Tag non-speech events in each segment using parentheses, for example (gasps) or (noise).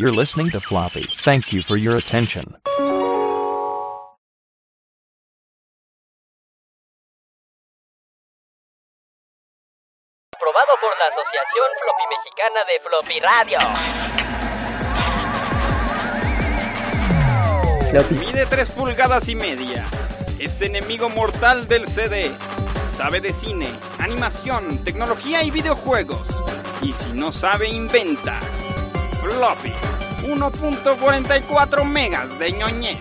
You're listening to Floppy. Thank you for your attention. Aprobado por la Asociación Floppy Mexicana de Floppy Radio. Mide 3 pulgadas y media. Es enemigo mortal del CD. Sabe de cine, animación, tecnología y videojuegos. Y si no sabe, inventa. Floppy. 1.44 megas de ñoñez.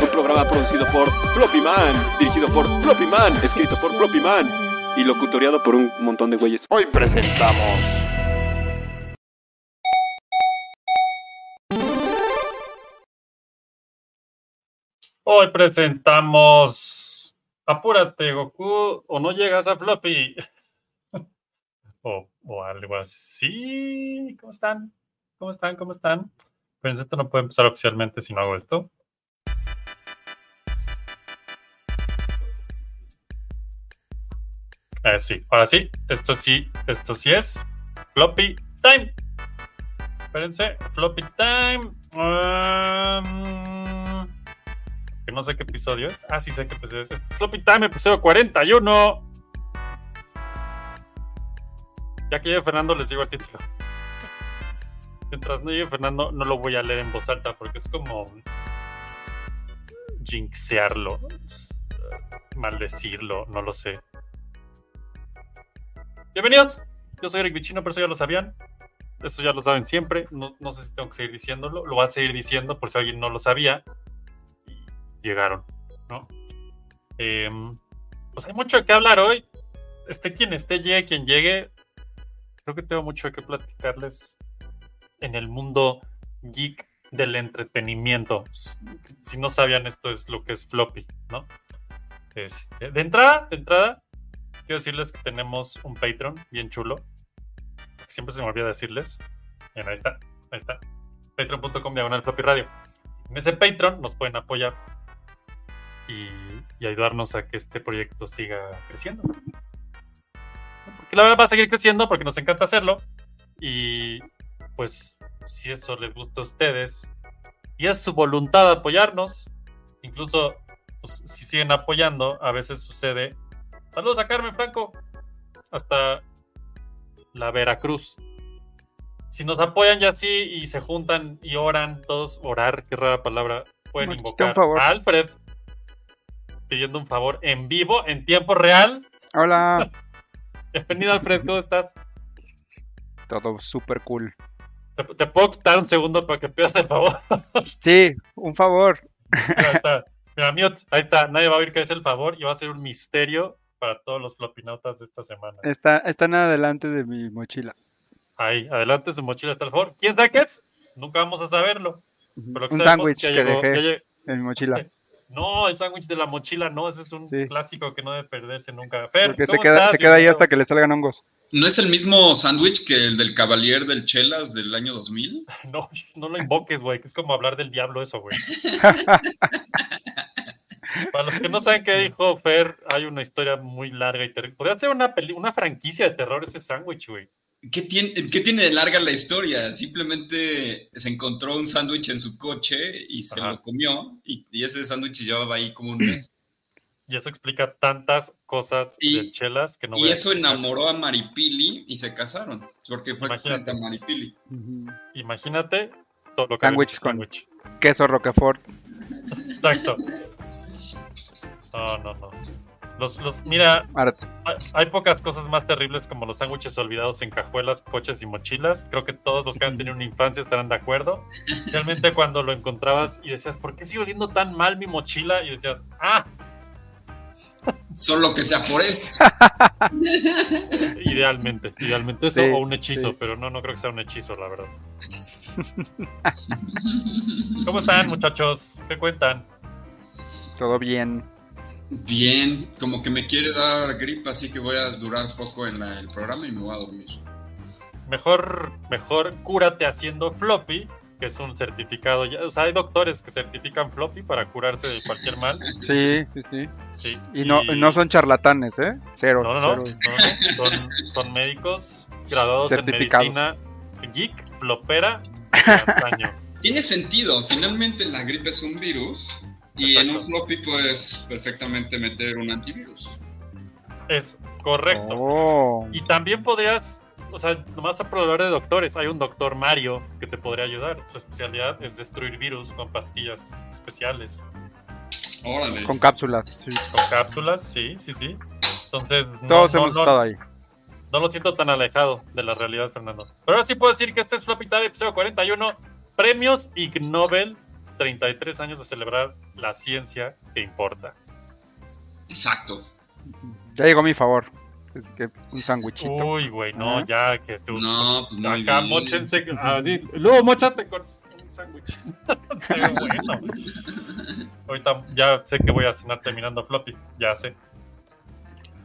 Un programa producido por Floppy Man, dirigido por Floppy Man, escrito por Floppy Man y locutoriado por un montón de güeyes. Hoy presentamos. Hoy presentamos. Apúrate, Goku, o no llegas a Floppy. (laughs) o, o algo así. ¿Cómo están? ¿Cómo están? ¿Cómo están? Pues esto no puede empezar oficialmente si no hago esto. Eh, sí, ahora sí, esto sí, esto sí es Floppy Time. Espérense, Floppy Time. Que no sé qué episodio es. Ah, sí sé qué episodio es. Floppy Time, episodio 41. Ya que llegue Fernando, les digo el título. Mientras no llegue Fernando, no lo voy a leer en voz alta porque es como jinxearlo, maldecirlo, no lo sé. Bienvenidos, yo soy Eric Vichino, pero eso ya lo sabían. Eso ya lo saben siempre. No, no, sé si tengo que seguir diciéndolo. Lo voy a seguir diciendo por si alguien no lo sabía. Llegaron, ¿no? Eh, pues hay mucho de qué hablar hoy. Esté quien esté, llegue quien llegue. Creo que tengo mucho de qué platicarles en el mundo geek del entretenimiento. Si no sabían, esto es lo que es floppy, ¿no? Este, de entrada, de entrada, quiero decirles que tenemos un Patreon bien chulo. Siempre se me olvida decirles. Bien, ahí está, ahí está. Patreon.com diagonal floppy radio. En ese Patreon nos pueden apoyar y, y, ayudarnos a que este proyecto siga creciendo. Porque la verdad va a seguir creciendo porque nos encanta hacerlo. Y pues si eso les gusta a ustedes y es su voluntad apoyarnos, incluso pues, si siguen apoyando, a veces sucede Saludos a Carmen Franco. Hasta la Veracruz. Si nos apoyan ya sí y se juntan y oran todos, orar, qué rara palabra, pueden invocar a Alfred pidiendo un favor en vivo, en tiempo real. Hola. (laughs) Bienvenido Alfred, ¿cómo estás? Todo súper cool. ¿Te, ¿Te, puedo quitar un segundo para que pidas el favor? sí, un favor. Ahí está. Mira, mute, ahí está. Nadie va a oír que es el favor y va a ser un misterio para todos los flopinautas de esta semana. Está, están adelante de mi mochila. Ahí, adelante su mochila está el favor. ¿Quién sabe qué es? Nunca vamos a saberlo. Pero un sándwich que, llegó, dejé llegó... en mi mochila. (laughs) No, el sándwich de la mochila no, ese es un sí. clásico que no debe perderse nunca. Fer, Porque se queda, se queda ahí hasta que le salgan hongos. ¿No es el mismo sándwich que el del Cavalier del Chelas del año 2000? (laughs) No, no lo invoques, güey, que es como hablar del diablo eso, güey. (laughs) Para los que no saben qué dijo Fer, hay una historia muy larga y terrible. Podría ser una, una franquicia de terror ese sándwich, güey. ¿Qué tiene, ¿Qué tiene de larga la historia? Simplemente se encontró un sándwich en su coche y se Ajá. lo comió y, y ese sándwich llevaba ahí como un (clears throat) mes. Y eso explica tantas cosas y, de chelas que no Y eso enamoró a Maripili y se casaron, porque fue frente a Maripili. Uh -huh. Imagínate todo lo que sándwich con sándwich. queso Roquefort. Exacto. No, no, no. Los, los, mira, hay, hay, pocas cosas más terribles como los sándwiches olvidados en cajuelas, coches y mochilas. Creo que todos los que han tenido una infancia estarán de acuerdo. Realmente cuando lo encontrabas y decías, ¿por qué sigue oliendo tan mal mi mochila? Y decías, ¡ah! Solo que sea por esto. idealmente, idealmente eso sí, o un hechizo, sí. pero no, no creo que sea un hechizo, la verdad. (laughs) ¿Cómo están, muchachos? ¿Qué cuentan? Todo bien. Bien, como que me quiere dar gripa, así que voy a durar poco en la, el programa y me voy a dormir. Mejor, mejor cúrate haciendo floppy, que es un certificado. Ya, o sea, hay doctores que certifican floppy para curarse de cualquier mal. (laughs) Sí, sí, sí. sí y, y... No, no son charlatanes, ¿eh? Cero. No, no, no. cero. no, no. Son, son médicos graduados en medicina geek, flopera (laughs) Tiene sentido, finalmente la gripe es un virus y en un floppy puedes perfectamente meter un antivirus. Es correcto. Oh. Y también podrías, o sea, nomás a probar de doctores. Hay un doctor Mario que te podría ayudar. Su especialidad es destruir virus con pastillas especiales. Órale. Con cápsulas, sí. Con cápsulas, sí, sí, sí. Entonces, no, Todos no, hemos no- estado ahí. no lo siento tan alejado de la realidad, Fernando. Pero ahora sí puedo decir que este es Floppy Time, episodio 41. Premios Ig Nobel, 33 años de celebrar la ciencia que importa. Exacto. Ya llegó a mi favor. Que un sándwichito. Uy, güey, no, Ajá. ya que se No, pues muy Acá, bien. mochense. ah, di- luego, mochate con un sándwich. (laughs) Se ve bueno. Ahorita ya sé que voy a cenar terminando floppy. Ya sé.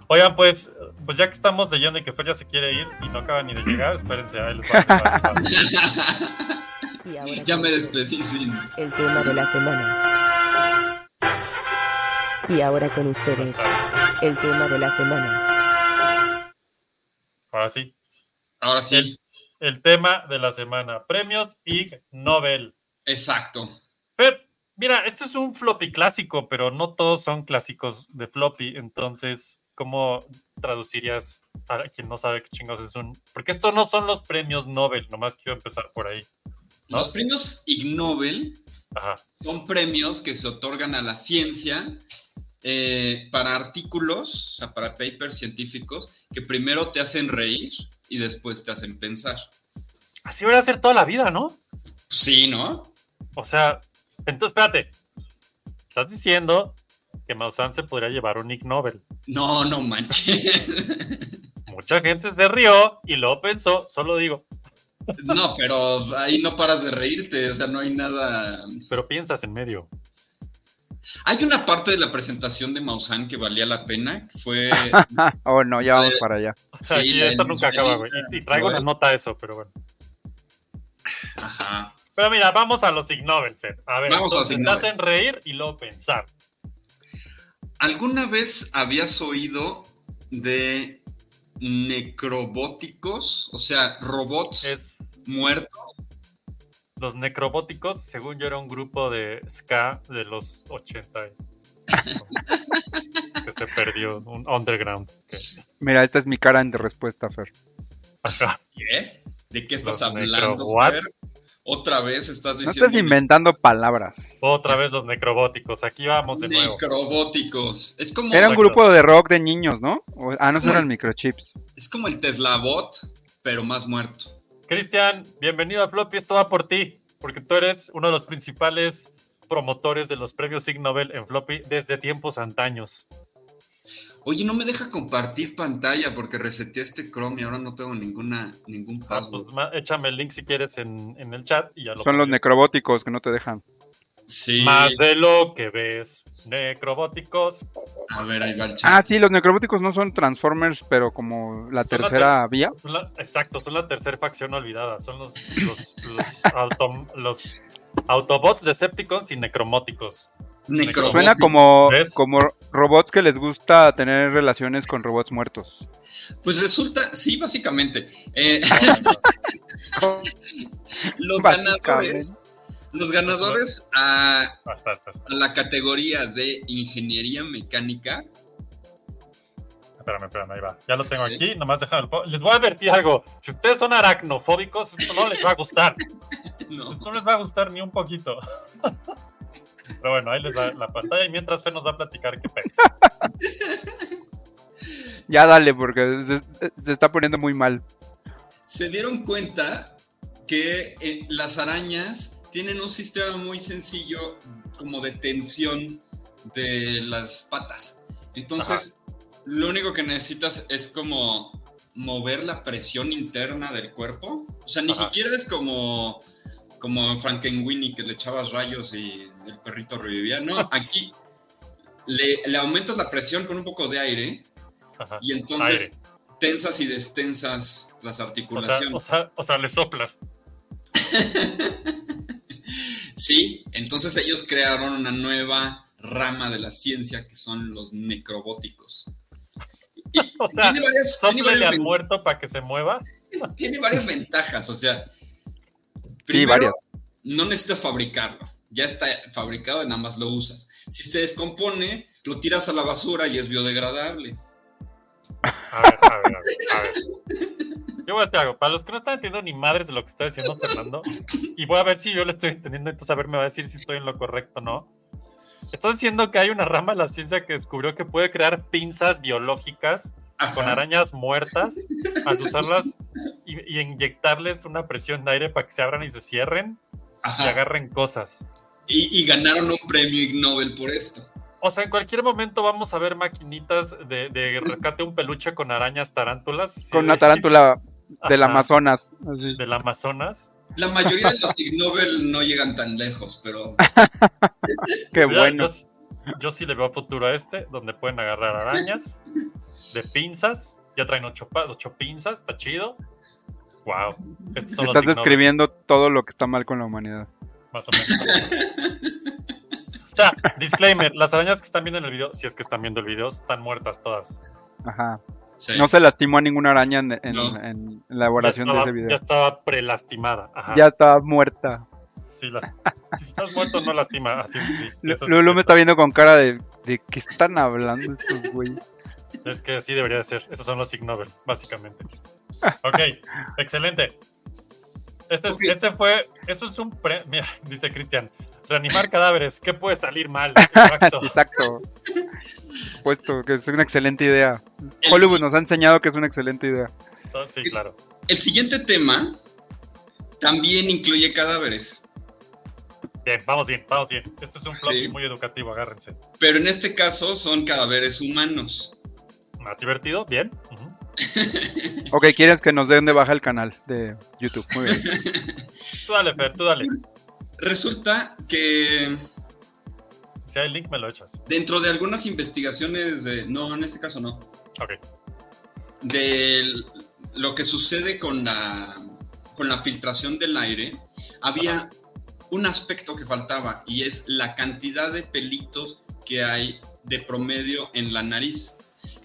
Oigan, pues, pues ya que estamos de lleno y que Fer ya se quiere ir y no acaba ni de llegar, espérense, ahí les va. (laughs) Y ahora ya me despedí sin. El tema de la semana. Y ahora con ustedes, el tema de la semana. Ahora sí. Ahora sí. El tema de la semana. Premios Ig Nobel. Exacto. Fer, mira, esto es un floppy clásico, pero no todos son clásicos de floppy. Entonces, ¿cómo traducirías para quien no sabe qué chingos es un. Porque estos no son los premios Nobel, nomás quiero empezar por ahí. Los premios Ig Nobel Ajá. son premios que se otorgan a la ciencia eh, para artículos, o sea, para papers científicos, que primero te hacen reír y después te hacen pensar. Así va a ser toda la vida, ¿no? Sí, ¿no? O sea, entonces espérate. Estás diciendo que Maussan se podría llevar un Ig Nobel. No, no manches. (laughs) Mucha gente se rió y lo pensó, solo digo. No, pero ahí no paras de reírte, o sea, no hay nada. Pero piensas en medio. Hay una parte de la presentación de Maussan que valía la pena, fue (laughs) Oh, no, ya vamos Eh, para allá. O sea, Sí, esto nunca acaba, güey. Y, y traigo una nota a eso, pero bueno. Ajá. Pero mira, vamos a los Ig Nobel, Fer. A ver, Vamos a los entonces Nobel. hacen reír y luego pensar. ¿Alguna vez habías oído de necrobóticos? O sea, robots Es muertos. Los necrobóticos, según yo, era un grupo de ska de los 80 que se perdió, un underground. Mira, esta es mi cara de respuesta, Fer. ¿Qué? ¿De qué estás Los hablando? Fer? Otra vez estás No diciendo estés inventando palabras. Otra vez los necrobóticos. Aquí vamos de nuevo. necrobóticos. Es como, Era un Exacto. grupo de rock de niños, ¿no? Ah, no, eran microchips. es como el Tesla Bot, pero más muerto. Cristian, bienvenido a Floppy. Esto va por ti, porque tú eres uno de los principales promotores de los premios Ig Nobel en Floppy desde tiempos antaños. Oye, no me deja compartir pantalla porque reseteé este Chrome y ahora no tengo ninguna ningún Ah, pues, password. échame el link si quieres en, en el chat y ya lo Son los necrobóticos que no te dejan. Sí. Más de lo que ves. Necrobóticos. A ver, ahí va el chat. Ah, sí, los necrobóticos no son Transformers, pero como la Son la tercera vía. Son la- exacto, son la tercera facción olvidada. Son los, los, los, (laughs) autom- los Autobots, Decepticons y Necromóticos. Necrobóticos. Suena como, ¿Ves? como robots que les gusta tener relaciones con robots muertos. Pues resulta, sí, básicamente. eh, (laughs) (laughs) los Básicamente. ganadores, los ganadores a, la categoría de ingeniería mecánica. Espérame, espérame, ahí va. Ya lo tengo Sí. aquí, nomás déjame. Les voy a advertir algo. Si ustedes son aracnofóbicos, esto no les va a gustar. (laughs) No. Esto no les va a gustar ni un poquito. (laughs) Pero bueno, ahí les va la pantalla y mientras Fe nos va a platicar qué pex. (laughs) Ya dale, porque se, se está poniendo muy mal. Se dieron cuenta que eh, las arañas tienen un sistema muy sencillo como de tensión de las patas. Entonces, lo único que necesitas es como mover la presión interna del cuerpo. O sea, ni Ajá. siquiera es como, como en Frankenweenie que le echabas rayos y el perrito revivía. No, (laughs) aquí le, le aumentas la presión con un poco de aire Ajá. y entonces Aire. tensas y destensas las O sea, articulaciones. o, sea, o sea, le soplas. (laughs) Sí, entonces ellos crearon una nueva rama de la ciencia que son los necrobóticos. Y (laughs) O sea, tiene, varias, tiene, varias al muerto para que se mueva. (laughs) tiene varias ventajas, o sea, Primero, varias. No necesitas fabricarlo. Ya está fabricado y nada más lo usas. Si se descompone, lo tiras a la basura y es biodegradable. A ver, a ver, a ver, a ver. Yo voy a decir algo. Para los que no están entendiendo ni madres de lo que está diciendo Fernando, y voy a ver si yo le estoy entendiendo, entonces a ver, me va a decir si estoy en lo correcto o no. Estás diciendo que hay una rama de la ciencia que descubrió que puede crear pinzas biológicas Ajá. con arañas muertas al usarlas y, y inyectarles una presión de aire para que se abran y se cierren y agarren cosas. Y, y ganaron un premio Ig Nobel por esto. O sea, en cualquier momento vamos a ver maquinitas de, de rescate un peluche con arañas tarántulas. sí, Con una tarántula del Ajá, Amazonas. así. Del Amazonas. La mayoría de los Ig Nobel no llegan tan lejos, pero (laughs) Qué bueno. Yo, yo sí le veo futuro a este, donde pueden agarrar arañas de pinzas. Ya traen ocho, pinzas, está chido. Wow. Estos son los Estás describiendo todo lo que está mal con la humanidad. Más o menos. (laughs) O sea, disclaimer: las arañas que están viendo en el video, si es que están viendo el video, están muertas todas. Ajá. sí. No se lastimó a ninguna araña en, en- No. en la elaboración estaba, de ese video. ya estaba prelastimada. Ajá. Ya estaba muerta. Sí, las- si estás muerto, no lastima. Así, sí, sí, Lulu me está viendo con cara de, de qué están hablando estos güeyes. Es que así debería de ser. Esos son los Ig Nobel, básicamente. Ok, excelente. Este, este fue. Eso es un. pre- Mira, (laughs) dice Cristian. Reanimar cadáveres. ¿Qué puede salir mal? (laughs) Exacto. Sí, exacto. Puesto que es una excelente idea. El Hollywood si- nos ha enseñado que es una excelente idea. Sí, claro. El siguiente tema también incluye cadáveres, Bien, vamos bien, vamos bien. Este es un Sí. muy educativo, agárrense. pero en este caso son cadáveres humanos. Más divertido, bien. Ujú. Ok, quieres que nos den de baja el canal de YouTube. Muy bien. (laughs) Tú dale, Fer, tú dale. Resulta que Si hay link, me lo echas. dentro de algunas investigaciones, de, no, en este caso no, Ok. de lo que sucede con la, con la filtración del aire, había un aspecto que faltaba y es la cantidad de pelitos que hay de promedio en la nariz.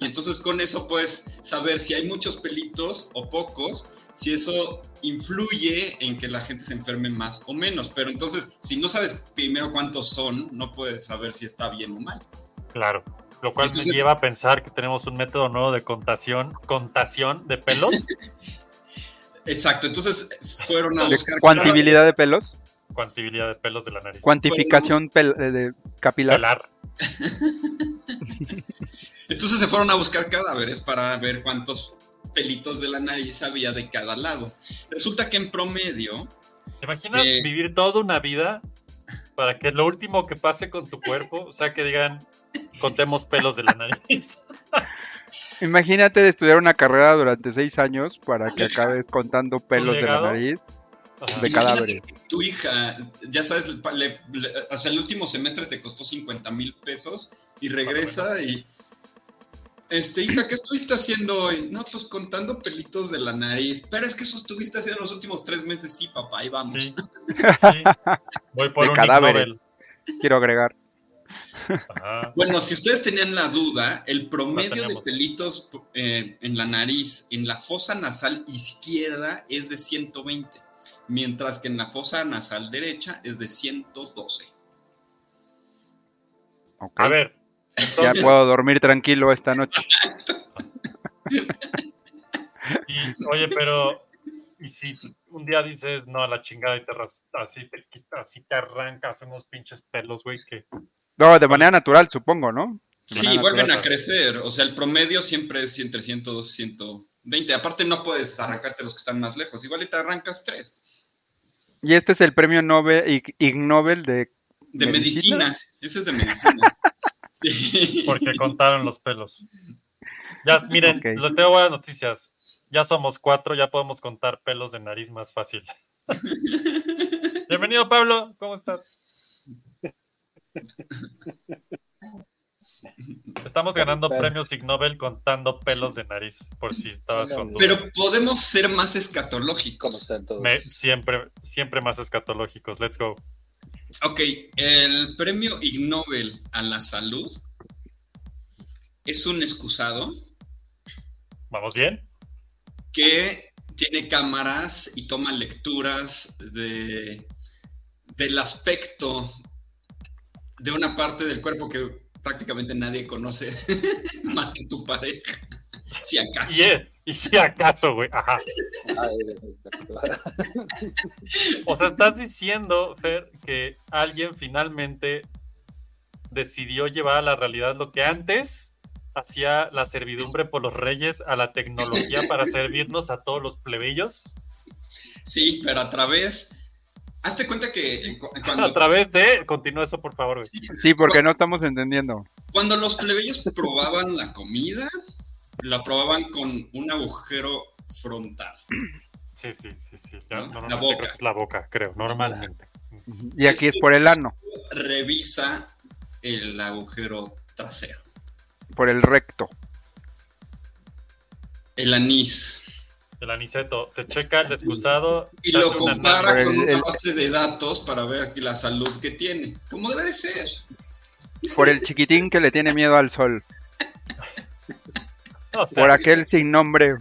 Y entonces con eso puedes saber si hay muchos pelitos o pocos, si eso influye en que la gente se enferme más o menos. Pero entonces, si no sabes primero cuántos son, no puedes saber si está bien o mal. Claro. Lo cual Entonces- me lleva a pensar que tenemos un método nuevo de contación, contación de pelos. (laughs) Exacto, entonces fueron a buscar... cuantibilidad de pelos. cuantibilidad de pelos de la nariz. Cuantificación pel- de capilar. Pelar. (laughs) Entonces se fueron a buscar cadáveres para ver cuántos pelitos de la nariz había de cada lado. Resulta que en promedio, ¿Te imaginas Eh. vivir toda una vida para que lo último que pase con tu cuerpo, o sea, que digan, contemos pelos de la nariz? (laughs) Imagínate de estudiar una carrera durante seis años para que acabes contando pelos de la nariz Ajá. de cadáveres. tu hija, ya sabes, le- le- o sea, el último semestre te costó 50 mil pesos y regresa y... Este, hija, ¿qué estuviste haciendo hoy? No, pues contando pelitos de la nariz. Pero es que eso estuviste haciendo los últimos tres meses. Sí, papá, ahí vamos. Sí, (laughs) sí. Voy por De un. Nobel. Quiero agregar. Ajá. Bueno, si ustedes tenían la duda, el promedio de pelitos eh, en la nariz, en la fosa nasal izquierda es de 120, mientras que en la fosa nasal derecha es de 112. Ok. A ver, Ya puedo dormir tranquilo esta noche. (laughs) y, oye, pero, ¿y si un día dices, no, a la chingada y te así te, así te arrancas unos pinches pelos, güey, que No, de manera natural, supongo, ¿no? De Sí, vuelven a crecer, o sea, el promedio siempre es entre 100 y 120. Aparte no puedes arrancarte los que están más lejos, igual y te arrancas tres. Y este es el premio Nobel, Ig, Ig Nobel de... De ¿Medicina? medicina, ese es de medicina. (laughs) Sí. porque contaron los pelos. Ya, miren, les tengo buenas noticias. Ya somos cuatro, ya podemos contar pelos de nariz más fácil. (laughs) Bienvenido, Pablo. ¿Cómo estás? Estamos ganando tal? premios Ig Nobel contando pelos de nariz, por si estabas con Pero podemos ser más ¿Cómo escatológicos. están todos? Me- siempre, siempre más escatológicos. Let's go. Ok, el premio Ig Nobel a la salud es un excusado ¿Vamos bien? que tiene cámaras y toma lecturas de, del aspecto de una parte del cuerpo que prácticamente nadie conoce (laughs) más que tu pareja. Si acaso. Y, y si acaso, güey. Ajá. (laughs) O sea, estás diciendo, Fer, que alguien finalmente decidió llevar a la realidad lo que antes hacía la servidumbre por los reyes a la tecnología para servirnos a todos los plebeyos. Sí, pero a través. Hazte cuenta que cuando, (laughs) A través de. Continúa eso, por favor, güey. Sí, porque no estamos entendiendo. cuando los plebeyos probaban la comida, la probaban con un agujero frontal. Sí, sí, sí, sí. Ya, ¿No? La boca. es la boca, creo, normalmente. Y aquí es por el ano, Revisa el agujero trasero. por el recto. El anís. El aniceto te checa el excusado. Y lo compara con una base de datos para ver la salud que tiene. Como debe de ser. Por el chiquitín que le tiene miedo al sol. (laughs) (laughs) O sea, Por aquel sin nombre.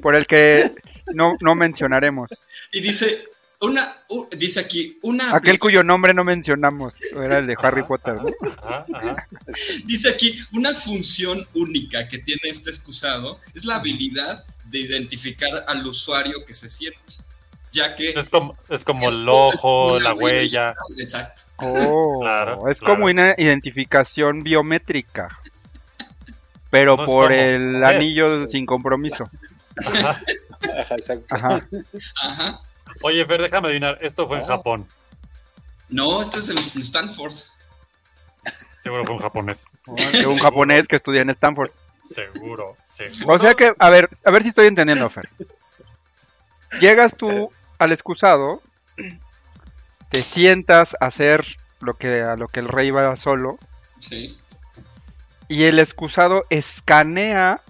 Por el que no, no mencionaremos. Y dice, una, u- dice aquí, una Aquel cuyo nombre no mencionamos. Era el de Harry Potter. ¿no? ajá, ajá. (laughs) Dice aquí, una función única que tiene este excusado es la habilidad de identificar al usuario que se siente. Ya que Es como, es como el ojo, la huella. digital, Exacto. Oh, Claro, es claro. como una identificación biométrica. Pero No por como, el es. anillo sin compromiso. Ajá. Ajá, exacto. Ajá. Ajá. Oye, Fer, déjame adivinar. Esto fue en Oh. Japón. No, este es en Stanford. Seguro fue un japonés. Un japonés que estudia en Stanford. Seguro, seguro. O sea que, a ver, a ver si estoy entendiendo, Fer. Llegas tú al excusado, te sientas a hacer lo que a lo que el rey va solo, Sí. Y el excusado escanea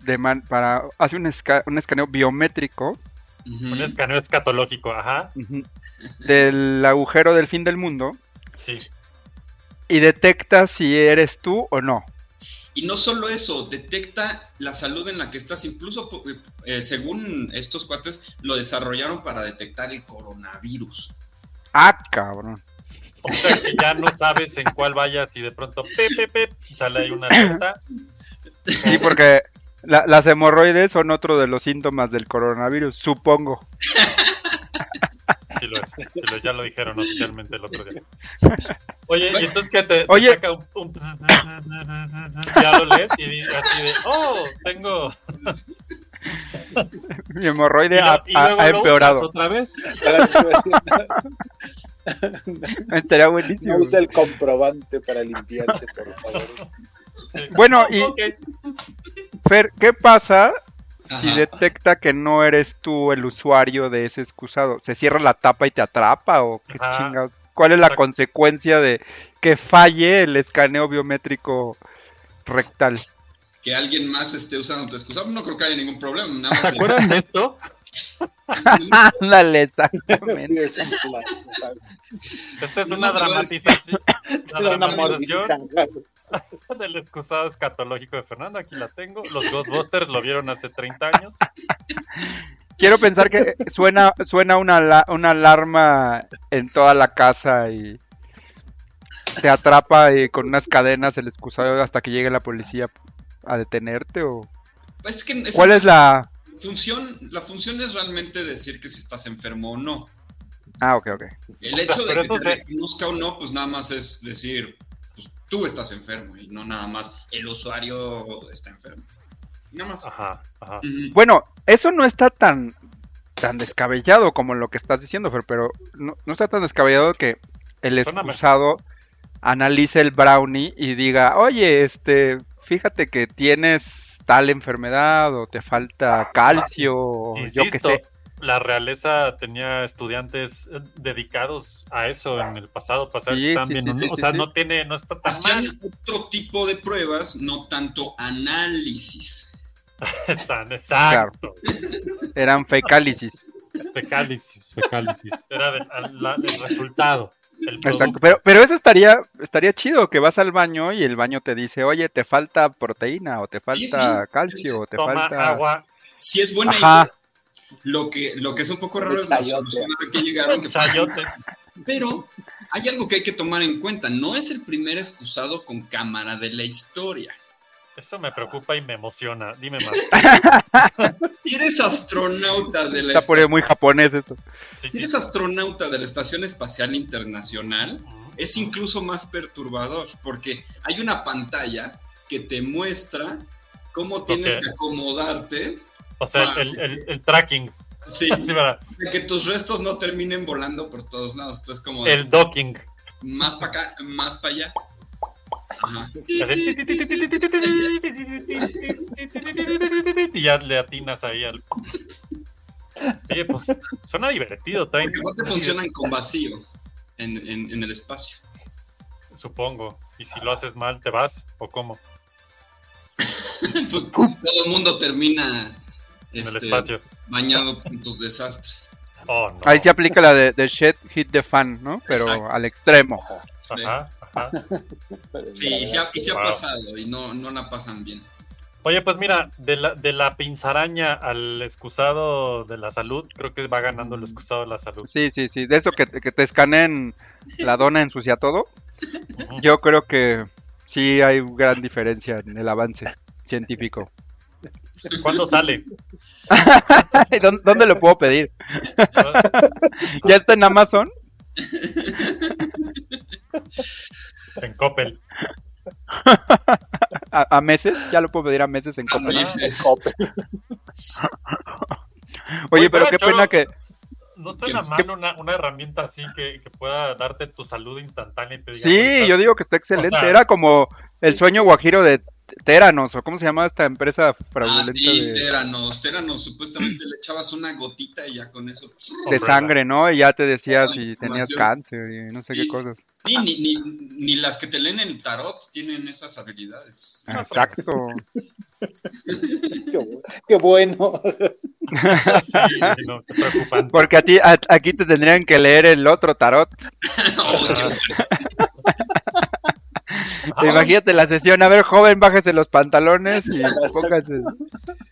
de man- para hace un, esca- un escaneo biométrico. Un escaneo escatológico, ajá. del agujero del fin del mundo Sí. y detecta si eres tú o no. Y no solo eso, detecta la salud en la que estás. Incluso, eh, según estos cuates, lo desarrollaron para detectar el coronavirus. Ah, cabrón. O sea que ya no sabes en cuál vayas y de pronto pip, pip, sale ahí una alerta. Sí, porque la- las hemorroides son otro de los síntomas del coronavirus, supongo. Sí lo es, sí lo es, ya lo dijeron oficialmente el otro día. (laughs) Oye, ¿y entonces qué te, te Oye. saca un, un ya lo lees y así de, oh, tengo... Mi hemorroide Y, ha, lo- y ha- luego ha lo usas empeorado. otra vez. (laughs) (laughs) Estaría No buenísimo. usa el comprobante para limpiarse, por favor. Sí. Bueno, y-. Fer, ¿qué pasa si Ajá. detecta que no eres tú el usuario de ese excusado? ¿Se cierra la tapa y te atrapa o qué chingados? ¿Cuál es la consecuencia de que falle el escaneo biométrico rectal? Que alguien más esté usando tu excusa, no creo que haya ningún problema. Nada más ¿Se acuerdan de esto? (laughs) Ándale, exactamente. Esta (laughs) es una dramatización, dramatización del excusado escatológico de Fernando. Aquí la tengo. Los Ghostbusters lo vieron hace 30 años. Quiero pensar que suena, suena una, una alarma en toda la casa y te atrapa con unas cadenas el excusado hasta que llegue la policía a detenerte o Es que esa ¿cuál es la función? La función es realmente decir que si estás enfermo o no. Ah, ok, ok. El O sea, hecho de que eso te se- reconozca o no, pues nada más es decir, pues tú estás enfermo y no nada más el usuario está enfermo. Nada más. Ajá, ajá. Bueno, eso no está tan tan descabellado como lo que estás diciendo, Fer, pero no, no está tan descabellado que el excusado analice el brownie y diga, oye, este, fíjate que tienes tal enfermedad o te falta calcio, o yo qué Insisto, sé. la realeza tenía estudiantes eh, dedicados a eso en el pasado, para Sí, si están sí, o sea, sí. no tiene, no está tan Hacían mal. otro tipo de pruebas, no tanto análisis. (laughs) Están, exacto. Eran fecálisis. Fecálisis, fecálisis. Era el resultado. El Exacto. Pero, pero eso estaría, estaría chido, que vas al baño y el baño te dice, oye, te falta proteína, o te Sí, falta sí. calcio, o te Toma falta... agua. Si es buena Ajá. idea, Lo que, lo que es un poco raro es la solución a la que llegaron. que-. (laughs) Pero hay algo que hay que tomar en cuenta. No es el primer excusado con cámara de la historia. Esto me preocupa y me emociona. Dime más. (laughs) Si eres astronauta de la Está por ahí muy japonés esto. Sí, Si sí. eres astronauta de la Estación Espacial Internacional, es incluso más perturbador porque hay una pantalla que te muestra cómo tienes que acomodarte O sea, el, el- el tracking. sí, (laughs) Sí, ¿verdad? de que tus restos no terminen volando por todos lados. Entonces, como El docking. más para acá, más para allá. Y ya le atinas ahí al. Oye, pues suena divertido, traen- Porque no te funcionan con vacío en, en- en el espacio. supongo. Y si lo haces mal, ¿te vas? ¿O cómo? Pues, todo el mundo termina En el este, espacio. bañado con tus desastres. Oh, no. Ahí se aplica la de, de shit hit the fan, ¿no? Pero Exacto. al extremo. Ajá, ajá. (laughs) Sí, y se ha, y se ha Wow. pasado y no, no la pasan bien. Oye, pues mira, de la, de la pinzaraña al excusado de la salud, creo que va ganando el excusado de la salud. Sí, sí, sí. De eso que, que te escaneen la dona ensucia todo. Yo creo que sí hay gran diferencia en el avance científico. ¿Cuándo sale? (laughs) ¿Dónde, dónde lo puedo pedir? (laughs) ¿Ya está en Amazon? En Coppel. (laughs) ¿A, a meses? ¿Ya lo puedo pedir a meses en Coppel? Ah. (laughs) Oye, pero qué Choro, pena que... ¿No suena ¿Qué? mal una, una herramienta así que, que pueda darte tu salud instantánea y te diga, Sí, "Ahorita yo digo que está excelente. O sea- Era como el sueño guajiro de Teranos, o cómo se llama esta empresa Ah, fraudulenta sí, de, Teranos. Teranos, supuestamente le echabas una gotita y ya con eso. de sangre, ¿no? Y ya te decía la si tenías cáncer y no sé Sí, qué cosas. Sí, ni, ni, ni las que te leen el tarot tienen esas habilidades. O Exacto. Qué, bu- qué bueno. Sí, (laughs) no, qué preocupante. Porque a ti, a- aquí te tendrían que leer el otro tarot. (laughs) Oh. Imagínate la sesión, a ver, joven, bájese los pantalones y póngase.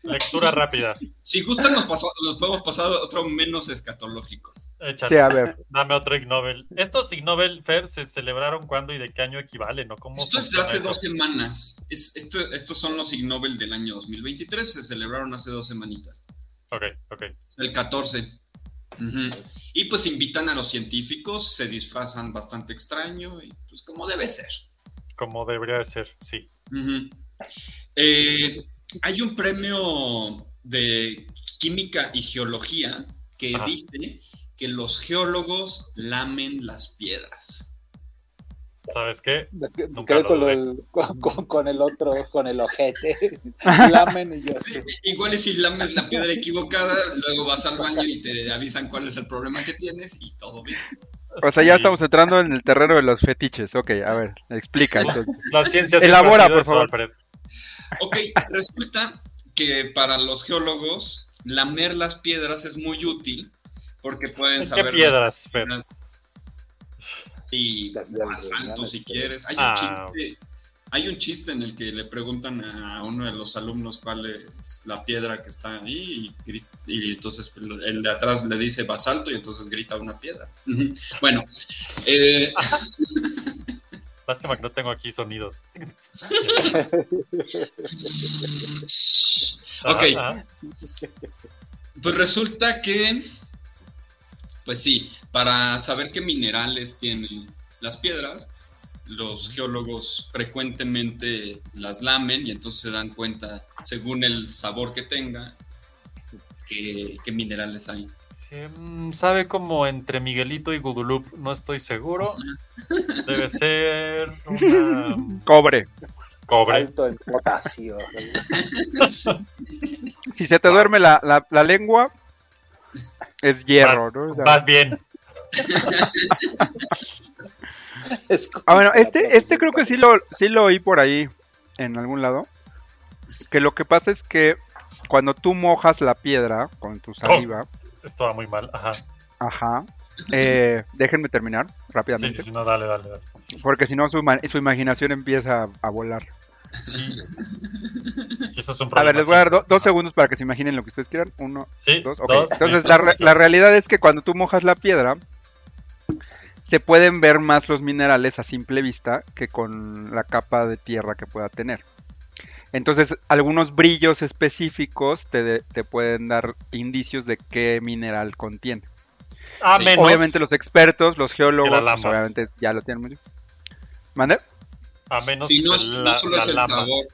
Lectura rápida. Si gustan, nos, podemos pasar a otro menos escatológico. Échale. Sí, a ver. (laughs) Dame otro Ig Nobel. ¿Estos Ig Nobel, Fer, se celebraron cuándo y de qué año equivalen? ¿no? ¿Cómo Esto es de hace eso? dos semanas. Es, esto, estos son los Ig Nobel del año 2023. Se celebraron hace dos semanitas. Ok, ok. El 14. Ujú. Y pues invitan a los científicos, se disfrazan bastante extraño y pues como debe ser. Como debería de ser, sí. Eh, hay un premio de química y geología que Ajá. dice que los geólogos lamen las piedras. ¿Sabes qué? Con, el, (laughs) con, con- con el otro, con el ojete. (laughs) Lamen y yo así. Igual y si lames la piedra equivocada, luego vas al baño y te avisan cuál es el problema que tienes y todo bien. O sea, ya Sí. estamos entrando en el terreno de los fetiches. Ok, a ver, explica entonces. (laughs) Las ciencias Elabora, por favor. Alfred. Ok, resulta que para los geólogos lamer las piedras es muy útil porque pueden ¿Qué saber... piedras, Fer? Sí, si quieres. Hay Ah, un chiste, hay un chiste en el que le preguntan a uno de los alumnos cuál es la piedra que está ahí y, y entonces el de atrás le dice basalto y entonces grita una piedra. Bueno, eh, (laughs) Lástima que no tengo aquí sonidos. (laughs) ok, Ajá, pues resulta que, pues sí, para saber qué minerales tienen las piedras, los geólogos frecuentemente las lamen y entonces se dan cuenta, según el sabor que tenga, qué, qué minerales hay. Sí, mm, sabe como entre Miguelito y Gudulup, no estoy seguro. (laughs) Debe ser una Cobre. cobre. Alto en potasio. Si (laughs) se te duerme la, la, la lengua, es hierro, ¿no? O sea- Vas bien. (laughs) Es Ah, bueno, este, este creo que sí lo, sí lo oí por ahí en algún lado. Que lo que pasa es que cuando tú mojas la piedra con tu saliva, Esto va muy mal. Ajá. ajá, eh, déjenme terminar rápidamente, sí, sí, no, dale, dale, dale. porque si no su, ima- su imaginación empieza a, a volar. Sí. (laughs) Eso es un A problema. ver, les voy a dar do- dos segundos para que se imaginen lo que ustedes quieran. Uno, Sí, dos, Entonces, la, re- la realidad es que cuando tú mojas la piedra, se pueden ver más los minerales a simple vista que con la capa de tierra que pueda tener. Entonces, algunos brillos específicos te, de- te pueden dar indicios de qué mineral contiene. A Sí. menos. Obviamente los expertos, los geólogos, la pues, obviamente ya lo tienen muy... ¿Mande? A menos Si que no, se no la- solo la es el lamas. sabor.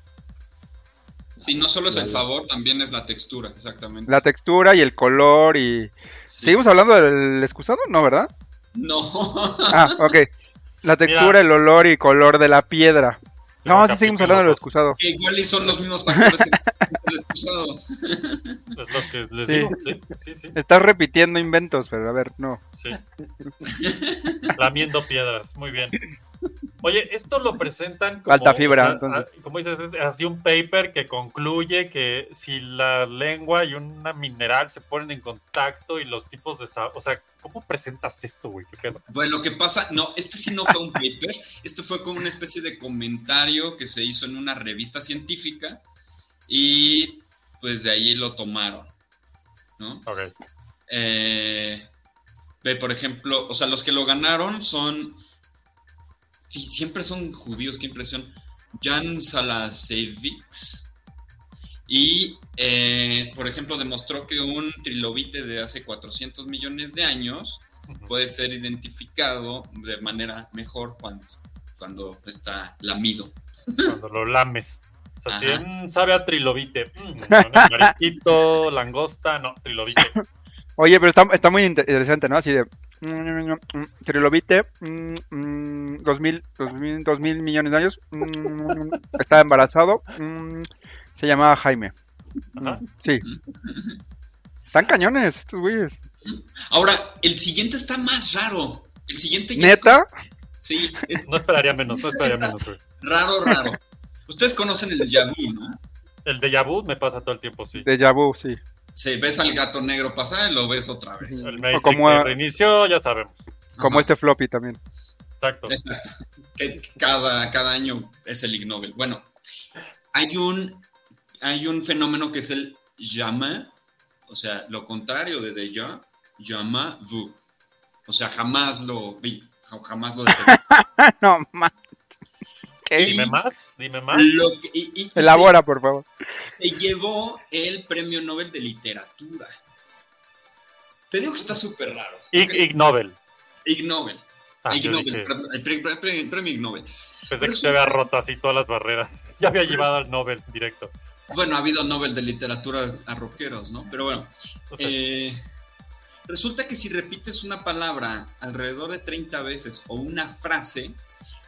Si no solo es el sabor, también es la textura, exactamente. La textura y el color y... Sí. ¿Seguimos hablando del excusado? No, ¿verdad? No. Ah, ok. La textura, el olor y color de la piedra. No, sí seguimos hablando del dos. excusado. que igual y son los mismos factores que (laughs) el excusado. Es lo que les Sí. digo. Sí, sí, sí. Estás repitiendo inventos, pero a ver, no. sí. Lamiendo piedras. Muy bien. Oye, esto lo presentan como, Alta fibra, o sea, entonces. a- como dices, es así un paper que concluye que si la lengua y una mineral se ponen en contacto y los tipos de sabor, o sea, ¿cómo presentas esto, güey? ¿Qué pedo? Bueno, lo que pasa, no, este sí no fue un paper, (laughs) esto fue como una especie de comentario que se hizo en una revista científica y pues de ahí lo tomaron, ¿no? Ok. Eh, ve, por ejemplo, o sea, los que lo ganaron son, sí, siempre son judíos, qué impresión, Jan Salasevics y, eh, por ejemplo, demostró que un trilobite de hace 400 millones de años puede ser identificado de manera mejor cuando, cuando está lamido. Cuando lo lames. O sea, si Ajá. mm, sabe a trilobite. Mm, no, marisquito, (laughs) langosta, no, trilobite. (laughs) Oye, pero está, está muy inter- interesante, ¿no? Así de... mm, Trilobite, mm, mm, dos mil, dos mil, dos mil millones de años, mm, (laughs) está embarazado, mm, se llamaba Jaime. Ajá. Sí. Están cañones estos güeyes. Ahora, el siguiente está más raro. El siguiente ya ¿Neta? Sí, es No esperaría menos, no esperaría menos, güey. raro, raro. Ustedes conocen el Yabu, ¿no? El de vu me pasa todo el tiempo, sí. De Yabu, sí. Sí, ves al gato negro pasar y lo ves otra vez. El O Matrix como se reinició, ya sabemos. Como Ajá, este floppy también. Exacto. Exacto. Que cada, cada año es el Ig Nobel. Bueno, hay un, hay un fenómeno que es el llama, o sea, lo contrario de déjà, llama vu. O sea, jamás lo vi, ja- jamás lo detecté. (laughs) no, ma- Dime más, dime más. Lo que- y- y- y Elabora, por favor. se, llevó el premio Nobel de Literatura. Te digo que está súper raro. Ig, Ok, Ig Nobel. Ig Nobel. Ah, Ig Nobel, dije, el pre- pre- pre- premio Ig Nobel. pensé que se había roto así todas las barreras. (laughs) Ya había llevado al Nobel directo. Bueno, ha habido Nobel de literatura a rockeros, ¿no? Pero bueno, O sea, eh, resulta que si repites una palabra alrededor de 30 veces o una frase,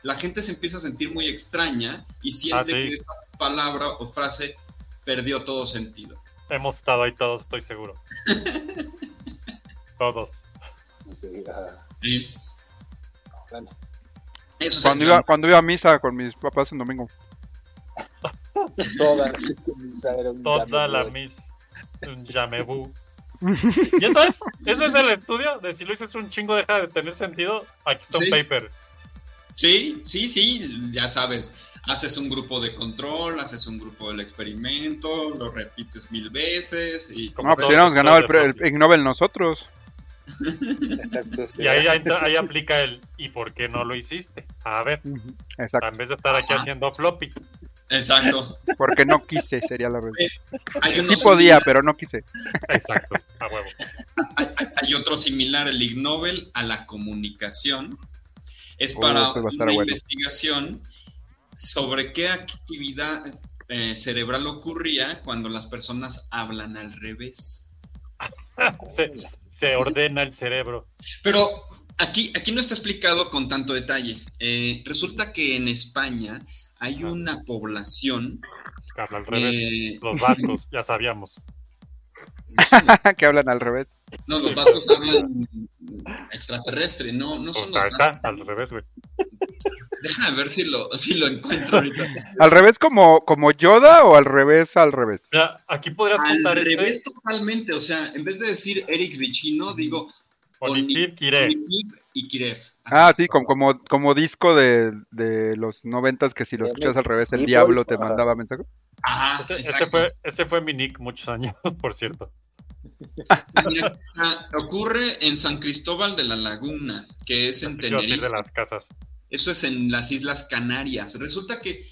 la gente se empieza a sentir muy extraña y siente Ah, sí. que esa palabra o frase perdió todo sentido. hemos estado ahí todos, estoy seguro. (laughs) Todos. Sí. bueno, Eso es Cuando iba, cuando iba a misa con mis papás en domingo. toda, (laughs) Toda la duro. mis. Un. ¿Y eso es? ¿Eso es el estudio? De si lo dices un chingo deja de tener sentido. Aquí está un Sí. paper. Sí, sí, sí, ya sabes. Haces un grupo de control, haces un grupo del experimento, lo repites mil veces y Como No, pues hubiéramos ganado el, el. Ig Nobel nosotros. Y ahí, ahí, ahí aplica el ¿y por qué no lo hiciste? A ver, Exacto. en vez de estar aquí Ajá. haciendo floppy. Exacto. Porque no quise, sería la verdad. Hay, Sí podía, pero no quise. Exacto, a huevo. hay, hay- hay otro similar, el Ig Nobel a la comunicación. Es Oh, para una bueno. investigación sobre qué actividad eh, cerebral ocurría cuando las personas hablan al revés. (laughs) Se, se ordena el cerebro. Pero aquí, aquí no está explicado con tanto detalle. Eh, resulta que en España hay Ajá. una población. Habla al revés. eh, Los (laughs) vascos, ya sabíamos. (laughs) que hablan al revés. no, los vascos hablan extraterrestre, no, no son los está, vascos. al revés, güey. Déjame ver si lo, si lo encuentro ahorita. ¿Al revés como, como Yoda o al revés al revés? O sea, aquí podrías Al contar revés este. totalmente, o sea, en vez de decir Eric Richino, digo Onichip y Kirev. Ah, sí, como, como, como disco de, de los noventas que si lo escuchas al revés, el diablo te mandaba mensaje. Ajá, Ese, fue, ese fue mi nick muchos años, (laughs) por cierto. Mira, ocurre en San Cristóbal de la Laguna, que es en Tenerife. de las casas. Eso es en las Islas Canarias. Resulta que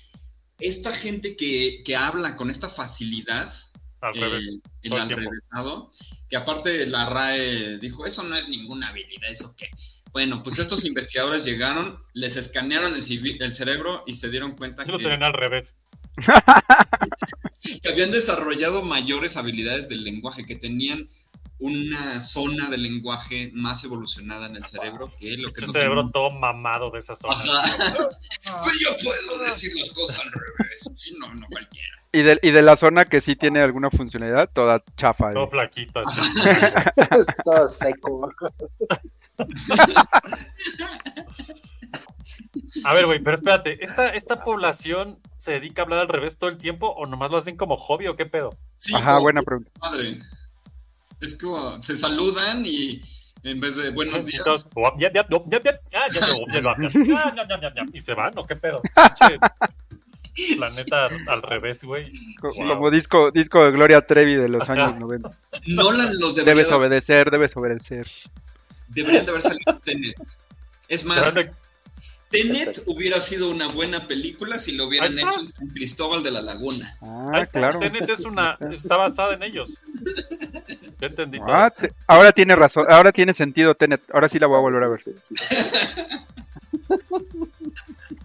esta gente que, que habla con esta facilidad, Al eh, revés. el alrevesado, que aparte la RAE dijo, eso no es ninguna habilidad, ¿eso qué? Bueno, pues estos (laughs) investigadores llegaron, les escanearon el, cerebro y se dieron cuenta Yo lo que, tenían al revés. (laughs) que habían desarrollado mayores habilidades del lenguaje, que tenían una zona del lenguaje más evolucionada en el cerebro que lo que Ese no cerebro todo mamado de esa zona. Ajá. (laughs) Pues yo puedo decir las cosas al revés. Si no, no cualquiera. Y de, y de la zona que sí tiene alguna funcionalidad, toda chafa. eh. Todo flaquito. así. Es (laughs) todo seco. (laughs) A ver, güey, pero espérate, ¿esta, ¿esta población se dedica a hablar al revés todo el tiempo o nomás lo hacen como hobby o qué pedo? Sí, Ajá, buena pregunta. Es que se saludan y en vez de buenos días. (laughs) Ah, y se van, ¿o qué pedo? Planeta al revés, güey. Como wow. disco, disco de Gloria Trevi de los años 90. Nolan los debería... Debes obedecer, debes obedecer. Deberían de haber salido tenis. Es más, Tenet hubiera sido una buena película si lo hubieran hecho en San Cristóbal de la Laguna. Ah, Ahí está, claro. Tenet es una, está basada en ellos. Ya entendí todo. Ah, te- ahora tiene razón, ahora tiene sentido Tenet. Ahora sí la voy a volver a ver.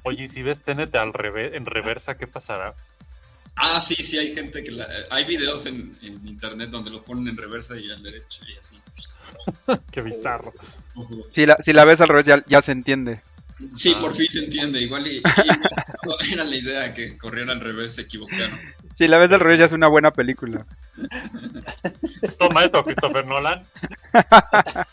Oye, y si ves Tenet al revés, en reversa, ¿qué pasará? Ah, sí, sí, hay gente que la, hay videos en, en internet donde lo ponen en reversa y al derecho y así. (laughs) Qué bizarro. Si la, si la ves al revés ya, ya se entiende. Sí, Ah. por fin se entiende. Igual y, y (laughs) era la idea que corriera al revés, se equivocaron. Si la ves al revés ya es una buena película. (laughs) Toma esto, Christopher Nolan. (laughs)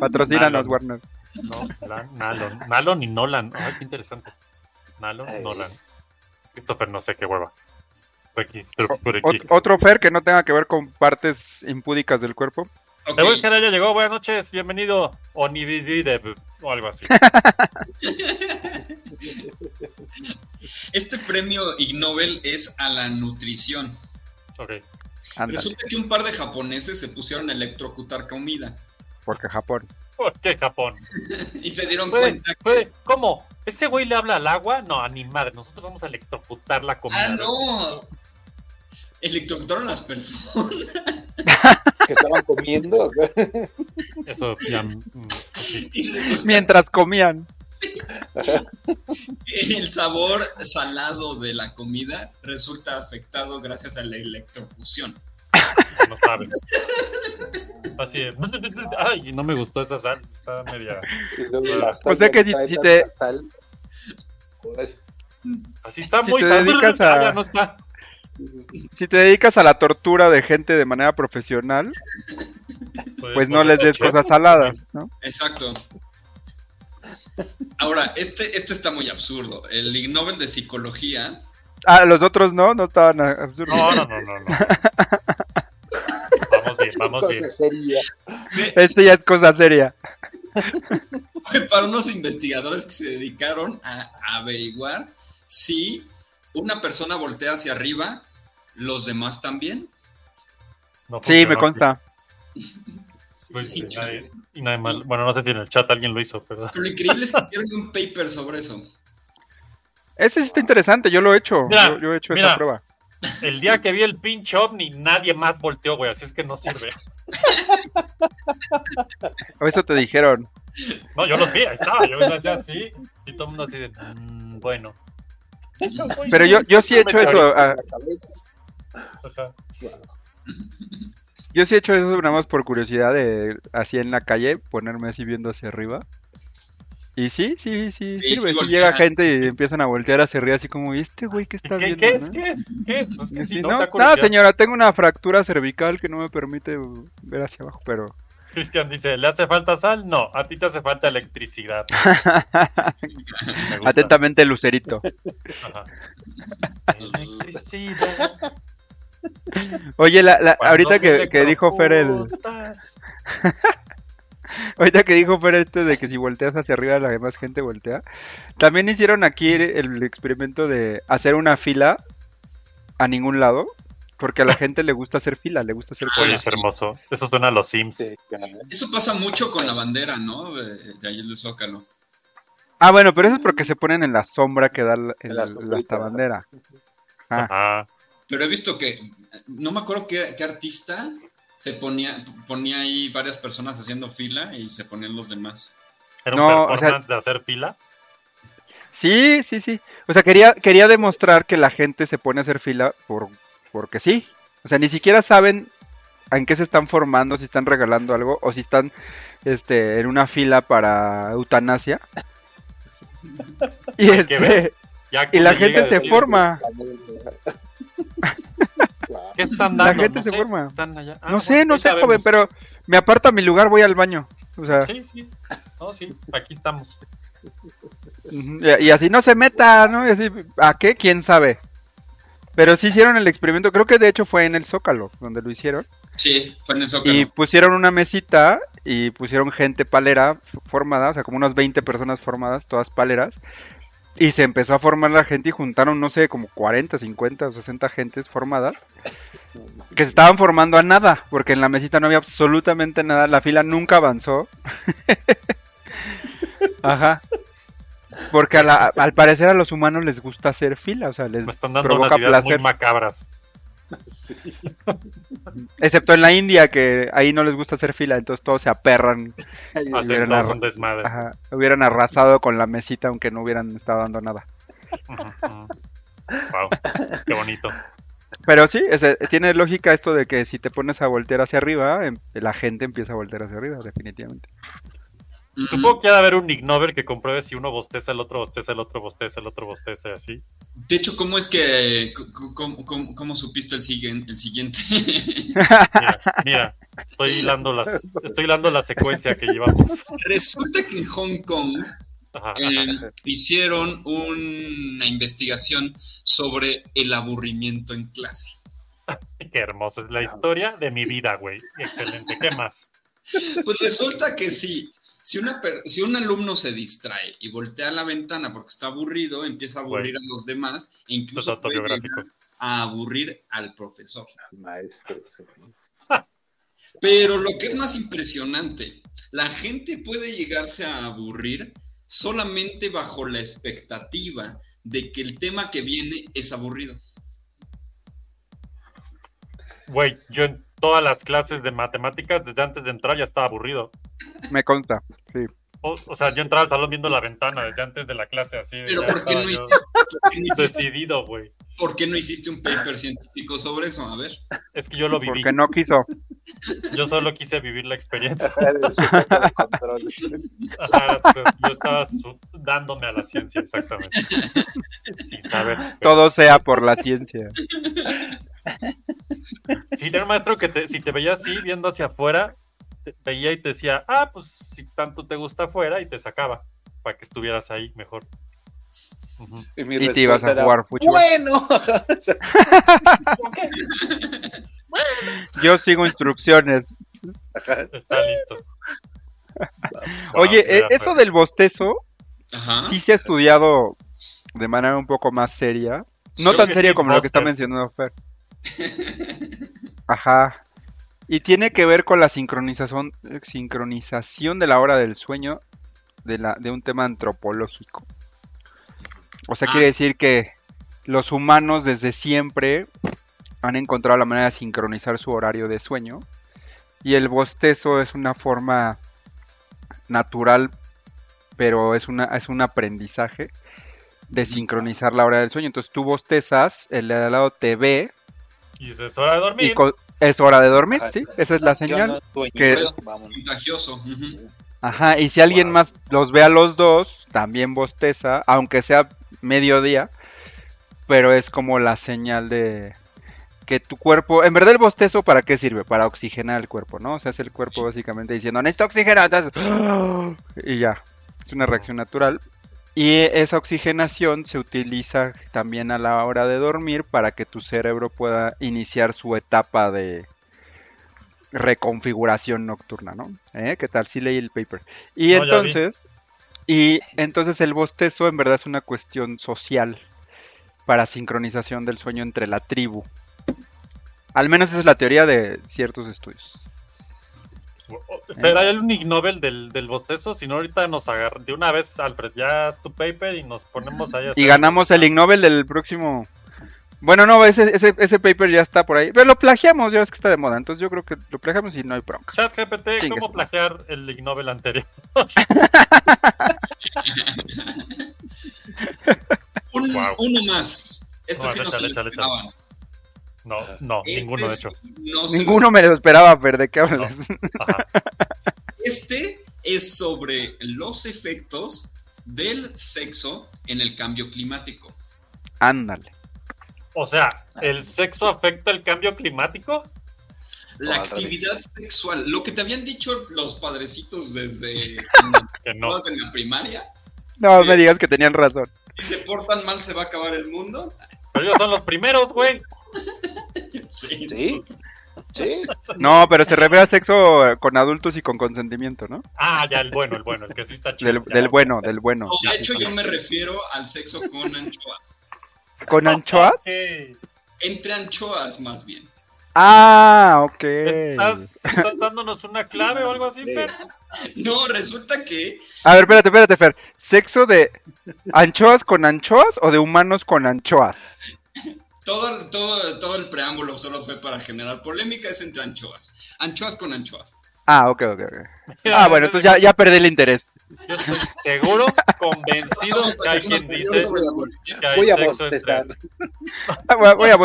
Patrocínanos, Nalon. Warner. No, Nalon. Nalon y Nolan. Ay, qué interesante. Nalon, Ay. Nolan. Christopher, no sé qué hueva. Por aquí, aquí. Ot- otro Fer que no tenga que ver con partes impúdicas del cuerpo. Ok, El buen Jera ya llegó, buenas noches, bienvenido. Onivididev, o algo así. (laughs) Este premio Ig Nobel es a la nutrición. Ok. Ándale, Resulta que un par de japoneses se pusieron a electrocutar comida porque Japón. ¿Por qué Japón? (laughs) y se dieron Puede, cuenta que... puede- ¿Cómo? ¿Ese güey le habla al agua? No, a ni madre. Nosotros vamos a electrocutar la comida. ¡Ah, no! Electrocutaron a las personas. (laughs) Que estaban comiendo. Eso ya. mm, Mientras comían. (laughs) el sabor salado de la comida resulta afectado gracias a la electrocución. No sabes. Así de, (laughs) Ay, no me gustó esa sal. Está media. O sea que si- te-. Así está Si muy te sal- dedicas a- Ah, ya no está. Si te dedicas a la tortura de gente de manera profesional, pues no les des cosas saladas, ¿no? Exacto. Ahora, este, este está muy absurdo. El Ig Nobel de Psicología Ah, los otros no, no estaban absurdos. No, no, no, no. no. Vamos bien, vamos bien. Este ya es cosa seria. fue para unos investigadores que se dedicaron a averiguar si una persona voltea hacia arriba, los demás también. No Sí, me consta. (laughs) Pues, sí, nadie- y nadie más. Bueno, no sé si en el chat alguien lo hizo, pero. Pero lo increíble es que (laughs) hicieron un paper sobre eso. Ese sí está interesante, yo lo he hecho. Mira, yo, yo he hecho mira. esa prueba. El día que vi el pinche ovni, nadie más volteó, güey. Así es que no sirve. Eso te dijeron. No, yo los vi, ahí estaba. Yo me hacía así. Y todo el mundo así de. "Mm, bueno. Pero yo, yo sí he hecho eso. Ah, yo sí he hecho eso nada más por curiosidad de así en la calle, ponerme así viendo hacia arriba. Y sí, sí, sí, Sí, sirve. Sí, llega gente y empiezan a voltear hacia arriba así como, ¿y este güey qué está ¿Qué, viendo? qué no?" es? ¿Qué es? ¿Qué? Pues que si no, no, señora, tengo una fractura cervical que no me permite ver hacia abajo, pero Cristian dice, ¿le hace falta sal? No, a ti te hace falta electricidad. (laughs) Atentamente Lucerito. Ajá. (laughs) Electricidad. Oye, la, la- ahorita que, que dijo Fer el. (laughs) Ahorita que dijo Fer este de que si volteas hacia arriba la demás gente voltea. También hicieron aquí el experimento de hacer una fila a ningún lado. Porque a la gente le gusta hacer fila, le gusta hacer Oye, cola. es hermoso. Eso suena a los Sims. Sí. Eso pasa mucho con la bandera, ¿no? De, de ayer de Zócalo. Ah, bueno, pero eso es porque se ponen en la sombra que da la, En la la, sombrita. bandera. Ah, Ajá. Pero he visto que, no me acuerdo qué, qué artista se ponía, ponía ahí varias personas haciendo fila y se ponían los demás. Era un No, o sea- performance de hacer fila. Sí, sí, sí. O sea, quería, quería demostrar que la gente se pone a hacer fila por, porque sí. O sea, ni siquiera saben en qué se están formando, si están regalando algo o si están este, en una fila para eutanasia. Y, este, Ya y la gente se forma. Claro. ¿Qué están La dando? gente no se sé, forma. están allá. Ah, No sé, bueno, no sé, sabemos. joven, pero me aparta mi lugar, voy al baño. O sea, Sí, sí. No, sí, aquí estamos. Y, y así no se meta, ¿no? Y así, ¿a qué? ¿Quién sabe? Pero sí hicieron el experimento, creo que de hecho fue en el Zócalo donde lo hicieron. Sí, fue en el Zócalo. Y pusieron una mesita y pusieron gente palera formada, o sea, como unas 20 personas formadas, todas paleras. Y se empezó a formar la gente y juntaron, no sé, como 40, 50 o 60 gentes formadas. Que se estaban formando a nada, porque en la mesita no había absolutamente nada, la fila nunca avanzó. (laughs) Ajá. Porque a la- al parecer a los humanos les gusta hacer fila, o sea, les Me están dando provoca unas ideas placer. muy macabras. Sí. (laughs) Excepto en la India, que ahí no les gusta hacer fila, entonces todos se aperran. Hacen hubieran todos arra- un desmadre. Ajá, hubieran arrasado con la mesita aunque no hubieran estado dando nada. Wow, qué bonito. Pero sí, ese- tiene lógica esto de que si te pones a voltear hacia arriba, em- la gente empieza a voltear hacia arriba, definitivamente. Supongo que ha de haber un Nobel que compruebe si uno bosteza, el otro bosteza, el otro bosteza, el otro bosteza así. De hecho, ¿cómo es que, cómo, cómo- cómo supiste el, siguiente el siguiente? (laughs) Mira, mira, estoy hilando las, estoy hilando la secuencia que llevamos. (laughs) Resulta que en Hong Kong eh, hicieron una investigación sobre el aburrimiento en clase. (laughs) Qué hermoso. Es la historia de mi vida, güey. Excelente. ¿Qué más? Pues resulta que sí. Si, una per- si un alumno se distrae y voltea a la ventana porque está aburrido, empieza a aburrir a los demás e incluso puede a aburrir al profesor. Maestro, sí. Pero lo que es más impresionante, la gente puede llegarse a aburrir solamente bajo la expectativa de que el tema que viene es aburrido. Güey, yo todas las clases de matemáticas, desde antes de entrar, ya estaba aburrido. Me consta, sí. O, o sea, yo entraba al salón viendo la ventana desde antes de la clase, así. de Pero ya ¿por qué, no hiciste, por qué no hiciste- decidido, güey. por qué no hiciste un paper científico sobre eso? A ver. Es que yo lo viví. Porque no quiso. Yo solo quise vivir la experiencia. (laughs) Ajá, yo estaba dándome a la ciencia, exactamente. Sin saber. Todo sea por la ciencia. (laughs) Sí, era un maestro que te- si te veía así, viendo hacia afuera, te veía y te decía, ah, pues si tanto te gusta afuera, y te sacaba para que estuvieras ahí mejor. Y, mi Y te ibas a era, jugar fútbol. Bueno, (laughs) Yo sigo instrucciones. Ajá. Está listo. (laughs) Oye, Wow, eh, eso pues, del bostezo Ajá. sí se ha estudiado de manera un poco más seria. No Creo tan seria como lo que está mencionando Fer. (laughs) Ajá. Y tiene que ver con la sincronización, sincronización de la hora del sueño de, la, de un tema antropológico. O sea, Ah. quiere decir que los humanos desde siempre han encontrado la manera de sincronizar su horario de sueño. Y el bostezo es una forma natural, pero es, una, es un aprendizaje de sincronizar la hora del sueño. Entonces tú bostezas, el de al lado te ve dices, es hora de dormir. es hora de dormir, Ajá. ¿sí? Esa es la señal. no que-. Contagioso. ujú. Ajá, y si alguien Wow. más los ve a los dos, también bosteza, aunque sea mediodía, pero es como la señal de que tu cuerpo, en verdad el bostezo para qué sirve? Para oxigenar el cuerpo, ¿no? O sea, es el cuerpo básicamente diciendo, necesito oxígeno, (gasps) y ya, es una reacción natural. Y esa oxigenación se utiliza también a la hora de dormir para que tu cerebro pueda iniciar su etapa de reconfiguración nocturna, ¿no? ¿Eh? ¿Qué tal? Sí leí el paper. Y No, entonces, y entonces el bostezo en verdad es una cuestión social para sincronización del sueño entre la tribu. Al menos esa es la teoría de ciertos estudios. Hay un Ig Nobel del, del bostezo, si no ahorita nos agarran de una vez, Alfred, ya haz tu paper y nos ponemos ahí a Y ganamos el Ig Nobel del próximo... Bueno, no, ese, ese, ese paper ya está por ahí. Pero lo plagiamos, ya ves que está de moda. Entonces yo creo que lo plagiamos y no hay bronca. Chat GPT, Chingue ¿cómo plagiar el Ig Nobel anterior? (laughs) Un- Wow. Uno más. Este No, sí no échale. No, no, Este ninguno de hecho. no Ninguno me lo esperaba, pero ¿de qué hablas? Este es sobre los efectos del sexo en el cambio climático. Ándale. O sea, ¿el sexo afecta el cambio climático? La actividad sexual, lo que te habían dicho los padrecitos desde (laughs) Que no. en la primaria, No me digas que tenían razón. si se portan mal se va a acabar el mundo. Pero ellos son los primeros, güey. Sí. ¿Sí? ¿Sí? No, pero se refiere al sexo eh, con adultos y con consentimiento, ¿no? Ah, ya, el bueno, el bueno, el que sí está chido. Del, bueno, del bueno. No, de hecho, yo me refiero al sexo con anchoas. ¿Con anchoas? Entre anchoas, más bien. Ah, ok. ¿Estás, estás dándonos una clave o algo así, Fer? No, resulta que A ver, espérate, espérate, Fer. ¿Sexo de anchoas con anchoas o de humanos con anchoas? Todo, todo, todo el preámbulo solo fue para generar polémica, es entre anchoas. Anchoas con anchoas. Ah, ok, ok, ok. (laughs) Ah, bueno, entonces ya, ya perdí el interés. Yo estoy seguro, convencido que hay quien dice que hay Voy a sexo entre... Ah, voy a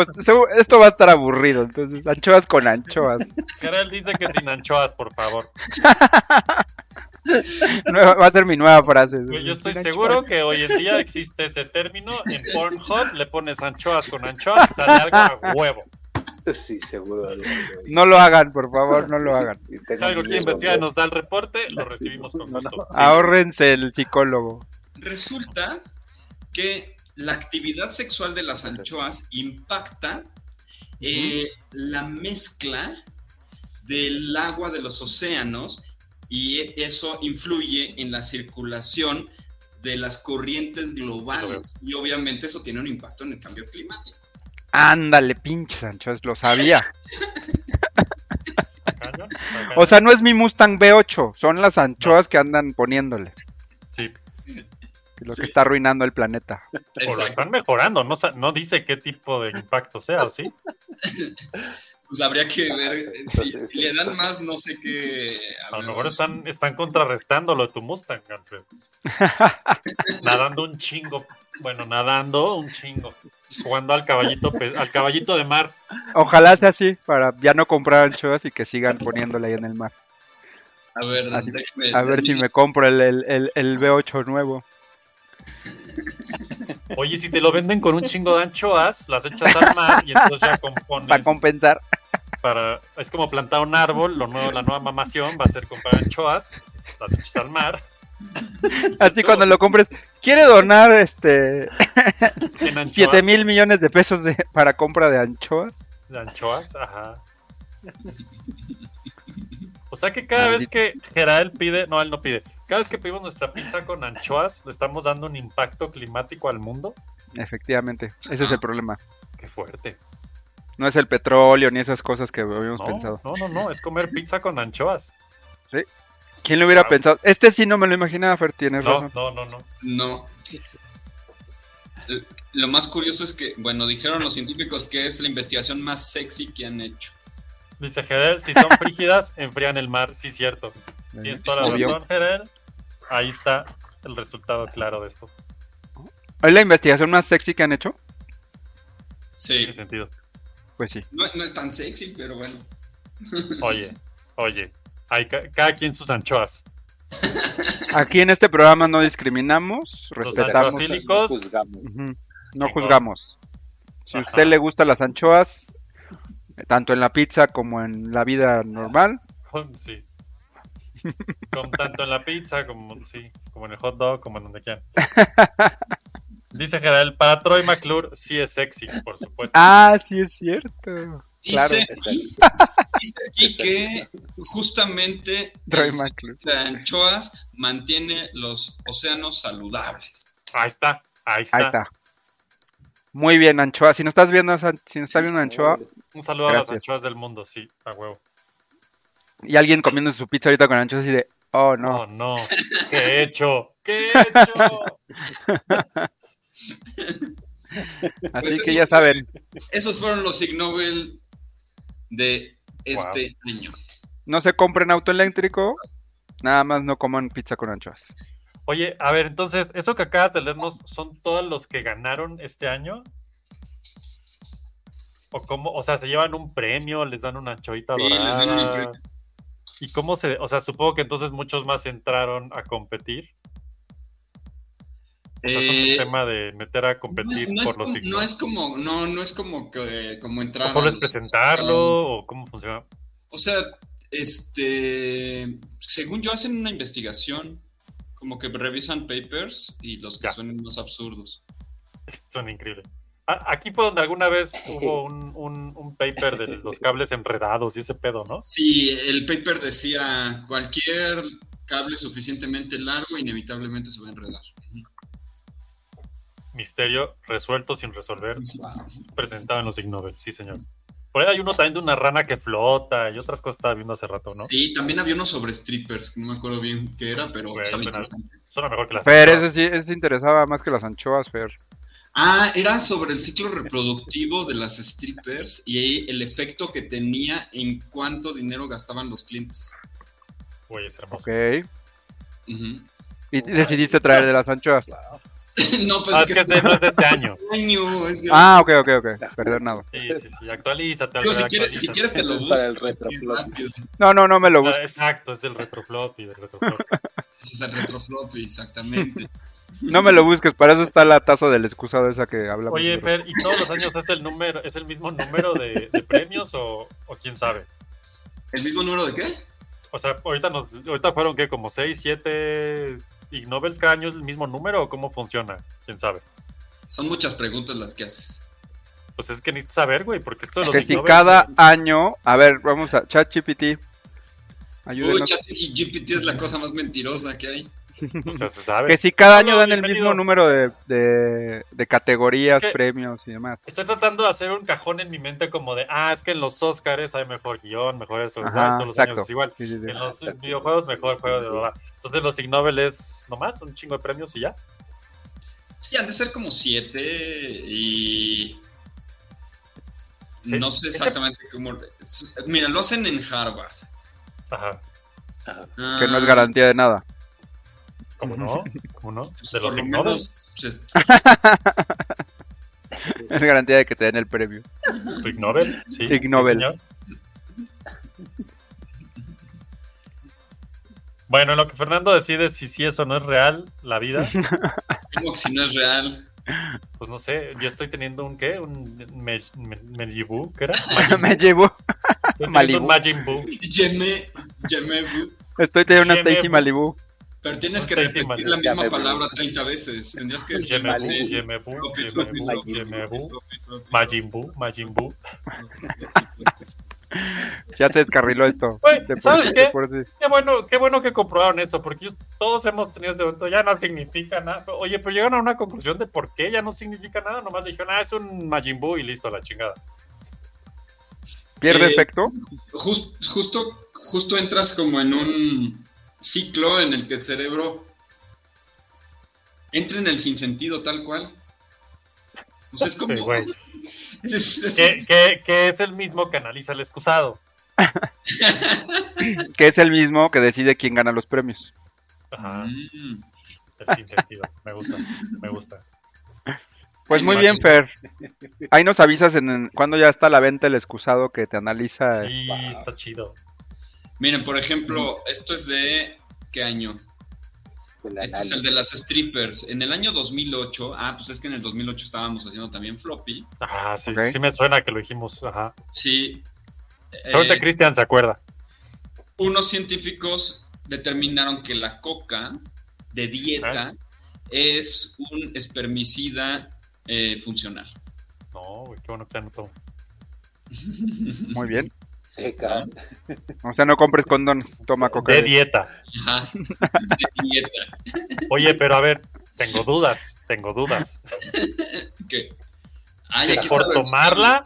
Esto va a estar aburrido, entonces anchoas con anchoas. Gerald dice que sin anchoas, por favor. (laughs) (laughs) Nueva- va a ser mi nueva frase. Yo estoy seguro que hoy en día existe ese término. En Pornhub le pones anchoas con anchoas y sale algo a huevo. Sí, seguro. algo. No lo hagan, por favor, no lo hagan. Si algo que investiga nos da el reporte, lo recibimos con No, no. gusto. Sí. Ahórrense el psicólogo. Resulta que la actividad sexual de las anchoas impacta eh, la mezcla del agua de los océanos y eso influye en la circulación de las corrientes globales y obviamente eso tiene un impacto en el cambio climático. Ándale, pinches anchoas, lo sabía. O sea, no es mi Mustang B8, son las anchoas que andan poniéndole. Sí. Lo que está arruinando el planeta. O lo están mejorando, no, no dice qué tipo de impacto sea, ¿o sí? (laughs) Pues habría que ver eh, si, si le dan más, no sé qué. A lo mejor están, están contrarrestando lo de tu Mustang, Alfred. (laughs) nadando un chingo. Bueno, nadando un chingo. Jugando al caballito, al caballito de mar. Ojalá sea así, para ya no comprar anchoas y que sigan poniéndole ahí en el mar. A ver, Así- déjame- A ver si me compro el, el, el, el B8 nuevo. Oye, si te lo venden con un chingo de anchoas, las echas al mar y entonces ya compones. Para compensar. para- es como plantar un árbol, lo nuevo, la nueva mamación va a ser comprar anchoas, las echas al mar. Así cuando lo compres, quiere donar este En anchoas, 7 mil millones de pesos de, para compra de anchoas. de anchoas, ajá. O sea que cada vez que Gerael pide, no, él no pide, cada vez que pedimos nuestra pizza con anchoas, le estamos dando un impacto climático al mundo. Efectivamente, ese es el problema. Qué fuerte. No es el petróleo ni esas cosas que habíamos No, pensado. no, no, no, es comer pizza con anchoas. ¿Quién lo hubiera Claro. pensado? Este sí no me lo imaginaba, Fer, tienes No, razón. no, no, no. No. Lo más curioso es que, bueno, dijeron los científicos que es la investigación más sexy que han hecho. Dice Gerael, si son frígidas, (laughs) enfrían el mar. Sí, cierto. Tienes toda la Obvio. razón, Gerael. Ahí está el resultado claro de esto. ¿Es la investigación más sexy que han hecho? Sí. ¿Qué sentido? Pues sí. No, no es tan sexy, pero bueno. (laughs) Oye, oye. Hay ca- cada quien sus anchoas. Aquí en este programa no discriminamos, Los respetamos, anchoafílicos. Juzgamos. No juzgamos. Si a usted le gustan las anchoas, tanto en la pizza como en la vida normal, (laughs) Sí. Con tanto en la pizza como, sí, como en el hot dog, como en donde quieran. (laughs) Dice Gerald, para Troy McClure sí es sexy, por supuesto. Ah, sí es cierto. Dice, Claro. aquí, dice aquí que justamente Troy de anchoas mantiene los océanos saludables. Ahí está, ahí está. Ahí está. Muy bien, Anchoa. Si no estás viendo, si no estás viendo Anchoa Un saludo a las anchoas del mundo, sí, a huevo. y alguien comiendo su pizza ahorita con anchoas así de, oh no. No, no. ¿Qué he hecho? ¿Qué he hecho? (laughs) Así Pues que ya fue- saben, Esos fueron los Ig Nobel de este año. no se compren auto eléctrico, nada más no coman pizza con anchoas. Oye, a ver, entonces, ¿eso que acabas de leernos son todos los que ganaron este año? ¿O cómo? O sea, ¿se llevan un premio? ¿Les dan una anchoita Sí, les dan una dorada? ¿Y cómo se...? O sea, supongo que entonces muchos más entraron a competir. O sea, es un Eh, sistema de meter a competir no es por los como, signos. no es como, no, no es como que como entrar. ¿O solo es presentarlo? ¿O cómo funciona? O sea, este, según yo hacen una investigación, como que revisan papers y los que Ya. suenen más absurdos. Son increíbles. A- Aquí fue donde alguna vez (laughs) hubo un, un- un paper de los cables enredados y ese pedo, ¿no? Sí, el paper decía cualquier cable suficientemente largo inevitablemente se va a enredar. Misterio resuelto sin resolver, presentado en los Ig Nobel, sí señor. Por ahí hay uno también de una rana que flota y otras cosas estaba viendo hace rato, ¿no? Sí, también había uno sobre strippers, que no me acuerdo bien qué era, pero estaba suena- mejor que las Fer, anchoas. ese sí, ese interesaba más que las anchoas, Fer. Ah, era sobre el ciclo reproductivo de las strippers y el efecto que tenía en cuánto dinero gastaban los clientes. Güey, es hermoso. Ok. Y decidiste traer de las anchoas. (laughs) no, pues Ah, es es que este no es de este año. año. es de- Ah, ok, ok, ok. Perdonado. Sí, sí, sí. Actualízate, Digo, si, quieres, si quieres te lo busco. para el. No, no, no me lo busques. Exacto, es del retrofloppy, del retrofloppy. Ese es el retrofloppy, exactamente. (laughs) No me lo busques, para eso está la taza del excusado esa que hablamos. Oye, Fer, ¿y todos los años es el número, es el mismo número de, de premios o, o quién sabe? ¿El mismo número de qué? O sea, ahorita, nos, ahorita fueron que como 6, 7 Ig Nobels cada año es el mismo número o cómo funciona? ¿Quién sabe? Son muchas preguntas las que haces. Pues es que necesitas saber, güey, porque esto de los Que si Nobel- cada año, a ver, vamos a ChatGPT. Uy. ChatGPT es la cosa más mentirosa que hay. O sea, se (laughs) sabe. Que si cada año dan el mismo número de, de, de categorías, Es que- premios y demás. Estoy tratando de hacer un cajón en mi mente como de, ah, es que en los Oscars hay mejor guion, mejor eso, Ajá, todos los exacto. años es igual. Sí, sí, sí. En los videojuegos mejor juego de verdad. Entonces los Ig Nobel es nomás un chingo de premios y ya. Sí, han de ser como siete y... Sí. No sé Ese- exactamente cómo... Mira, lo hacen en Harvard. Ajá. Que no es Ah, garantía de nada. ¿Cómo no? ¿Cómo no? pues, De los por lo Ig Nobel. menos, pues, (laughs) Es garantía de que te den el premio. Ig Nobel, sí. Ig Nobel. señor. Bueno, en lo que Fernando decide si sí eso no es real, la vida, (laughs) como que si no es real. pues no sé, yo estoy teniendo un qué, un me, me, Mejibu, ¿qué era? (laughs) me llevo. Estoy teniendo Malibu. un Majin Buu. Yeme, yeme, bu. Estoy teniendo una Stacy bu- Malibu. Pero tienes que repetir la misma palabra 30 veces. Tendrías que decir Yemebu. Yemebu, Majin Buu. (laughs) Ya te descarriló esto. ¿sabes sí, qué? de por sí. Qué bueno, qué bueno que comprobaron eso, porque todos hemos tenido ese momento, ya no significa nada. Oye, pero llegaron a una conclusión de por qué ya no significa nada, nomás dijeron, ah, es un Majin Buu y listo, la chingada. ¿Pierde Eh, efecto? Jus- justo, justo entras como en un ciclo en el que el cerebro entra en el sinsentido tal cual. Sea, es como... Sí, (laughs) Que, que- que es el mismo que analiza el excusado. (laughs) Que es el mismo que decide quién gana los premios. Ajá, Mm. el sinsentido. Me gusta, me gusta. Pues muy bien, Fer. Ahí nos avisas en cuando ya está a la venta el excusado que te analiza. Sí, está chido. Miren, por ejemplo, esto es de... ¿Qué año? Este es el de las strippers. En el año 2008, ah, pues es que en el 2008 estábamos haciendo también floppy. Ajá, sí, sí me suena que lo dijimos. Ajá. Sí. Seguramente Eh, Cristian se acuerda. unos científicos determinaron que la coca de dieta es un espermicida eh, funcional. No, güey, qué bueno que anotó. Muy bien. Ca- (laughs) O sea, no compres condones, toma coca. De dieta. Ajá. De dieta. (laughs) Oye, pero a ver, tengo dudas, tengo dudas. ¿Qué? Ay, ¿Es aquí por tomarla?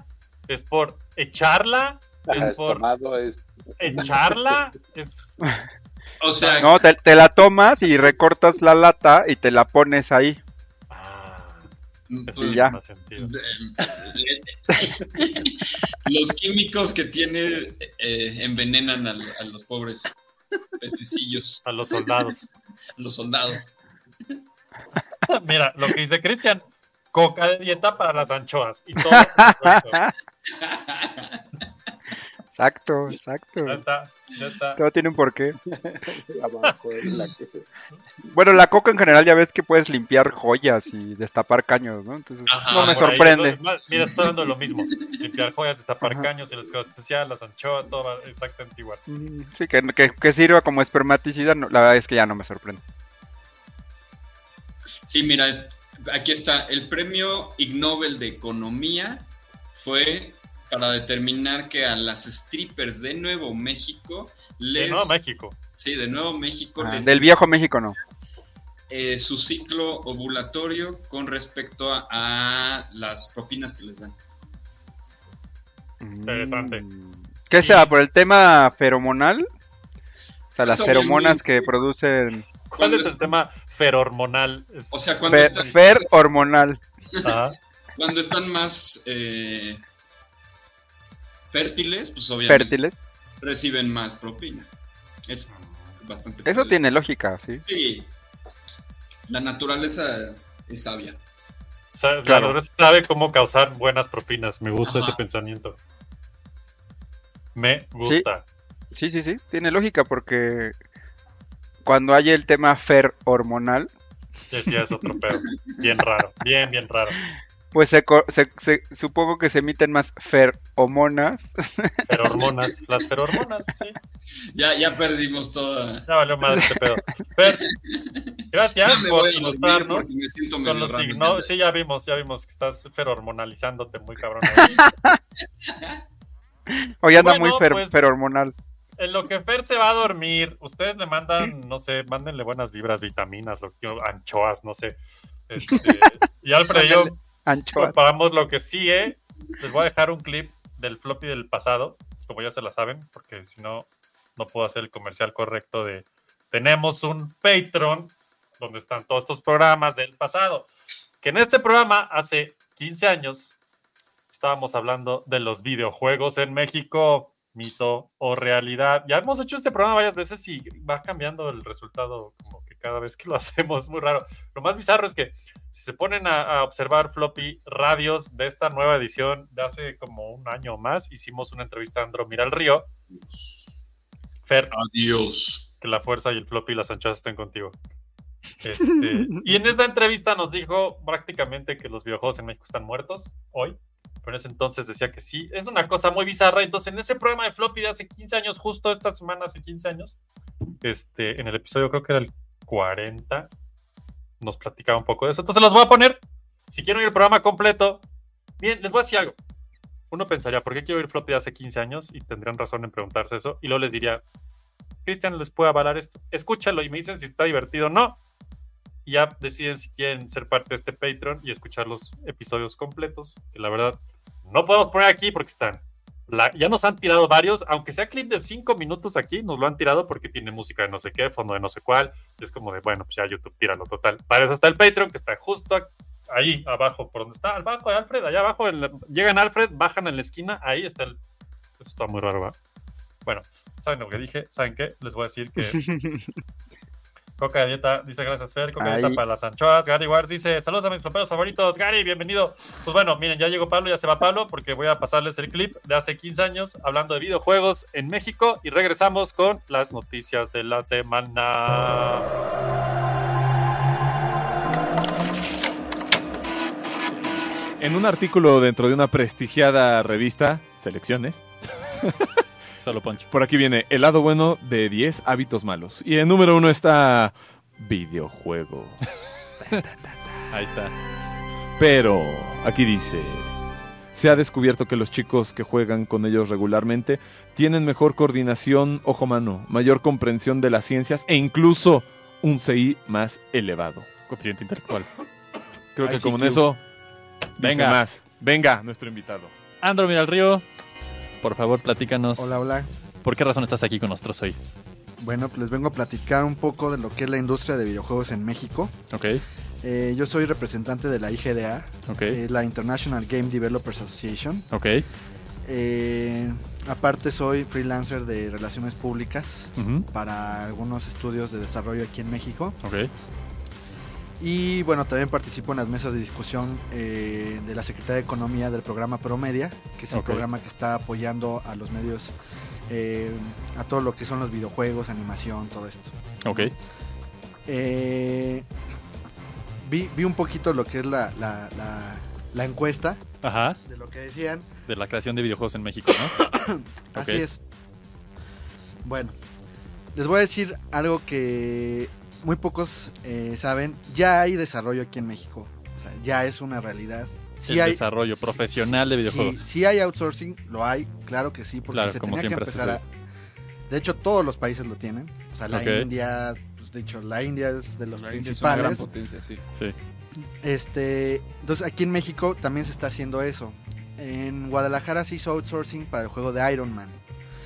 ¿Es por echarla? ¿Es es por tomado, es echarla? ¿Es... O sea, No, te, te la tomas y recortas la lata y te la pones ahí. Eso pues, ya. (laughs) los químicos que tiene eh, envenenan a, a los pobres pececillos, A los soldados. a (laughs) los soldados. (laughs) Mira, lo que dice Cristian. Coca de dieta para las anchoas. Y todo. Exacto, exacto. Ya está, ya está. Todo tiene un porqué. (laughs) abajo de la que- Bueno, la coca en general ya ves que puedes limpiar joyas y destapar caños, ¿no? Entonces, Ajá, no me ahí, sorprende. no, Mira, estoy hablando de lo mismo. Limpiar joyas, destapar Ajá. caños, el escudo especial, las anchoas, todo va exactamente igual. Mm, Sí, que, que, que sirva como espermaticida, no, la verdad es que ya no me sorprende. Sí, mira, aquí está. El premio Ig Nobel de Economía fue para determinar que a las strippers de Nuevo México les... De Nuevo México. Sí, de Nuevo México Ah, les del viejo México no. eh, su ciclo ovulatorio con respecto a, a las propinas que les dan. Interesante. Mm. ¿Qué sea? ¿Por el tema feromonal? O sea, las Eso feromonas que producen... ¿Cuál es el tema ferormonal? Es- O sea, cuando, Fer, están, fer hormonal. Ajá. cuando están más eh, fértiles, pues obviamente Fértiles. reciben más propina. Es bastante Eso tiene lógica, sí. Sí. La naturaleza es sabia. O sea, la Claro. naturaleza sabe cómo causar buenas propinas. Me gusta Ajá. ese pensamiento. Me gusta. Sí, sí, sí. Tiene lógica porque cuando hay el tema fer hormonal, Sí, sí, es otro pedo. (laughs) Bien raro. Bien, bien raro. Pues se, co- se- se- supongo que se emiten más feromonas. (laughs) Ferormonas. Las ferormonas, sí. Ya, ya perdimos toda. Ya valió madre este pedo. Fer, gracias por voy a dormir ilustrarnos siento con los signos. Sí, ya vimos, ya vimos que estás ferormonalizándote muy cabrón. (laughs) Hoy anda Bueno, muy fer, pues- ferormonal. En lo que Fer se va a dormir, ustedes le mandan, no sé, mándenle buenas vibras, vitaminas, lo que, anchoas, no sé. Este, y Alfred y yo Preparamos lo que sigue. Les voy a dejar un clip del floppy del pasado, como ya se la saben, porque si no, no puedo hacer el comercial correcto de... Tenemos un Patreon donde están todos estos programas del pasado. Que en este programa, hace 15 años, estábamos hablando de los videojuegos en México, mito o realidad. Ya hemos hecho este programa varias veces y va cambiando el resultado como que cada vez que lo (laughs) hacemos, muy raro. Lo más bizarro es que si se ponen a, a observar floppy radios de esta nueva edición de hace como un año o más, hicimos una entrevista a Andro Miral Río. Fer, Adiós. que la fuerza y el floppy y las anchas estén contigo. Este, (laughs) y en esa entrevista nos dijo prácticamente que los videojuegos en México están muertos hoy, pero en ese entonces decía que sí. Es una cosa muy bizarra. Entonces, en ese programa de floppy de hace 15 años, justo esta semana, hace 15 años, este, en el episodio creo que era el 40, nos platicaba un poco de eso. Entonces, los voy a poner. Si quieren oír el programa completo, bien, les voy a decir algo. Uno pensaría, ¿por qué quiero oír floppy de hace 15 años? Y tendrían razón en preguntarse eso. Y luego les diría, Cristian les puede avalar esto. Escúchalo y me dicen si está divertido o no. Y ya deciden si quieren ser parte de este Patreon y escuchar los episodios completos, que la verdad no podemos poner aquí porque están. ya nos han tirado varios, aunque sea clip de 5 minutos aquí, nos lo han tirado porque tiene música de no sé qué, fondo de no sé cuál. es como de, bueno, pues ya YouTube tíralo total. Para eso está el Patreon, que está justo ahí abajo, por donde está, abajo de Alfred, allá abajo. la- llegan Alfred, bajan en la esquina, ahí está el. Eso está muy raro, ¿va? Bueno, ¿saben lo que dije? ¿Saben qué? Les voy a decir que (laughs) Coca de dieta dice gracias Fer, Coca de dieta para las anchoas. Gary Wars dice saludos a mis floperos favoritos. Gary, bienvenido. Pues bueno, miren, ya llegó Pablo, ya se va Pablo porque voy a pasarles el clip de hace 15 años hablando de videojuegos en México y regresamos con las noticias de la semana. En un artículo dentro de una prestigiada revista, Selecciones, (laughs) Solo Poncho. por aquí viene el lado bueno de 10 hábitos malos. Y en número uno está videojuego. (laughs) Ahí está. Pero aquí dice, Se ha descubierto que los chicos que juegan con ellos regularmente tienen mejor coordinación ojo-mano, mayor comprensión de las ciencias e incluso un CI más elevado. Coeficiente intelectual. Creo que ICQ. con eso dice Venga. más. Venga, nuestro invitado. Andro Mira Río, por favor, platícanos. Hola, hola. ¿Por qué razón estás aquí con nosotros hoy? Bueno, pues les vengo a platicar un poco de lo que es la industria de videojuegos en México. Ok, Eh, yo soy representante de la IGDA, ok, que es la International Game Developers Association. ok. Eh, aparte soy freelancer de relaciones públicas para algunos estudios de desarrollo aquí en México. Ok, Y bueno, también participo en las mesas de discusión eh, de la Secretaría de Economía del programa Promedia, que es el programa que está apoyando a los medios, eh, a todo lo que son los videojuegos, animación, todo esto. ok. Eh, vi, vi un poquito lo que es la, la, la- la encuesta Ajá, de lo que decían. de la creación de videojuegos en México, ¿no? (coughs) Así es. Bueno, les voy a decir algo que muy pocos eh, saben. Ya hay desarrollo aquí en México. O sea, ya es una realidad. Sí el hay, desarrollo sí- profesional de sí- videojuegos. Sí, hay outsourcing, lo hay, claro que sí, porque Claro, se como tenía que empezar a... De hecho, todos los países lo tienen. O sea, la. India, pues de hecho, la India es de los La India es una gran principales. potencia, sí. Sí, Este, entonces aquí en México también se está haciendo eso. En Guadalajara se hizo outsourcing para el juego de Iron Man.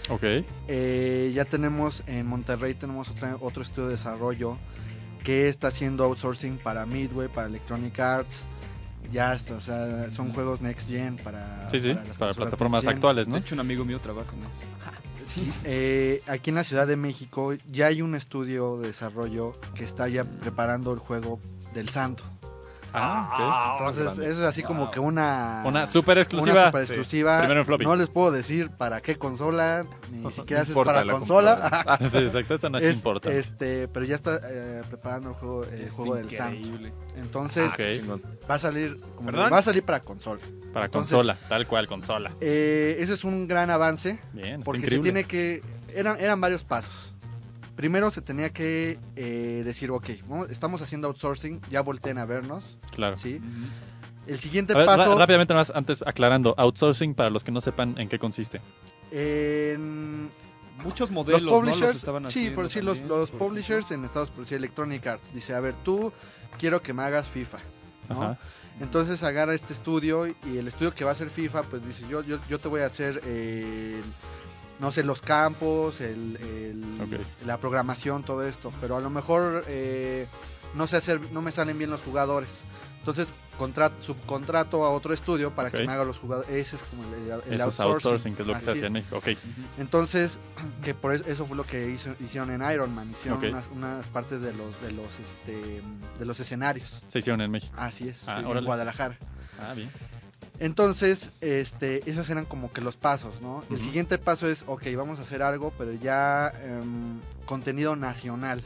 Ok. Eh, ya tenemos en Monterrey tenemos otra- otro estudio de desarrollo que está haciendo outsourcing para Midway, para Electronic Arts. Ya está, o sea, son juegos next gen para, Sí, sí, las para consolas plataformas actuales, ¿no? De hecho, un amigo mío trabaja en eso. Sí, eh, aquí en la Ciudad de México ya hay un estudio de desarrollo que está ya preparando el juego del Santo. Ah, Entonces, eso es así como que una. Una super exclusiva. Una super exclusiva. Primero en floppy. No les puedo decir para qué consola, ni (laughs) siquiera no si es importa para la consola. (laughs) Ah, sí, exacto, eso no es importante. Este, pero ya está eh, preparando el juego, el Está juego del Santo. increíble. Entonces, va a salir como ¿Perdón? va a salir para consola. Para entonces- consola, tal cual, consola. Eh, ese es un gran avance Bien, porque se tiene que eran eran varios pasos. Primero se tenía que eh, decir, ok, vamos- estamos haciendo outsourcing, ya volteen a vernos, Claro. ¿sí? El siguiente ver, paso rápidamente más, antes aclarando, outsourcing para los que no sepan en qué consiste. en Muchos los modelos ¿no? los publishers, estaban sí, haciendo por decir los, también, los por ejemplo. publishers en Estados Unidos, Electronic Arts, dice, a ver, tú quiero que me hagas FIFA, ¿no? Ajá. Entonces agarra este estudio y el estudio que va a hacer FIFA, pues dice, yo, yo, yo te voy a hacer, eh, no sé, los campos, el, el- la programación, todo esto, pero a lo mejor eh, no sé hacer, no me salen bien los jugadores. Entonces contra- subcontrato a otro estudio para que me haga los jugadores. Ese es como el, el Eso es outsourcing. outsourcing, que es lo que se hace en. México. Entonces, (clears throat) que por eso, eso fue lo que hizo- hicieron en Iron Man, hicieron unas, unas partes de los de los este de los escenarios. Se hicieron en México. Así es, Ah, sí, en. Guadalajara. Ah, bien. Entonces, este, esos eran como que los pasos, ¿no? El siguiente paso es, ok, vamos a hacer algo, pero ya em, contenido nacional.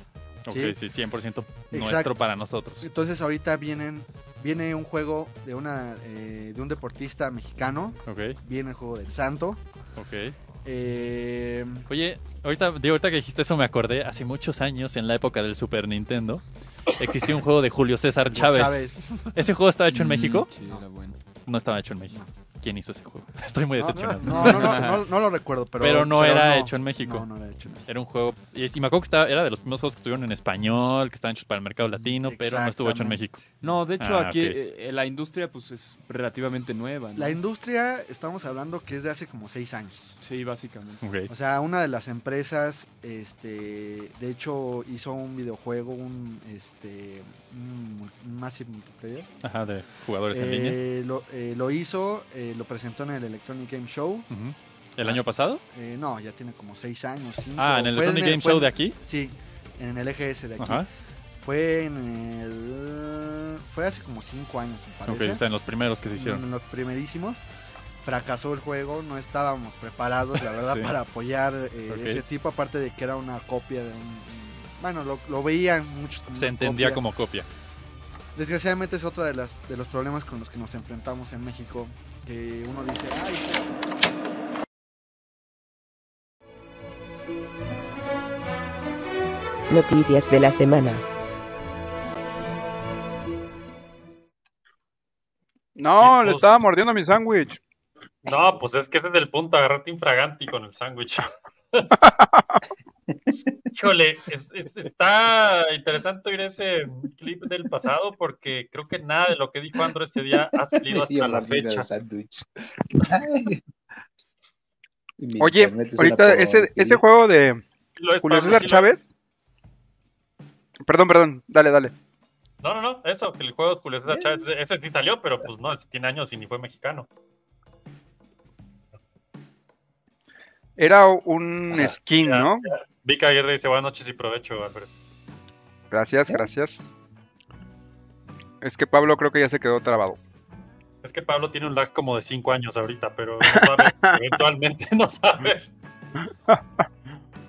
Ok, ¿sí? sí, 100% Exacto. nuestro para nosotros. Entonces ahorita vienen, viene un juego de una eh, de un deportista mexicano, Ok, viene el juego del Santo. ok. eh, Oye, ahorita, digo, ahorita que dijiste eso me acordé, hace muchos años, en la época del Super Nintendo, existía un juego de Julio César Chávez. Chávez. ¿Ese juego estaba hecho en Mm, México? Sí, era bueno. No estaba hecho en México. ¿Quién hizo ese juego? (laughs) Estoy muy decepcionado. no, no, no, (laughs) no, no lo recuerdo, pero, Pero no era no. hecho en México. No, no era hecho en México. Era un juego, y, y me acuerdo que estaba, era de los primeros juegos que estuvieron en español, que estaban hechos para el mercado latino, pero no estuvo hecho en. México. No, de hecho, Ah, aquí ok. eh, la industria pues es relativamente nueva. ¿no? La industria, estamos hablando que es de hace como seis años. Sí, básicamente. Ok. O sea, una de las empresas, este, de hecho, hizo un videojuego, un, este, un, un Massive Multiplayer. Ajá, de jugadores en línea. Eh, lo, eh, lo hizo, eh, lo presentó en el Electronic Game Show. ¿El año pasado? Eh, no, ya tiene como seis años. cinco. Ah, ¿en el Fue Electronic Game Show de aquí? Sí, en el EGS de aquí. Ajá. Fue en el... Fue hace como cinco años, me Ok, parece. o sea, en los primeros que se hicieron. En los primerísimos. Fracasó el juego, no estábamos preparados, la verdad, (laughs) Sí. para apoyar eh, ese tipo, aparte de que era una copia de un... Bueno, lo, lo veían muchos como Se entendía copia. como copia. Desgraciadamente es otro de, las, de los problemas con los que nos enfrentamos en México, que uno dice, ay, Noticias de la semana. No, le pues- estaba mordiendo mi sándwich. No, pues es que ese es el punto, agarrarte infraganti con el sándwich. (laughs) Híjole, es- es- está interesante oír ese clip del pasado porque creo que nada de lo que dijo Andro ese día ha salido (laughs) hasta la fecha. (laughs) Oye, ahorita ese, ese juego de Julio César sí lo- Chávez. Perdón, perdón, dale, dale. No, no, no, eso, que el juego de Julio César Chávez, ese sí salió, pero pues no, ese tiene años y ni fue mexicano. Era un skin, Ya, ¿no? Ya. Vika Aguirre dice buenas noches y provecho, Alfred. Gracias, gracias. Es que Pablo creo que ya se quedó trabado. Es que Pablo tiene un lag como de 5 años ahorita, pero no sabe, (laughs) eventualmente no sabe.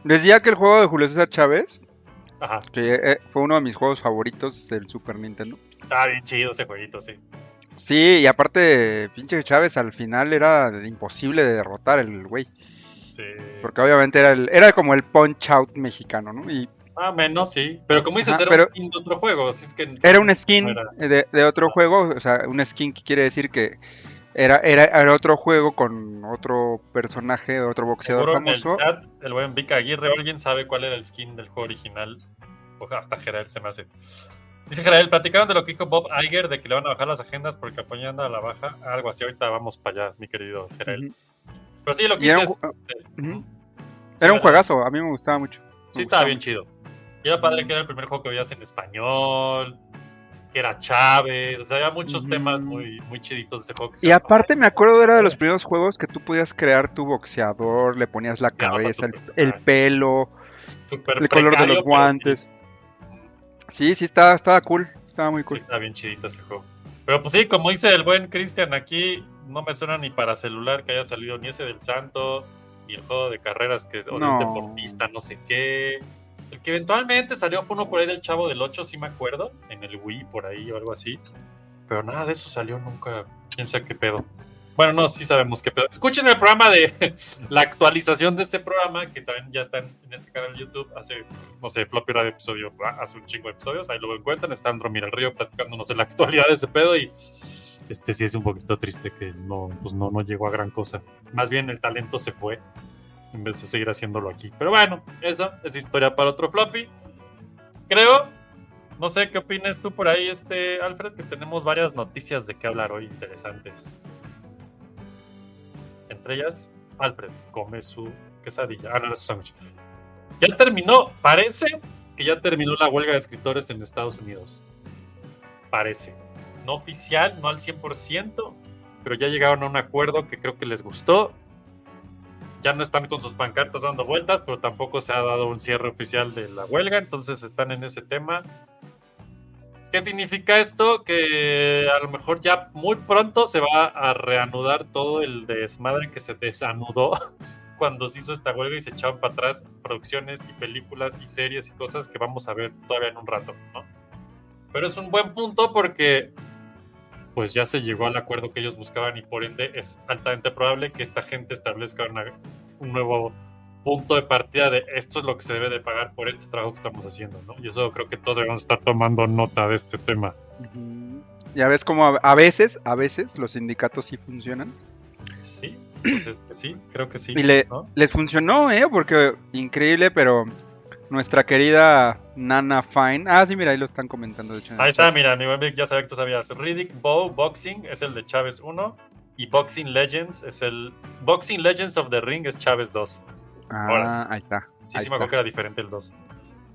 Decía que el juego de Julio César Chávez, Ajá, que eh, fue uno de mis juegos favoritos del Super Nintendo. está bien chido ese jueguito, sí. Sí, y aparte, pinche Chávez al final era imposible de derrotar el güey. Sí. Porque obviamente era, el, era como el punch out mexicano, ¿no? Y Ah, menos, sí. Pero como dices, Ajá, era un skin de otro juego, así es que... era un skin era- de, de otro juego, o sea, un skin que quiere decir que era, era, era otro juego con otro personaje, otro boxeador Seguro en el famoso. chat, el buen Vika Aguirre, alguien sabe cuál era el skin del juego original. O hasta Gerald se me hace. Dice Gerald, platicaron de lo que dijo Bob Iger, de que le van a bajar las agendas porque apoyando a la baja. Algo así, ahorita vamos para allá, mi querido Gerald. Pero sí, lo que Y era un ju- este. Era un juegazo, a mí me gustaba mucho. Me Sí, estaba bien mucho. chido. Y era padre que era el primer juego que veías en español, que era Chávez, o sea, había muchos temas muy, muy chiditos de ese juego. que Y aparte me acuerdo era de los primeros juegos que tú podías crear tu boxeador, le ponías la cabeza, el, el personaje. pelo, el color de los guantes. sí. Sí, sí, estaba, estaba cool, estaba muy Sí, cool. está bien chidito ese juego. Pero pues sí, como dice el buen Cristian aquí, no me suena ni para celular que haya salido ni ese del Santo, ni el juego de carreras que o No. deportista, no sé qué. El que eventualmente salió fue uno por ahí del Chavo del 8, sí me acuerdo, en el Wii por ahí o algo así. Pero nada de eso salió nunca, quién sabe qué pedo. Bueno, no, sí sabemos qué pedo. Escuchen el programa de (laughs) la actualización de este programa, que también ya está en, en este canal de YouTube. Hace, no sé, Floppy Radio episodio, ah, hace un chingo de episodios. Ahí lo encuentran. Está Andro Mira el Río platicándonos de la (laughs) actualidad de ese pedo. Y este sí es un poquito triste que no, pues no, no llegó a gran cosa. Más bien el talento se fue en vez de seguir haciéndolo aquí. Pero bueno, eso es historia para otro Floppy. Creo, no sé qué opinas tú por ahí, este Alfred, que tenemos varias noticias de qué hablar hoy interesantes. Entre ellas, Alfred come su quesadilla. Ah, no, no, su sándwich. Ya terminó, parece que ya terminó la huelga de escritores en Estados Unidos. Parece. No oficial, no al 100%, pero ya llegaron a un acuerdo que creo que les gustó. Ya no están con sus pancartas dando vueltas, pero tampoco se ha dado un cierre oficial de la huelga, entonces están en ese tema. ¿Qué significa esto? Que a lo mejor ya muy pronto se va a reanudar todo el desmadre que se desanudó (laughs) cuando se hizo esta huelga y se echaron para atrás producciones y películas y series y cosas que vamos a ver todavía en un rato, ¿no? Pero es un buen punto porque pues ya se llegó al acuerdo que ellos buscaban y por ende es altamente probable que esta gente establezca un nuevo punto de partida de esto es lo que se debe de pagar por este trabajo que estamos haciendo, ¿no? Y eso creo que todos debemos estar tomando nota de este tema. Ya ves como a, a veces, a veces los sindicatos sí funcionan. Sí, pues es que sí, creo que sí. Y le, ¿no? les funcionó, ¿eh? Porque increíble, pero nuestra querida Nana Fine. Ah, sí, mira, ahí lo están comentando. De hecho, Ahí está, mira, mi buen Vic, ya sabía que tú sabías. Riddick Bow Boxing es el de Chávez 1 y Boxing Legends es el... Boxing Legends of the Ring es Chávez 2. Ah, ahí está. Sí, ahí sí me acuerdo que era diferente el 2.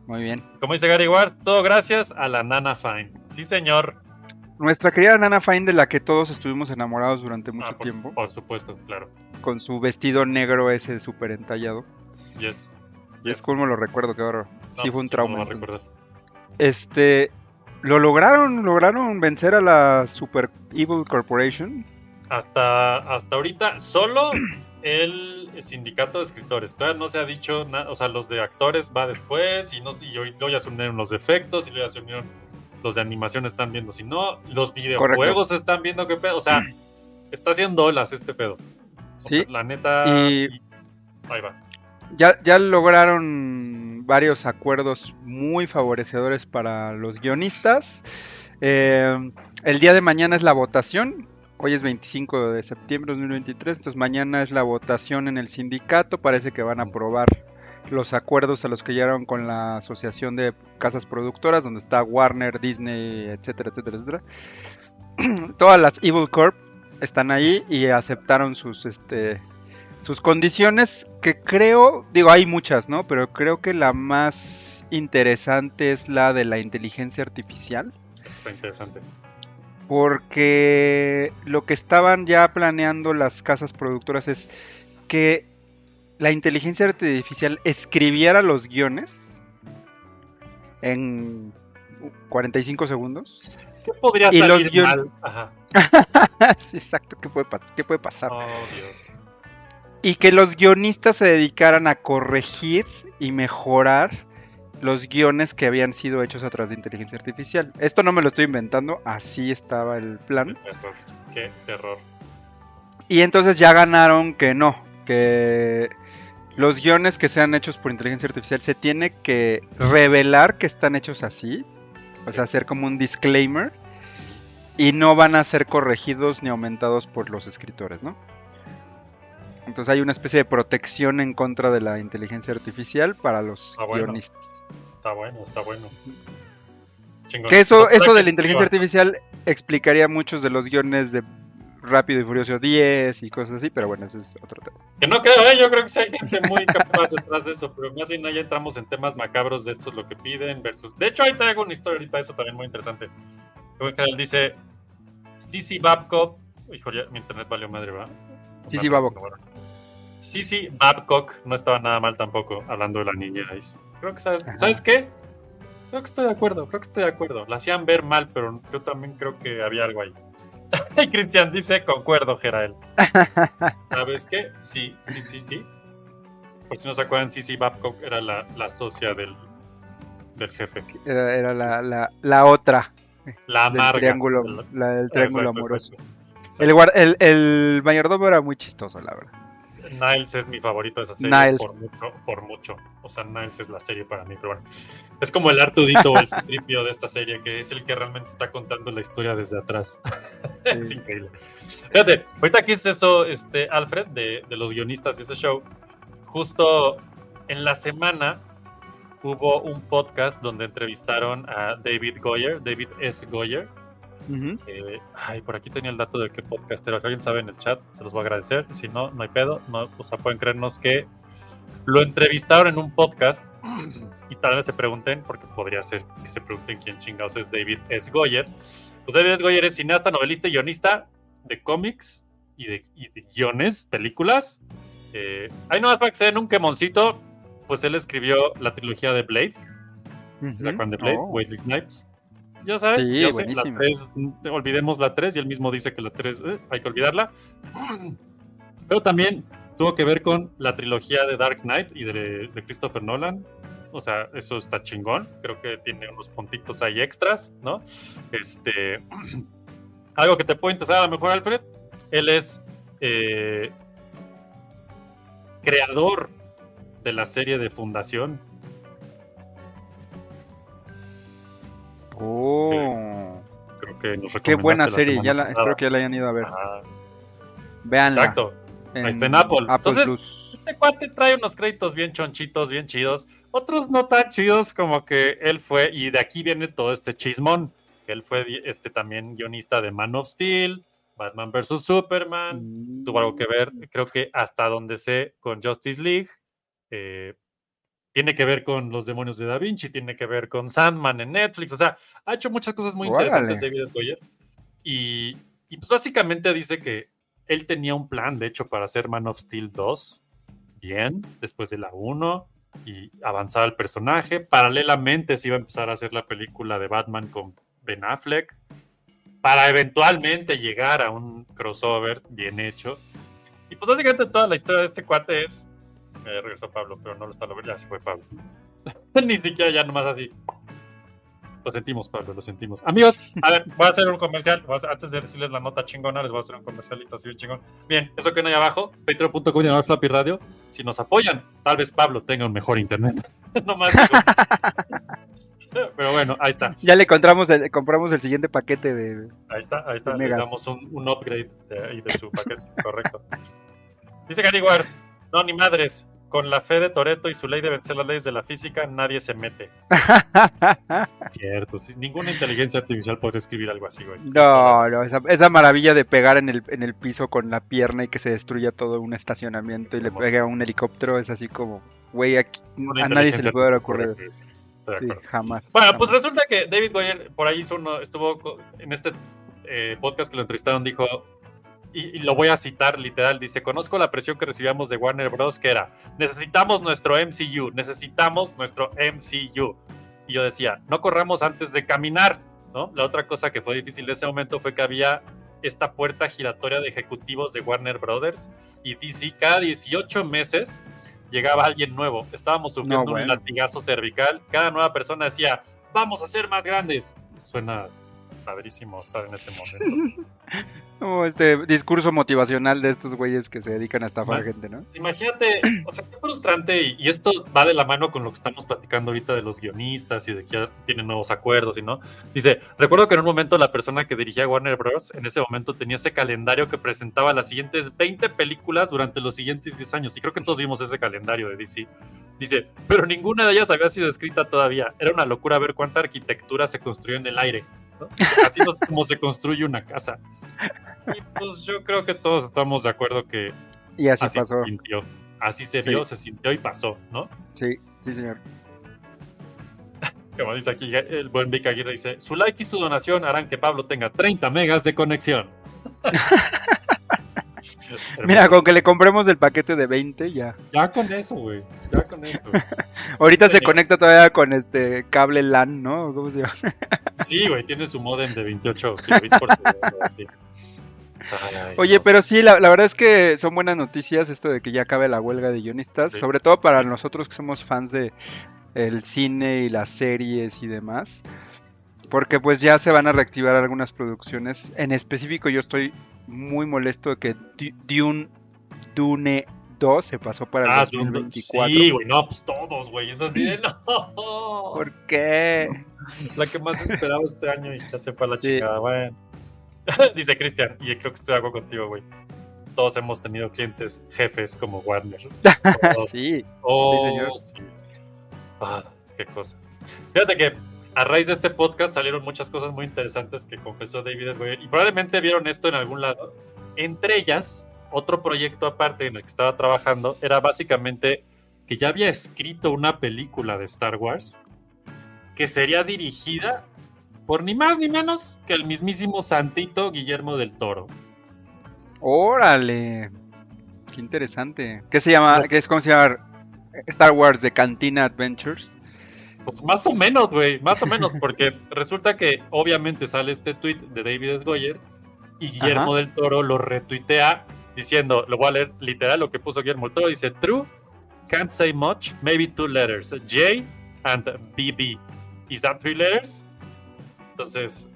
Muy bien. Como dice Gary Ward, todo gracias a la Nana Fine. Sí, señor. Nuestra querida Nana Fine, de la que todos estuvimos enamorados durante mucho Ah, por, tiempo, por supuesto, claro. con su vestido negro ese súper entallado. Yes. Es yes. como lo recuerdo, que ahora No, sí fue un pues, ¿cómo trauma. no? Este, lo lograron, lograron vencer a la Super Evil Corporation. Hasta, hasta ahorita, solo el sindicato de escritores. Todavía no se ha dicho nada. O sea, los de actores va después. Y, no, y hoy- luego ya se unieron los efectos. Y luego ya se unieron los de animación. Están viendo si no. Los videojuegos están viendo qué pedo. O sea, está haciendo olas este pedo. O Sí. sea, la neta. Y- y- Ahí va. Ya, ya lograron varios acuerdos muy favorecedores para los guionistas. Eh, el día de mañana es la votación Hoy es 25 de septiembre de 2023, entonces mañana es la votación en el sindicato. Parece que van a aprobar los acuerdos a los que llegaron con la Asociación de Casas Productoras, donde está Warner, Disney, etcétera, etcétera, etcétera. (clears throat) Todas las Evil Corp están ahí y aceptaron sus este sus condiciones que creo, digo, hay muchas, ¿no? Pero creo que la más interesante es la de la inteligencia artificial Está interesante. Porque lo que estaban ya planeando las casas productoras es que la inteligencia artificial escribiera los guiones en 45 segundos. ¿Qué podría Y los salir guion- mal? Ajá. (laughs) Sí, exacto, ¿qué puede, pas- qué puede pasar? Oh, Dios. Y que los guionistas se dedicaran a corregir y mejorar los guiones que habían sido hechos a través de inteligencia artificial. Esto no me lo estoy inventando, así estaba el plan. Terror. Qué terror. Y entonces ya ganaron que no, que los guiones que sean hechos por inteligencia artificial se tiene que revelar que están hechos así, o sea, hacer como un disclaimer, y no van a ser corregidos ni aumentados por los escritores, ¿no? Entonces hay una especie de protección en contra de la inteligencia artificial para los Ah, bueno. guionistas. Está bueno, está bueno. Chingón. Que eso, eso de la inteligencia artificial explicaría muchos de los guiones de Rápido y Furioso 10 y cosas así, pero bueno, ese es otro tema. Que no creo, ¿eh? yo creo que sí hay gente muy capaz detrás de eso, pero más bien ahí entramos en temas macabros de esto es lo que piden versus. De hecho, ahí traigo una historia ahorita, eso también muy interesante. General dice Cici Babcock. Hijo, ya mi internet valió madre, ¿verdad? Sea, Babcock. Cici Babcock no estaba nada mal tampoco, hablando de la niña. ahí. Creo que sabes, ¿sabes qué? Creo que estoy de acuerdo, creo que estoy de acuerdo. La hacían ver mal, pero yo también creo que había algo ahí. (laughs) Y Cristian dice, concuerdo, Gerael. (laughs) ¿Sabes qué? Sí, sí, sí, sí. Por si no se acuerdan, Cici Babcock era la, la socia del, del jefe. Era, era la, la, la otra. La del amarga. triángulo, La- del triángulo Exacto, amoroso. exacto. El, el, el mayordomo era muy chistoso, la verdad. Niles es mi favorito de esa serie Niles. por mucho, por mucho. O sea, Niles es la serie para mí, pero bueno. Es como el Artudito o el (laughs) Citripio de esta serie, que es el que realmente está contando la historia desde atrás. (laughs) es increíble. Fíjate, ahorita que es eso, este, Alfred, de, de los guionistas y ese show, justo en la semana hubo un podcast donde entrevistaron a David Goyer, David S. Goyer, Eh, ay, por aquí tenía el dato de qué podcast era. Si alguien sabe en el chat, se los voy a agradecer. Si no, no hay pedo. No, o sea, pueden creernos que lo entrevistaron en un podcast y tal vez se pregunten, porque podría ser que se pregunten quién chingados es David S. Goyer. Pues David S. Goyer es cineasta, novelista y guionista de cómics y de, y de guiones, películas. Eh, ahí nomás para que se den un quemoncito, pues él escribió la trilogía de Blade. ¿Se acuerdan de Blade? Oh. Wesley Snipes. Ya saben, Sí, yo sé, la buenísima. 3, olvidemos la 3 y él mismo dice que la 3 eh, hay que olvidarla. Pero también tuvo que ver con la trilogía de Dark Knight y de, de Christopher Nolan. O sea, eso está chingón. Creo que tiene unos puntitos ahí extras, ¿no? Este. (clears throat) Algo que te puede interesar a lo mejor, Alfred. Él es eh, creador de la serie de Fundación. Oh, Creo que nos qué buena la serie, semana ya la, espero que ya la hayan ido a ver. Ajá, Veanla. Exacto. Ahí está en Apple. Entonces, Plus. este cuate trae unos créditos bien chonchitos, bien chidos. Otros no tan chidos, como que él fue, y de aquí viene todo este chismón. Él fue este también guionista de Man of Steel, Batman vs. Superman. Tuvo algo que ver, creo que hasta donde sé, con Justice League. Eh, tiene que ver con Los Demonios de Da Vinci, tiene que ver con Sandman en Netflix. O sea, ha hecho muchas cosas muy Órale. interesantes David. Goyer. Y, y pues básicamente dice que él tenía un plan, de hecho, para hacer Man of Steel 2 bien, después de la 1, y avanzar el personaje. Paralelamente se iba a empezar a hacer la película de Batman con Ben Affleck, para eventualmente llegar a un crossover bien hecho. Y pues básicamente toda la historia de este cuate es... Eh, regresó Pablo, pero no lo está logrando. Ya se fue Pablo. (laughs) Ni siquiera ya nomás así. Lo sentimos, Pablo, lo sentimos. Amigos, a ver, voy a hacer un comercial. Antes de decirles la nota chingona, les voy a hacer un comercialito así bien chingón. Bien, eso que no hay abajo, patreon.com diagonal Flappy Radio. Si nos apoyan, tal vez Pablo tenga un mejor internet. (laughs) no más. (laughs) Pero bueno, ahí está. Ya le compramos el, compramos el siguiente paquete de. Ahí está, ahí está. Le damos un, un upgrade de, de su paquete, correcto. Dice Gary Wars, no, ni madres. Con la fe de Toreto y su ley de vencer las leyes de la física, nadie se mete. (laughs) Cierto, sí, ninguna inteligencia artificial podría escribir algo así, güey. No, no, esa, esa maravilla de pegar en el, en el piso con la pierna y que se destruya todo un estacionamiento y le pegue a un helicóptero es así como, güey, aquí a nadie se le puede de Sí, jamás. Bueno, jamás. pues resulta que David Goyer por ahí hizo uno, estuvo en este eh, podcast que lo entrevistaron, dijo, y, y lo voy a citar literal, dice, conozco la presión que recibíamos de Warner Bros. que era, necesitamos nuestro MCU, necesitamos nuestro MCU. Y yo decía, no corramos antes de caminar, ¿no? La otra cosa que fue difícil de ese momento fue que había esta puerta giratoria de ejecutivos de Warner Brothers y DC cada 18 meses llegaba alguien nuevo. Estábamos sufriendo No, bueno. un latigazo cervical. Cada nueva persona decía, vamos a ser más grandes. Suena padrísimo estar en ese momento. (laughs) (laughs) Como este discurso motivacional de estos güeyes que se dedican a estafar gente, ¿no? Imagínate, o sea, qué frustrante, y, y esto va de la mano con lo que estamos platicando ahorita de los guionistas y de que ya tienen nuevos acuerdos y no. Dice, recuerdo que en un momento la persona que dirigía Warner Bros. en ese momento tenía ese calendario que presentaba las siguientes 20 películas durante los siguientes 10 años, y creo que todos vimos ese calendario de DC. Dice, pero ninguna de ellas había sido escrita todavía. Era una locura ver cuánta arquitectura se construyó en el aire. ¿No? Así es como se construye una casa. Y pues yo creo que todos estamos de acuerdo que Y así, así pasó. se sintió. Así se Sí. vio, se sintió y pasó, ¿no? Sí, sí, señor. (laughs) Como dice aquí el buen Vic Aguirre, dice, su like y su donación harán que Pablo tenga 30 megas de conexión. (laughs) Mira, con que le compremos el paquete de 20 ya. Ya con eso, güey. Ya con eso. (laughs) Ahorita se conecta todavía con este cable LAN, ¿no? ¿Cómo se llama? (laughs) Sí, güey, tiene su modem de 28 kilobits por segundo. sí. Ay, Oye, no. pero sí, la, la verdad es que son buenas noticias esto de que ya acabe la huelga de guionistas, Sí. sobre todo para nosotros que somos fans de el cine y las series y demás, porque pues ya se van a reactivar algunas producciones. En específico, yo estoy muy molesto de que Du- Dune, Dune 2 se pasó para el Ah, Dune, 2024. Sí, güey, no, pues todos, güey. Eso sí, de no. (laughs) ¿Por qué? La que más esperaba este año y ya se fue a la Sí. chingada, bueno. (laughs) Dice Cristian, y creo que estoy de acuerdo contigo, güey. Todos hemos tenido clientes jefes como Warner. (laughs) Sí. Oh, Sí, señor. sí. Ah, qué cosa. Fíjate que a raíz de este podcast salieron muchas cosas muy interesantes que confesó David S. Goyer y probablemente vieron esto en algún lado. Entre ellas, otro proyecto aparte en el que estaba trabajando era básicamente que ya había escrito una película de Star Wars que sería dirigida por ni más ni menos que el mismísimo Santito Guillermo del Toro. Órale. Qué interesante. ¿Qué se llama? ¿Qué es cómo se llama? Star Wars de Cantina Adventures. Pues más o menos, güey, más o menos, porque resulta que obviamente sale este tweet de David. Goyer y Guillermo Ajá. del Toro lo retuitea diciendo, lo voy a leer literal lo que puso Guillermo del Toro, dice, True, can't say much, maybe two letters, J and BB. Is that three letters? Entonces,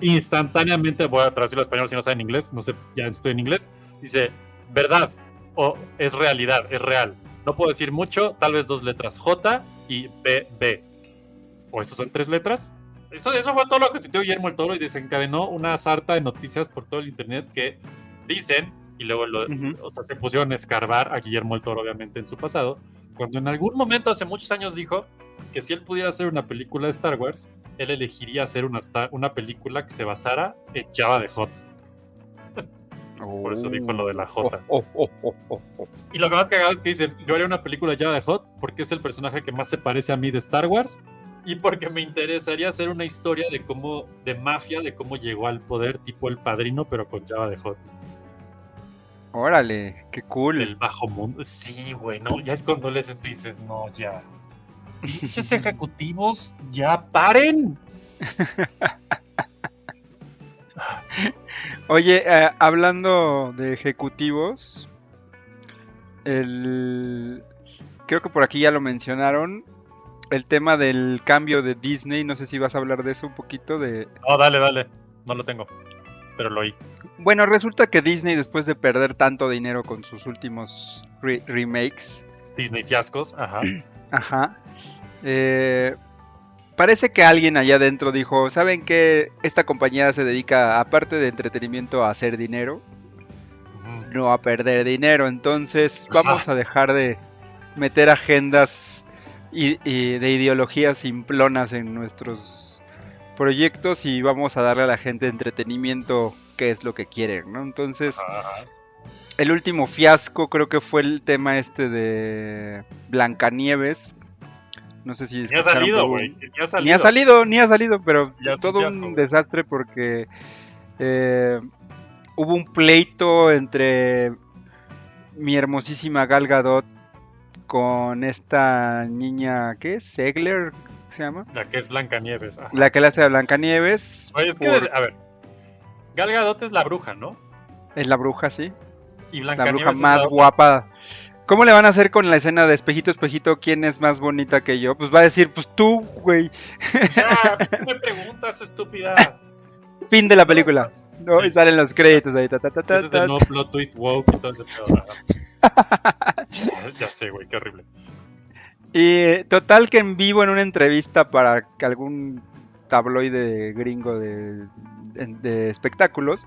instantáneamente voy a traducirlo a español si no saben inglés, no sé, ya estoy en inglés, dice, verdad o es realidad, es real. No puedo decir mucho, tal vez dos letras, J y BB. ¿O eso son tres letras? Eso, eso fue todo lo que tuiteó Guillermo el Toro y desencadenó una sarta de noticias por todo el internet que dicen, y luego lo- Ujú. o sea, se pusieron a escarbar a Guillermo el Toro, obviamente, en su pasado, cuando en algún momento, hace muchos años, dijo que si él pudiera hacer una película de Star Wars, él elegiría hacer una, una película que se basara en Java de Hot. (laughs) Por eso dijo lo de la J. Oh, oh, oh. Y lo que más cagado es que dicen, yo haría una película de Java de Hot porque es el personaje que más se parece a mí de Star Wars y porque me interesaría hacer una historia de cómo, de mafia, de cómo llegó al poder tipo el padrino, pero con Java de Hot. Órale, qué cool. El bajo mundo. Sí, güey, no, ya es cuando y dices, no, ya. Pinches ejecutivos, ya paren. (laughs) Oye, eh, hablando de ejecutivos, el... creo que por aquí ya lo mencionaron, el tema del cambio de Disney, no sé si vas a hablar de eso un poquito, de... No, dale, dale. No lo tengo, pero lo oí. Bueno, resulta que Disney después de perder tanto dinero con sus últimos re- remakes, Disney fiascos, ajá. Ajá. Eh, parece que alguien allá adentro dijo, ¿saben qué? Esta compañía se dedica, aparte de entretenimiento, a hacer dinero, no a perder dinero. Entonces vamos a dejar de meter agendas y, y de ideologías simplonas en nuestros proyectos y vamos a darle a la gente entretenimiento que es lo que quieren, ¿no? Entonces, Ajá. el último fiasco creo que fue el tema este de Blancanieves. No sé si Ni ha salido, güey. Ni ha salido. Ni ha salido, ni ha salido, pero Ya es un todo fiasco, un desastre porque eh, hubo un pleito entre mi hermosísima Gal Gadot con esta niña, ¿qué? Segler, ¿se llama? La que es Blancanieves. ajá. La que le hace a Blancanieves. Oye, es que, por- a ver. Gal Gadot es la bruja, ¿no? Es la bruja, sí. Y La Blancanieves bruja es más la guapa. ¿Cómo le van a hacer con la escena de espejito, espejito? ¿Quién es más bonita que yo? Pues va a decir, pues tú, güey. Ya, (laughs) ¿qué me preguntas, estúpida? Fin de la película. No, y salen los créditos ahí. ta, ta, ta, ta, Ese es nuevo plot twist woke y todo ese pedo. (laughs) Ya- sé, güey, qué horrible. Y total que en vivo en una entrevista para que algún tabloide gringo de, de espectáculos,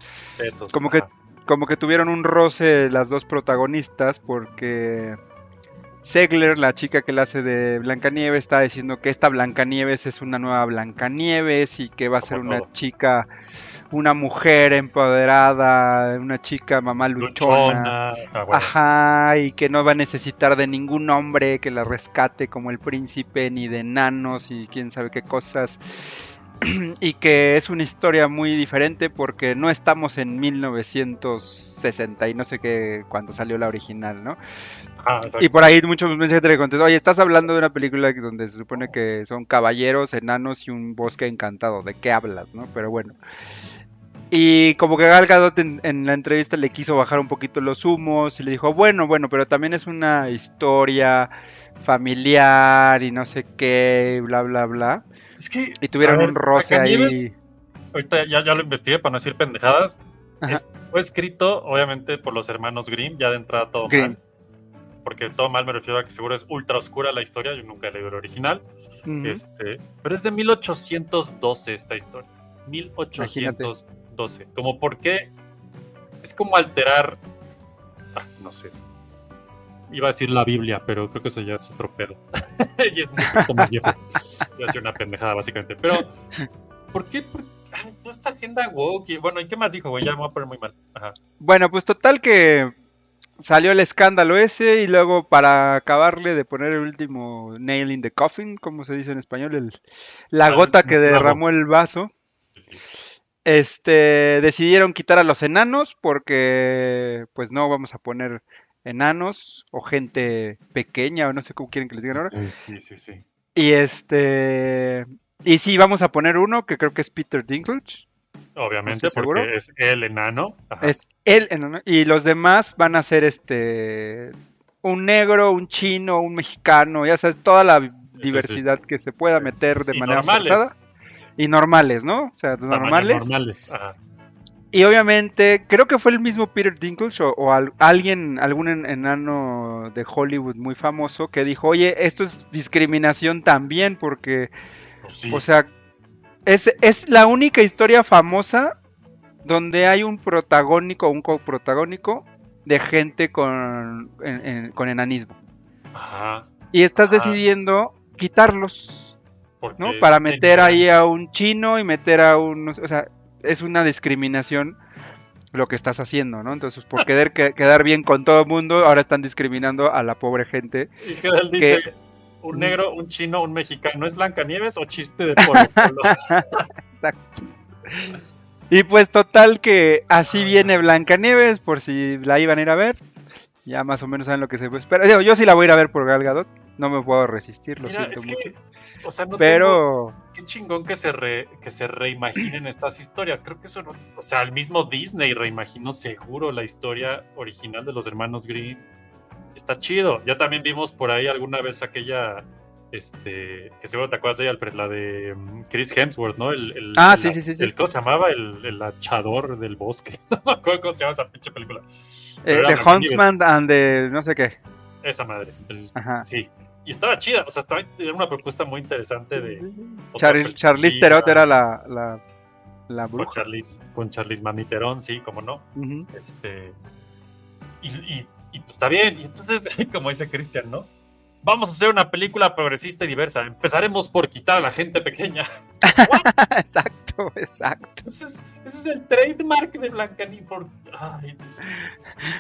como que, como que tuvieron un roce las dos protagonistas porque Segler, la chica que la hace de Blancanieves, está diciendo que esta Blancanieves es una nueva Blancanieves y que va a ser Como una todo. chica, una mujer empoderada, una chica mamá luchona. Luchona. ah, bueno. Ajá, y que no va a necesitar de ningún hombre que la rescate como el príncipe, ni de enanos y quién sabe qué cosas. (clears throat) y que es una historia muy diferente porque no estamos en 1960 y no sé qué cuando salió la original, ¿no? Exacto. Y por ahí muchos mensajes le contestó, oye, estás hablando de una película donde se supone que son caballeros, enanos y un bosque encantado, ¿de qué hablas, no? Pero bueno. Y como que Gal Gadot en, en la entrevista le quiso bajar un poquito los humos y le dijo, bueno, bueno, pero también es una historia familiar y no sé qué, bla, bla, bla. Es que. Y tuvieron ver, un roce ahí. Ahorita ya, ya lo investigué para no decir pendejadas. Es- fue escrito, obviamente, por los hermanos Grimm, ya de entrada todo Grimm. mal. Porque todo mal me refiero a que seguro es ultra oscura la historia, yo nunca he leído el original. Este, pero es de 1812 esta historia. 1812. Como por qué es como alterar. ah, no sé. Iba a decir la Biblia, pero creo que eso ya es otro pedo. (laughs) y es muy poquito más viejo. Ya es una pendejada, básicamente. Pero, ¿por qué? Por... Ay, tú estás haciendo woke. y- Bueno, ¿y qué más dijo, güey? Ya me voy a poner muy mal. Ajá. Bueno, pues total que salió el escándalo ese y luego para acabarle de poner el último nail in the coffin, como se dice en español, el, la Ah, gota que derramó el vaso, Sí. Este, decidieron quitar a los enanos porque pues no vamos a poner enanos o gente pequeña o no sé cómo quieren que les digan ahora. Sí, sí, sí. Y este, y sí, vamos a poner uno que creo que es Peter Dinklage. Obviamente, ¿Estás porque seguro? es el enano. Ajá. Es él enano, y los demás van a ser este un negro, un chino, un mexicano, ya sabes, toda la sí. diversidad que se pueda meter de Y manera normales. forzada. Y normales, ¿no? O sea, normales. normales. Ajá. Y obviamente, creo que fue el mismo Peter Dinklage o, o al- alguien, algún en- enano de Hollywood muy famoso que dijo, oye, esto es discriminación también porque, Pues sí. o sea, es, es la única historia famosa donde hay un protagónico o un coprotagónico de gente con, en- en- con enanismo. Ajá. Y estás Ah. decidiendo quitarlos, Porque ¿no? Para meter ahí a un chino y meter a un... O sea, es una discriminación lo que estás haciendo, ¿no? Entonces, por querer que- quedar bien con todo el mundo, ahora están discriminando a la pobre gente. Y que él dice, un negro, un chino, un mexicano, ¿es Blancanieves o chiste de Polo Polo? (laughs) Y pues total que así viene Blancanieves, por si la iban a ir a ver. Ya más o menos saben lo que se puede esperar. Digo, yo sí la voy a ir a ver por Gal Gadot. No me puedo resistir, lo Mira, siento es mucho. que, o sea, no tengo- Pero qué chingón que se, re- que se reimaginen estas historias. Creo que eso, no- o sea, el mismo Disney reimaginó seguro la historia original de los hermanos Green. Está chido. Ya también vimos por ahí alguna vez aquella, este, que seguro te acuerdas de ella, Alfred, la de mm, Chris Hemsworth, ¿no? El, el- Ah, sí, sí, sí, sí. el- ¿Cómo se llamaba? El, el hachador del bosque. (laughs) No me acuerdo cómo se llama esa pinche película. eh, The. Huntsman and the no sé qué. Esa madre. el- Ajá. Sí. Y estaba chida, o sea, estaba, era una propuesta muy interesante de... Charlize, Charlize era la, la, la Con bruja. Charlize, con Charlize Mamiterón, sí, como no. Este, y, y- y, pues está bien. Y entonces, (laughs) como dice Cristian, ¿no? Vamos a hacer una película progresista y diversa. Empezaremos por quitar a la gente pequeña. (laughs) exacto, exacto. Ese es, ese es el trademark de Blancanieves. Por... Ay, Dios.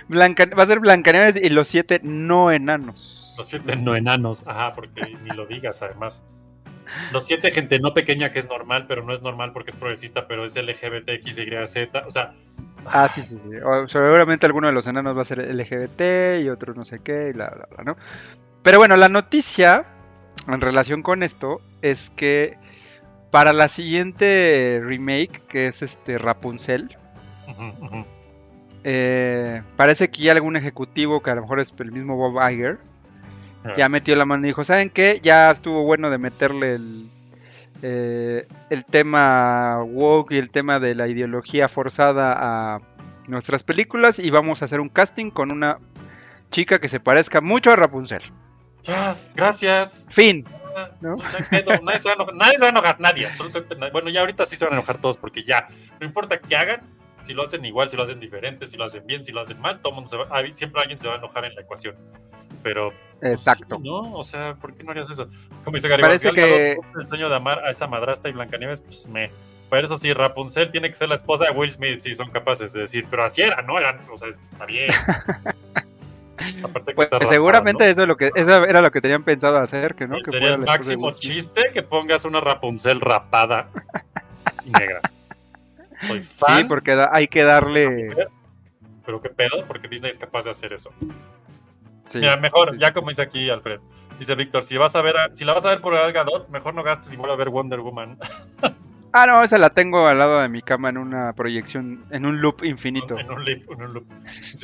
Blanca, va a ser Blancanieves y los siete no enanos. Los siete no enanos. Ajá, porque ni lo digas, además. Los siete gente no pequeña, que es normal, pero no es normal porque es progresista, pero es LGBTXYZ. O sea, Ah, sí, sí. sí. O seguramente alguno de los enanos va a ser LGBT y otro no sé qué y bla, bla, bla, ¿no? Pero bueno, la noticia en relación con esto es que para la siguiente remake, que es este Rapunzel, eh, parece que ya algún ejecutivo, que a lo mejor es el mismo Bob Iger, Ah. ya metió la mano y dijo, ¿saben qué? Ya estuvo bueno de meterle el, eh, el tema woke y el tema de la ideología forzada a nuestras películas y vamos a hacer un casting con una chica que se parezca mucho a Rapunzel. Ya, gracias. Fin. ¿No? no hay pedo, nadie, se va a enojar, nadie se va a enojar, nadie, absolutamente nadie. Bueno, ya ahorita sí se van a enojar todos porque ya, no importa qué hagan, si lo hacen igual, si lo hacen diferente, si lo hacen bien, si lo hacen mal, todo mundo se va, siempre alguien se va a enojar en la ecuación. Pero, pues, Exacto. sí, ¿no? O sea, ¿por qué no harías eso? Como dice Gary, Parece que- el sueño de amar a esa madrastra y Blancanieves, pues me... Pero eso sí, Rapunzel tiene que ser la esposa de Will Smith, sí, son capaces de decir, pero así era, ¿no? Eran, o sea, está bien. (laughs) Aparte que Pues está seguramente ¿no? eso, es lo que, eso era lo que tenían pensado hacer, que no, que Sería el máximo chiste que pongas una Rapunzel rapada y negra. Soy fan. Sí, porque da- hay que darle... Pero qué pedo, porque Disney es capaz de hacer eso. sí. Mira, mejor, ya como dice aquí Alfred. Dice Víctor, si vas a ver, a- si la vas a ver por Gal Gadot, mejor no gastes y vuelve a ver Wonder Woman. (laughs) Ah, no, esa la tengo al lado de mi cama en una proyección, en un loop infinito. en un loop, en un loop.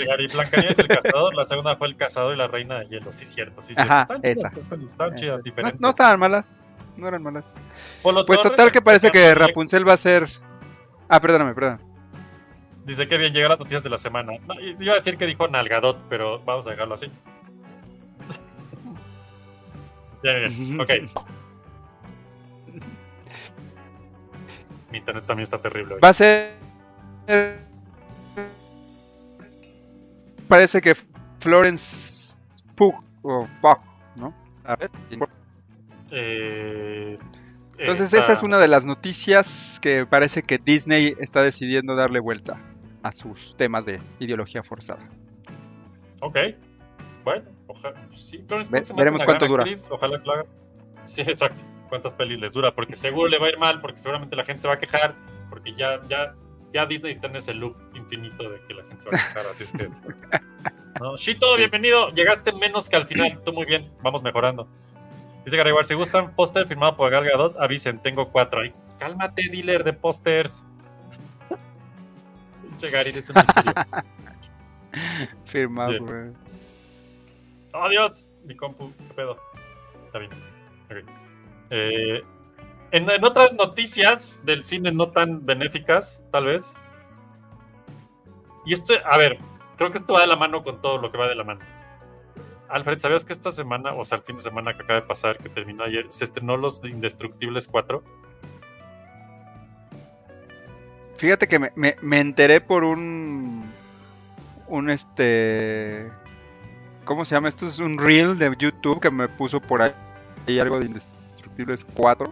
Gary, Blancanieves el cazador, la segunda fue el cazador y la reina de hielo. Sí, cierto, sí, cierto. Ajá, están chidas, están chidas, No, diferentes. no estaban malas, no eran malas. Polo Pues Torres, total que parece que Rapunzel va a ser... Ah, perdóname, perdón. Dice que bien, llega las noticias de la semana. No, iba a decir que dijo Nalgadot, pero vamos a dejarlo así. (laughs) bien, bien, ok. Mi internet también está terrible hoy. Va a ser... Parece que Florence Pugh, o Pugh, ¿no? A ver. Eh, Entonces esa es una de las noticias que parece que Disney está decidiendo darle vuelta a sus temas de ideología forzada. Ok. Bueno, ojalá. Sí, Florence Ve- veremos cuánto dura. actriz, Ojalá que lo haga. Sí, exacto. ¿Cuántas pelis les dura? Porque seguro le va a ir mal, porque seguramente la gente se va a quejar, porque ya, ya, ya Disney está en ese loop infinito de que la gente se va a quejar, así es que. (laughs) No, Shito, bienvenido. Llegaste menos que al final. Tú muy bien. Vamos mejorando. Dice Gary si gustan póster firmado por Gal Gadot, avisen, tengo cuatro. Ay, cálmate, dealer de pósters. (laughs) Pinche Gary, es un misterio. (laughs) Firmado, güey. ¡Oh, Dios! Mi compu, ¿qué pedo? Está bien. Ok. Eh, en, en otras noticias del cine no tan benéficas, tal vez. Y esto, a ver, creo que esto va de la mano con todo lo que va de la mano. Alfred, ¿sabías que esta semana, o sea, el fin de semana que acaba de pasar, que terminó ayer, se estrenó Los Indestructibles 4? Fíjate que me, me- me enteré por un. Un este. ¿Cómo se llama? Esto es un reel de YouTube que me puso por ahí algo de Indestructibles 4.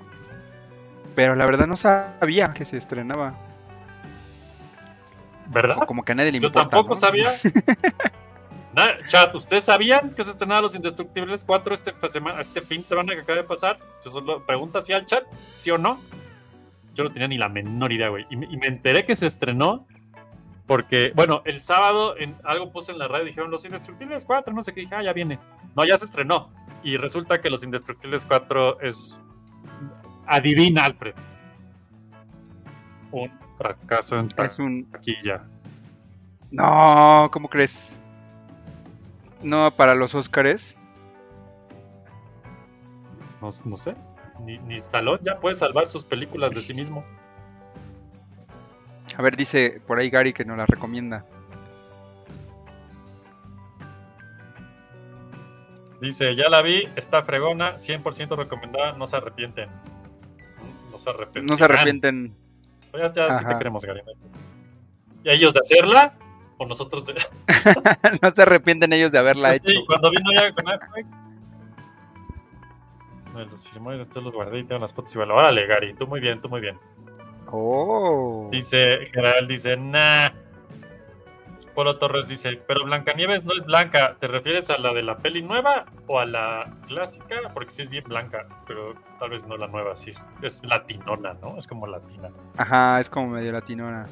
Pero la verdad no sabía que se estrenaba. ¿Verdad? O como que a nadie le Yo importa. tampoco ¿no? sabía. (laughs) Chat, ¿ustedes sabían que se estrenaba Los Indestructibles 4 este, este fin de semana que acaba de pasar? Yo solo pregunta así al chat, ¿sí o no? Yo no tenía ni la menor idea, güey. Y, me- y me enteré que se estrenó porque, bueno, el sábado en, algo puse en la radio, dijeron Los Indestructibles 4, no sé qué, dije, ah, ya viene. No, ya se estrenó. Y resulta que Los Indestructibles 4 es... Adivina, Alfred. Un fracaso en Es un. taquilla. No, ¿cómo crees? No, para los Óscares. No, no sé. Ni, ni Stallone ya puede salvar sus películas de sí mismo. A ver, dice por ahí Gary que nos la recomienda. Dice, ya la vi, está fregona, 100% recomendada, no se arrepienten. No se arrepienten. No se arrepienten. Pues ya, ya sí te queremos, Gary. ¿Y ellos de hacerla? ¿O nosotros de.? (laughs) (laughs) no se arrepienten ellos de haberla sí, hecho. cuando vino ya con Affleck. (laughs) Me Los firmó y después los guardé y tengo las fotos y bueno, órale, Gary, tú muy bien, tú muy bien. Oh. Dice, General dice, nah. Polo Torres dice, pero Blancanieves no es blanca, ¿te refieres a la de la peli nueva o a la clásica? Porque sí es bien blanca, pero tal vez no la nueva, sí es, es latinona, ¿no? Es como latina. Ajá, es como medio latinona.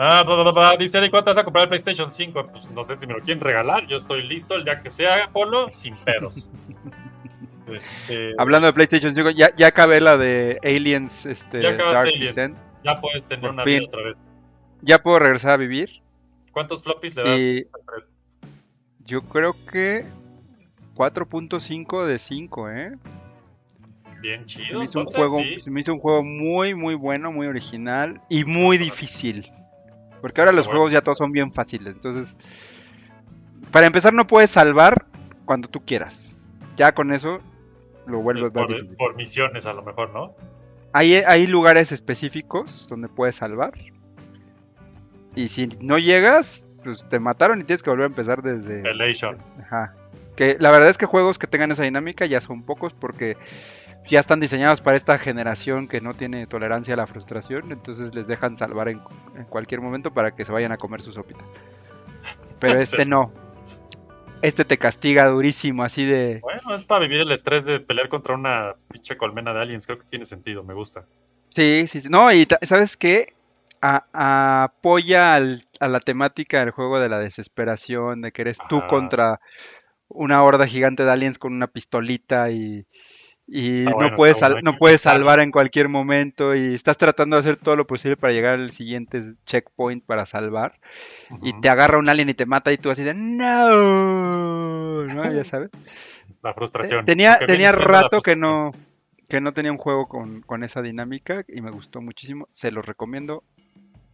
Ah, bla, bla, bla. dice Eric, ¿cuánto vas a comprar el PlayStation 5? Pues no sé si me lo quieren regalar, yo estoy listo el día que sea, Polo, sin pedos. (laughs) Este, Hablando de PlayStation 5, ya, ya acabé la de Aliens este, Ya acabaste Alien. Ya puedes tener por una fin. vida otra vez. Ya puedo regresar a vivir. ¿Cuántos floppies le das? Y yo creo que 4.5 de 5, ¿eh? Bien Se chido. me, hizo un juego, sí. se me hizo un juego muy, muy bueno, muy original y muy difícil. Porque ahora los Bueno. juegos ya todos son bien fáciles. Entonces, para empezar, no puedes salvar cuando tú quieras. Ya con eso lo vuelves Es más por, por misiones a lo mejor, ¿no? Hay, hay lugares específicos donde puedes salvar. Y si no llegas, pues te mataron y tienes que volver a empezar desde. Elation. Ajá. Que la verdad es que juegos que tengan esa dinámica ya son pocos porque ya están diseñados para esta generación que no tiene tolerancia a la frustración, entonces les dejan salvar en, en cualquier momento para que se vayan a comer su sopita. Pero (laughs) este no. Este te castiga durísimo, así de... Bueno, es para vivir el estrés de pelear contra una pinche colmena de aliens. Creo que tiene sentido, me gusta. Sí, sí, sí. No, y ¿sabes qué? A- a- apoya al- a la temática del juego de la desesperación, de que eres tú contra una horda gigante de aliens con una pistolita y, y no puedes, bueno, no puedes salvar en cualquier momento y estás tratando de hacer todo lo posible para llegar al siguiente checkpoint para salvar y te agarra un alien y te mata y tú así de no, ¿no? Ya (laughs) sabes. La frustración. Tenía, tenía rato que no, que no tenía un juego con, con esa dinámica y me gustó muchísimo. Se los recomiendo.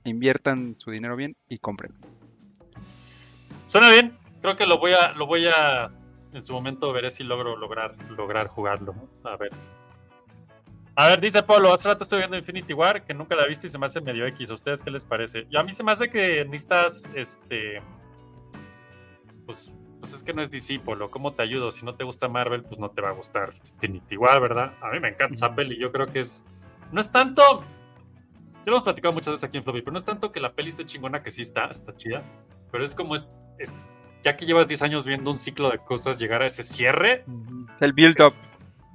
Inviertan su dinero bien y compren. Suena bien. Creo que lo voy a, lo voy a, en su momento veré si logro lograr, lograr jugarlo. A ver. A ver, dice Pablo, hace rato estoy viendo Infinity War, que nunca la he visto y se me hace medio X. ¿A ustedes qué les parece? Y a mí se me hace que necesitas, este, pues, pues es que no es DC, Polo. ¿Cómo te ayudo? Si no te gusta Marvel, pues no te va a gustar Infinity War, ¿verdad? A mí me encanta esa peli. Yo creo que es, no es tanto, ya lo hemos platicado muchas veces aquí en Floppy, pero no es tanto que la peli esté chingona, que sí está, está chida, pero es como es, es ya que llevas 10 años viendo un ciclo de cosas, llegar a ese cierre, El build up.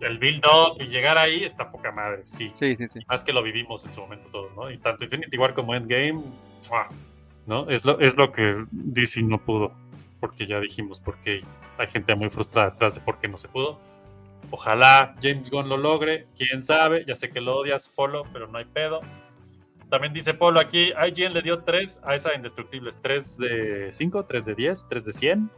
el build up y llegar ahí está poca madre, sí. Sí, sí, sí. Más que lo vivimos en su momento todos, ¿no? Y tanto Infinity War como Endgame, ¡fua! ¿no? Es lo, es lo que DC no pudo, porque ya dijimos, porque hay gente muy frustrada detrás de por qué no se pudo. Ojalá James Gunn lo logre, quién sabe, ya sé que lo odias, Polo, pero no hay pedo. También dice Polo aquí, IGN le dio 3 a esa Indestructibles, 3 de 5, 3 de 10, 3 de 100.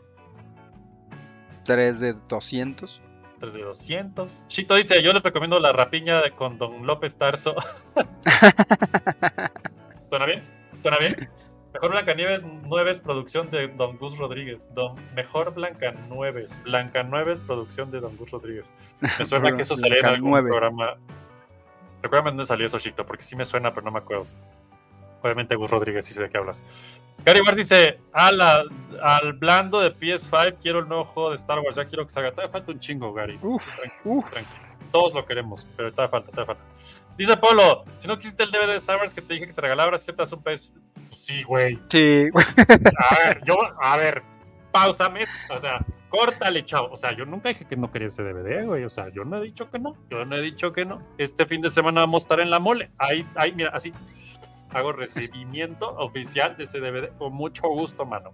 3 de 200. 3 de 200. Chito dice, yo les recomiendo la rapiña con Don López Tarso. (laughs) ¿Suena bien? ¿Suena bien? Mejor Blancanieves 9 es producción de Don Gus Rodríguez. Don, mejor Blancanieves. Blancanieves producción de Don Gus Rodríguez. Me suena que eso salía en algún programa. Recuérdame dónde salió eso, Chito, porque sí me suena, pero no me acuerdo. Obviamente Gus Rodríguez sí sé de qué hablas. Gary Ward dice, la- al blando de PS5 quiero el nuevo juego de Star Wars, ya quiero que salga. Todavía falta un chingo, Gary. Uf, Tranqui, uf. tranqui. Todos lo queremos, pero todavía falta, todavía falta. Dice Polo, si no existe el DVD de Star Wars que te dije que te regalaba, aceptas un PS. Pues sí, güey. Sí, A ver, yo, a ver, pausame. O sea, córtale, chavo. O sea, yo nunca dije que no quería ese DVD, güey. O sea, yo no he dicho que no. Yo no he dicho que no. Este fin de semana vamos a estar en la mole. Ahí, ahí, mira, así. Hago recibimiento (laughs) oficial de ese DVD con mucho gusto, mano.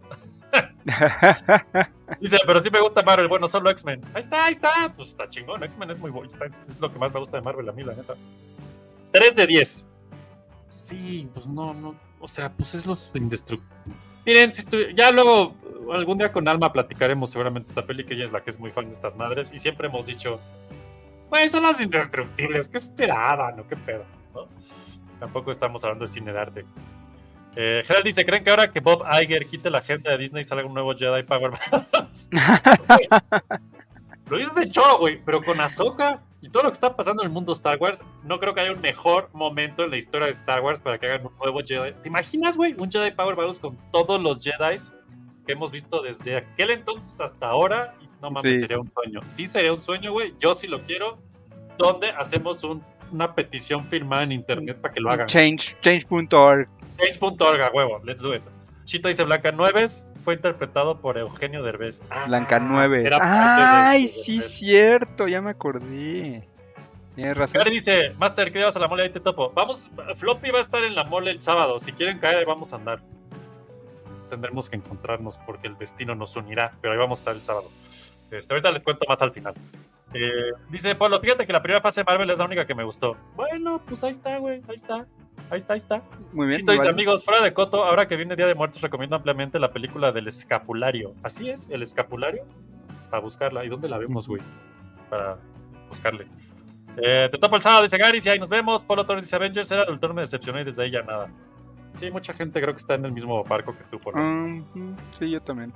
(laughs) Dice, pero sí me gusta Marvel. Bueno, solo X-Men. Ahí está, ahí está. Pues está chingón. X-Men es muy bueno. Es lo que más me gusta de Marvel a mí, la neta. 3 de 10. Sí, pues no, no. O sea, pues es los indestructibles. Miren, si ya luego, algún día con Alma platicaremos seguramente esta peli, que ella es la que es muy fan de estas madres. Y siempre hemos dicho, güey, son los indestructibles. ¿Qué esperaban? ¿No? ¿Qué pedo? ¿no? Tampoco estamos hablando de cine de arte. Eh, Gerald dice, ¿creen que ahora que Bob Iger quite la agenda de Disney salga un nuevo Jedi Power Balance? (laughs) Lo dices de choro, güey, pero con Ahsoka y todo lo que está pasando en el mundo Star Wars, no creo que haya un mejor momento en la historia de Star Wars para que hagan un nuevo Jedi. ¿Te imaginas, güey? Un Jedi Power Balance con todos los Jedi que hemos visto desde aquel entonces hasta ahora. No mames, Sí. sería un sueño. Sí, sería un sueño, güey. Yo sí lo quiero. ¿Dónde hacemos un- una petición firmada en internet para que lo hagan? Change, change.org. Change.org, a huevo, let's do it. Chito dice Blanca Nueves, fue interpretado por Eugenio Derbez. Ah, Blanca 9. era parte de- Ay, de sí, cierto, ya me acordé. Tienes razón. Gary dice, Master, ¿qué llevas a la mole? Ahí te topo. Vamos, Floppy va a estar en la mole el sábado. Si quieren caer, ahí vamos a andar. Tendremos que encontrarnos porque el destino nos unirá, pero ahí vamos a estar el sábado. Este, ahorita les cuento más al final. Eh, dice Pablo, fíjate que la primera fase de Marvel es la única que me gustó. Bueno, pues ahí está, güey, ahí está. Ahí está, ahí está. Muy bien. Chito dice, amigos, fuera de Coto, ahora que viene Día de Muertos, recomiendo ampliamente la película del escapulario. Así es, el escapulario. Para buscarla. ¿Y dónde la vemos, güey? Para buscarle. Eh, te topo el sábado, dice Gary, y ahí nos vemos. Polo Torres dice Avengers, era el autor, me decepcionó y desde ahí ya nada. Sí, mucha gente creo que está en el mismo barco que tú, Polo. Mm, sí, yo también.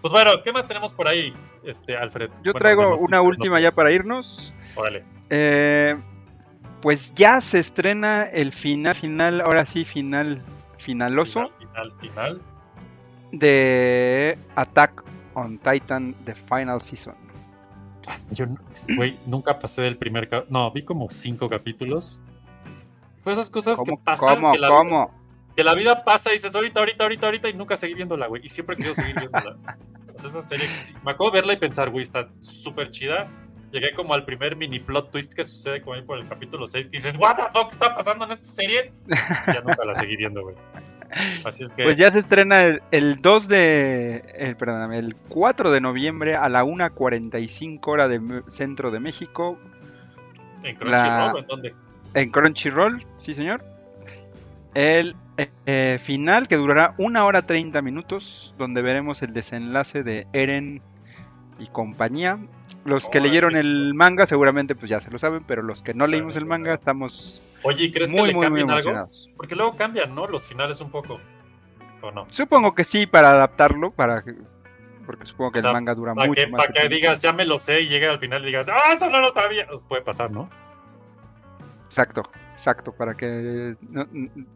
Pues bueno, ¿qué más tenemos por ahí, este, Alfred? Yo Bueno, traigo una última ya para irnos. ¿no? Órale. Eh, pues ya se estrena el final, final, ahora sí, final, finaloso Final, final. de Attack on Titan, The Final Season. Yo, güey, nunca pasé del primer... No, vi como cinco capítulos. Fue esas cosas que pasan ¿Cómo? que la, ¿Cómo? Que la vida pasa y dices ahorita, ahorita, ahorita, ahorita y nunca seguí viéndola, güey. Y siempre quiero seguir viéndola. O sea, esa serie que sí- Me acabo de verla y pensar, güey, está súper chida. Llegué como al primer mini plot twist que sucede como ahí por el capítulo 6 que dices, what the fuck está pasando en esta serie? Y ya nunca la seguí viendo, güey. Así es que... Pues ya se estrena el, el 2 de. El, perdóname, el 4 de noviembre a la 1.45 hora de centro de México. en Crunchyroll, la- ¿o ¿en dónde? En Crunchyroll, sí señor. El eh, final que durará 1 hora 30 minutos, donde veremos el desenlace de Eren y compañía. Los que leyeron el manga seguramente pues ya se lo saben, pero los que no leímos el manga estamos Oye, ¿y ¿crees muy, que le muy, muy algo? Porque luego cambian, ¿no? Los finales un poco. ¿O no? Supongo que sí para adaptarlo, para que- porque supongo que O sea, el manga dura Para mucho que, más. para que tiempo. digas, ya me lo sé y llegue al final y digas, ¡ah, eso no lo sabía! Puede pasar, ¿no? Exacto, exacto, para que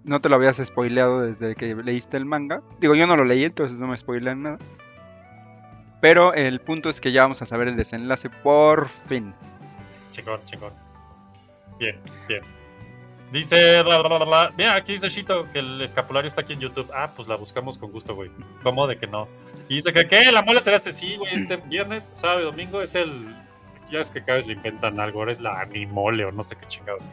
no, te lo habías spoileado desde que leíste el manga. Digo, yo no lo leí, entonces no me spoilean nada. Pero el punto es que ya vamos a saber el desenlace por fin. Chingón, chingón. Bien, bien. Dice, bla, bla, bla. Mira, aquí dice Shito que el escapulario está aquí en YouTube. Ah, pues la buscamos con gusto, güey. ¿Cómo de que no? Y dice que, ¿qué? ¿La mole será este? Sí, güey, este viernes, sábado y domingo es el... Ya es que cada vez le inventan algo, ahora es la animole o no sé qué chingados.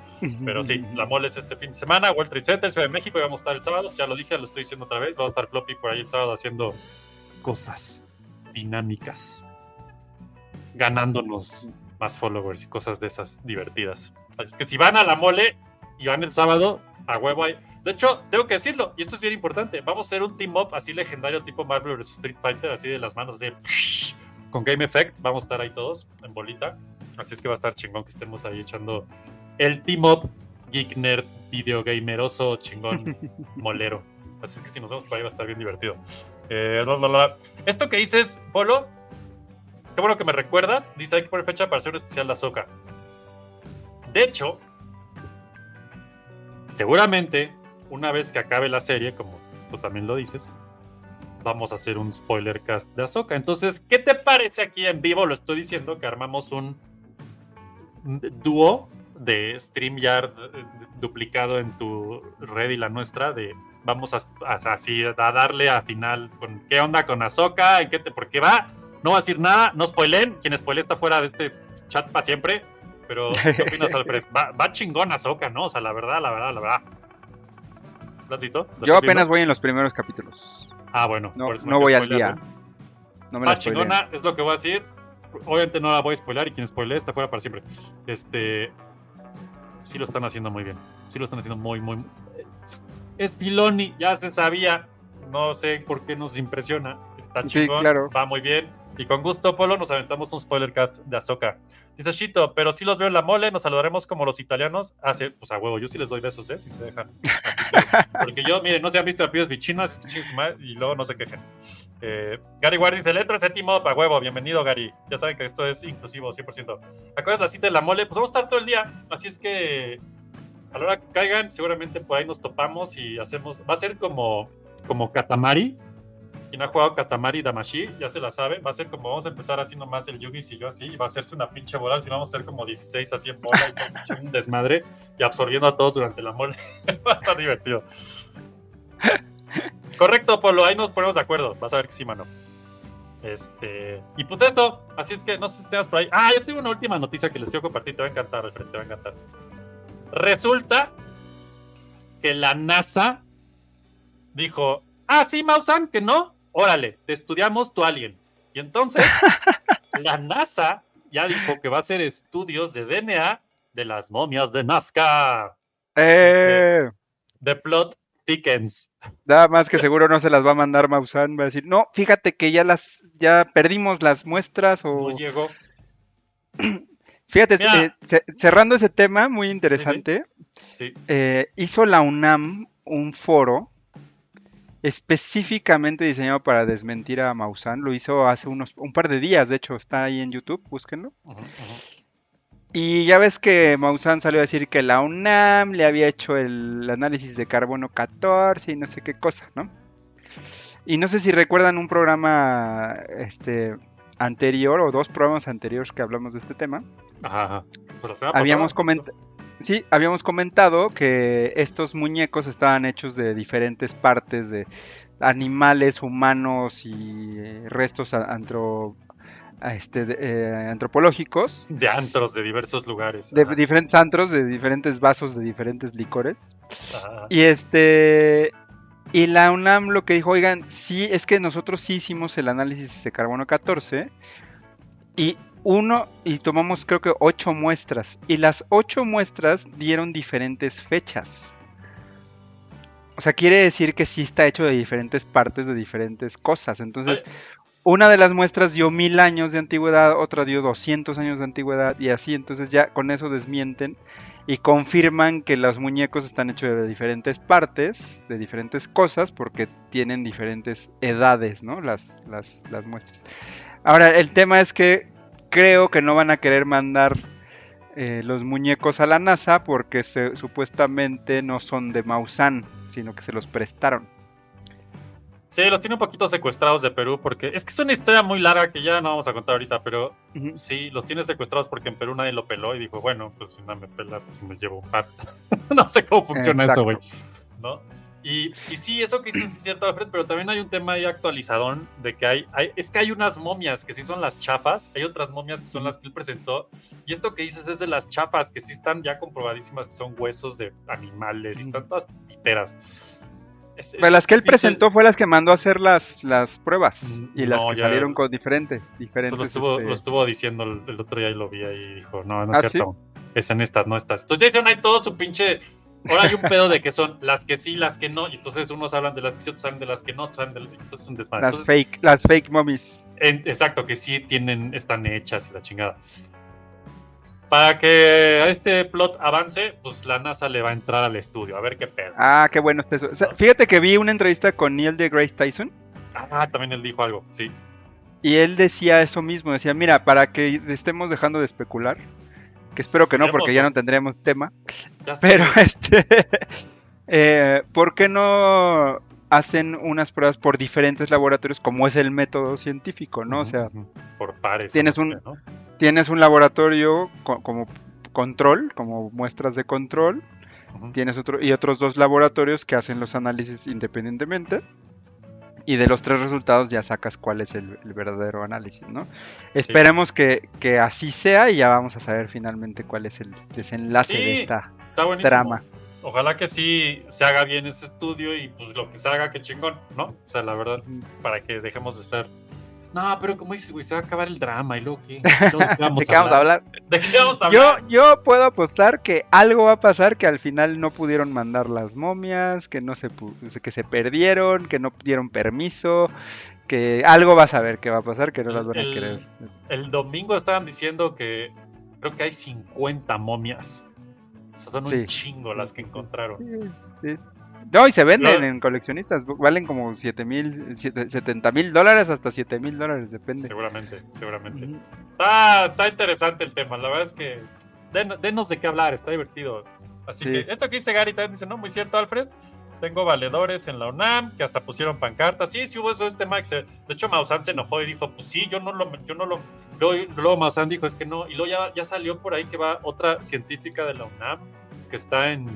Pero sí, la mole es este fin de semana, World Trade Center, Ciudad de México, y vamos a estar el sábado. Ya lo dije, lo estoy diciendo otra vez. Vamos a estar Floppy por ahí el sábado haciendo cosas dinámicas. Ganándonos más followers y cosas de esas divertidas. Así es que si van a la mole y van el sábado, a huevo ahí. De hecho, tengo que decirlo, y esto es bien importante. Vamos a hacer un team up así legendario, tipo Marvel vs Street Fighter, así de las manos, así con Game Effect. Vamos a estar ahí todos en bolita. Así es que va a estar chingón que estemos ahí echando el team up geek nerd, videogameroso, chingón, (laughs) molero. Así es que si nos vemos por ahí va a estar bien divertido. Eh. Esto que dices, Polo, qué bueno que me recuerdas. Dice hay que poner fecha para hacer un especial de Azoka. De hecho, seguramente una vez que acabe la serie, como tú también lo dices, vamos a hacer un spoiler cast de Azoka. Entonces, ¿qué te parece aquí en vivo? Lo estoy diciendo que armamos un dúo de StreamYard eh, duplicado en tu red y la nuestra de vamos a, a- así a darle a final con qué onda con Azoka, en qué te, por qué va, no va a decir nada, no spoilen, quien spoile está fuera de este chat para siempre, pero ¿qué opinas Alfred? Va, va chingón Azoka, ¿no? O sea, la verdad, la verdad, la verdad. ¿Lo has visto? ¿Lo Yo apenas voy en los primeros capítulos. Ah, bueno, No, por eso no voy al día. No me la spoileen. chingona, es lo que voy a decir. Obviamente no la voy a spoiler y quien spoilee está fuera para siempre. Este. Sí lo están haciendo muy bien. Sí lo están haciendo muy, muy. Es Filoni, ya se sabía. No sé por qué nos impresiona. Está Sí, chingón, claro. va muy bien. Y con gusto, Polo, nos aventamos un spoiler cast de Ahsoka. Dice Shito, pero si los veo en la mole, nos saludaremos como los italianos. Ah, sí, pues a huevo, yo sí les doy besos, ¿eh? Si se dejan. Porque yo, miren, no se han visto a pies bichinas y luego no se quejen. Eh, Gary Ward dice, le entra el séptimo para huevo. Bienvenido, Gary. Ya saben que esto es inclusivo, 100%. ¿Acuerdas la cita de la mole? Pues vamos a estar todo el día. Así es que a la hora que caigan, seguramente por ahí nos topamos y hacemos. Va a ser como, como Katamari. Quien ha jugado Katamari Damashi, ya se la sabe. Va a ser como vamos a empezar así nomás el Yugi y yo así. Y va a hacerse una pinche bola. Al final vamos a ser como 16 así en bola y un (laughs) desmadre y absorbiendo a todos durante la mole. (laughs) va a estar divertido. Correcto, Polo. Ahí nos ponemos de acuerdo. Vas a ver que sí, mano. Este. Y pues esto. Así es que no sé si tengas por ahí. Ah, yo tengo una última noticia que les quiero compartir. Te va a encantar, Alfred. Te va a encantar. Resulta que la NASA dijo: Ah, sí, Mausan, que no. Órale, te estudiamos tu alien. Y entonces, (laughs) la NASA ya dijo que va a hacer estudios de DNA de las momias de Nazca. Eh, The plot thickens. nada más (laughs) que seguro no se las va a mandar Maussan. Va a decir, no, fíjate que ya las, ya perdimos las muestras o. No llegó. (clears throat) Fíjate, eh, ce- cerrando ese tema, muy interesante, Sí. eh, hizo la UNAM un foro específicamente diseñado para desmentir a Maussan. Lo hizo hace unos un par de días, de hecho, está ahí en YouTube, búsquenlo. Y ya ves que Maussan salió a decir que la UNAM le había hecho el análisis de carbono 14 y no sé qué cosa, ¿no? Y no sé si recuerdan un programa este anterior o dos programas anteriores que hablamos de este tema. Ajá. Pues la semana Habíamos comentado Sí, habíamos comentado que estos muñecos estaban hechos de diferentes partes de animales, humanos y eh, restos antro, este, eh, antropológicos De antros de diversos lugares. de Ajá, diferentes antros, de diferentes vasos, de diferentes licores. ajá. Y este. Y la UNAM lo que dijo, oigan, sí, es que nosotros sí hicimos el análisis de carbono 14 y uno, y tomamos creo que ocho muestras, y las ocho muestras dieron diferentes fechas. O sea, quiere decir que sí está hecho de diferentes partes, de diferentes cosas. Entonces, una de las muestras dio mil años de antigüedad, otra dio 200 años de antigüedad, y así, entonces ya con eso desmienten y confirman que los muñecos están hechos de diferentes partes, de diferentes cosas, porque tienen diferentes edades, ¿no? Las, las, las muestras. Ahora, el tema es que creo que no van a querer mandar eh, los muñecos a la NASA porque se- supuestamente no son de Maussan, sino que se los prestaron. Sí, los tiene un poquito secuestrados de Perú porque es que es una historia muy larga que ya no vamos a contar ahorita, pero sí, los tiene secuestrados porque en Perú nadie lo peló y dijo, bueno, pues si nadie me pela, pues me llevo un par. (laughs) no sé cómo funciona eso, güey. ¿No? Y, y sí, eso que dices es cierto, Alfred, pero también hay un tema ahí actualizadón de que hay, hay, es que hay unas momias que sí son las chafas, hay otras momias que son las que él presentó, y esto que dices es de las chafas, que sí están ya comprobadísimas que son huesos de animales y están todas piteras. Es- Pero las que él presentó fue las que mandó a hacer las, las pruebas Mm, y las no, que salieron con diferentes, Pues diferentes. lo, estuvo, este, lo estuvo diciendo el, el otro día y lo vi ahí y dijo, no, no ¿Ah, es cierto. Es en estas, no estas. Entonces ya hicieron ahí todo su pinche. Ahora hay un pedo de que son las que sí, las que no. Y entonces unos hablan de las que sí, otros hablan de las que no. otros hablan de- Entonces es un desmadre. las Entonces, fake, las fake mummies. en- exacto, que sí tienen, están hechas y la chingada. Para que este plot avance, pues la NASA le va a entrar al estudio, a ver qué pedo. Ah, qué bueno eso. O sea, fíjate que vi una entrevista con Neil de Grace Tyson Ah, también él dijo algo, sí. y él decía eso mismo. Decía, mira, para que estemos dejando de especular, que espero que no, porque ya no tendremos tema. Pero, (laughs) este, eh, ¿por qué no hacen unas pruebas por diferentes laboratorios como es el método científico, ¿no? O sea, por pares. tienes un- tienes un laboratorio co- como control, como muestras de control, tienes otro y otros dos laboratorios que hacen los análisis independientemente. Y de los tres resultados ya sacas cuál es el, el verdadero análisis, ¿no? Esperemos que, que así sea y ya vamos a saber finalmente cuál es el desenlace de Sí, esta Está buenísimo. trama. Ojalá que sí se haga bien ese estudio y pues lo que se haga, que chingón, ¿no? O sea, la verdad, para que dejemos de estar No, pero como dices, güey, se va a acabar el drama y luego qué. Luego, ¿qué vamos ¿De qué vamos a hablar? ¿De qué vamos a Yo, hablar? yo puedo apostar que algo va a pasar que al final no pudieron mandar las momias, que no se que se perdieron, que no dieron permiso, que algo vas a ver que va a pasar que no las van a El- querer. El domingo estaban diciendo que creo que hay 50 momias. O sea, son un Sí. chingo las que encontraron. Sí. No, y se venden No. en coleccionistas, valen como 7 mil, 70 mil dólares hasta 7 mil dólares, depende. Seguramente, seguramente. Ujú. Está, está interesante el tema. La verdad es que den- denos de qué hablar, está divertido. Así Sí. que esto que dice Gary también dice, no, muy cierto, Alfred. Tengo valedores en la UNAM que hasta pusieron pancartas. Sí, sí hubo eso este Max. De hecho, Maussan se enojó y dijo, pues sí, yo no lo, yo no lo. Luego, luego Maussan dijo, es que no. Y luego ya, ya salió por ahí que va otra científica de la UNAM que está en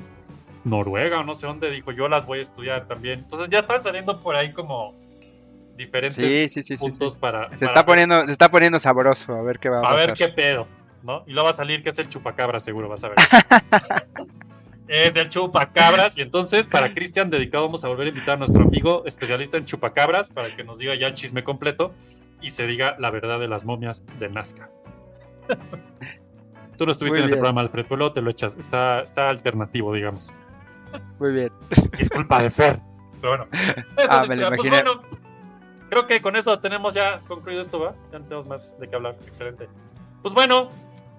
Noruega o no sé dónde, dijo, yo las voy a estudiar también. Entonces ya están saliendo por ahí como diferentes Sí, sí, sí, sí, puntos para. Se para está poniendo, se está poniendo sabroso, a ver qué va a a pasar. ver qué pedo, ¿no? Y luego va a salir que es el chupacabra, seguro, vas a ver. (laughs) es del chupacabras. Y entonces, para Cristian, dedicado, vamos a volver a invitar a nuestro amigo especialista en chupacabras para que nos diga ya el chisme completo y se diga la verdad de las momias de Nazca. (laughs) Tú no estuviste Muy en ese programa, Alfred, pero luego te lo echas. Está, está alternativo, digamos. Muy bien. Es culpa de Fer. Pero bueno. (laughs) Ah, me lo. Pues imaginé. bueno, creo que con eso tenemos ya concluido esto, ¿va? Ya no tenemos más de qué hablar. Excelente. Pues bueno,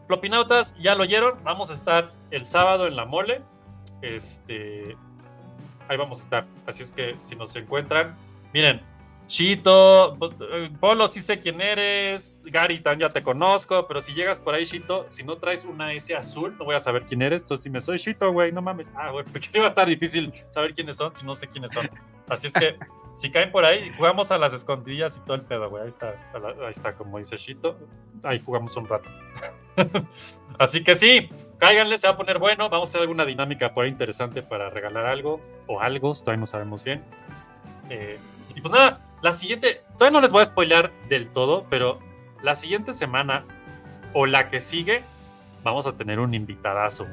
Flopinautas, ya lo oyeron. Vamos a estar el sábado en la mole. Este. Ahí vamos a estar. Así es que si nos encuentran, miren. Chito, eh, Polo, sí sé quién eres. Gary, también ya te conozco. Pero si llegas por ahí, Chito, si no traes una S azul, no voy a saber quién eres. Entonces, si me soy Chito, güey, no mames. Ah, güey, porque (laughs) sí va a estar difícil saber quiénes son si no sé quiénes son. Así es que, (laughs) si caen por ahí, jugamos a las escondidillas y todo el pedo, güey. Ahí está, ahí está, como dice Chito. Ahí jugamos un rato. (laughs) Así que sí, cáiganle, se va a poner bueno. Vamos a hacer alguna dinámica por ahí interesante para regalar algo o algo, todavía no sabemos bien. Eh, y pues nada, la siguiente, todavía no les voy a spoilear del todo, pero la siguiente semana o la que sigue, vamos a tener un invitadazo.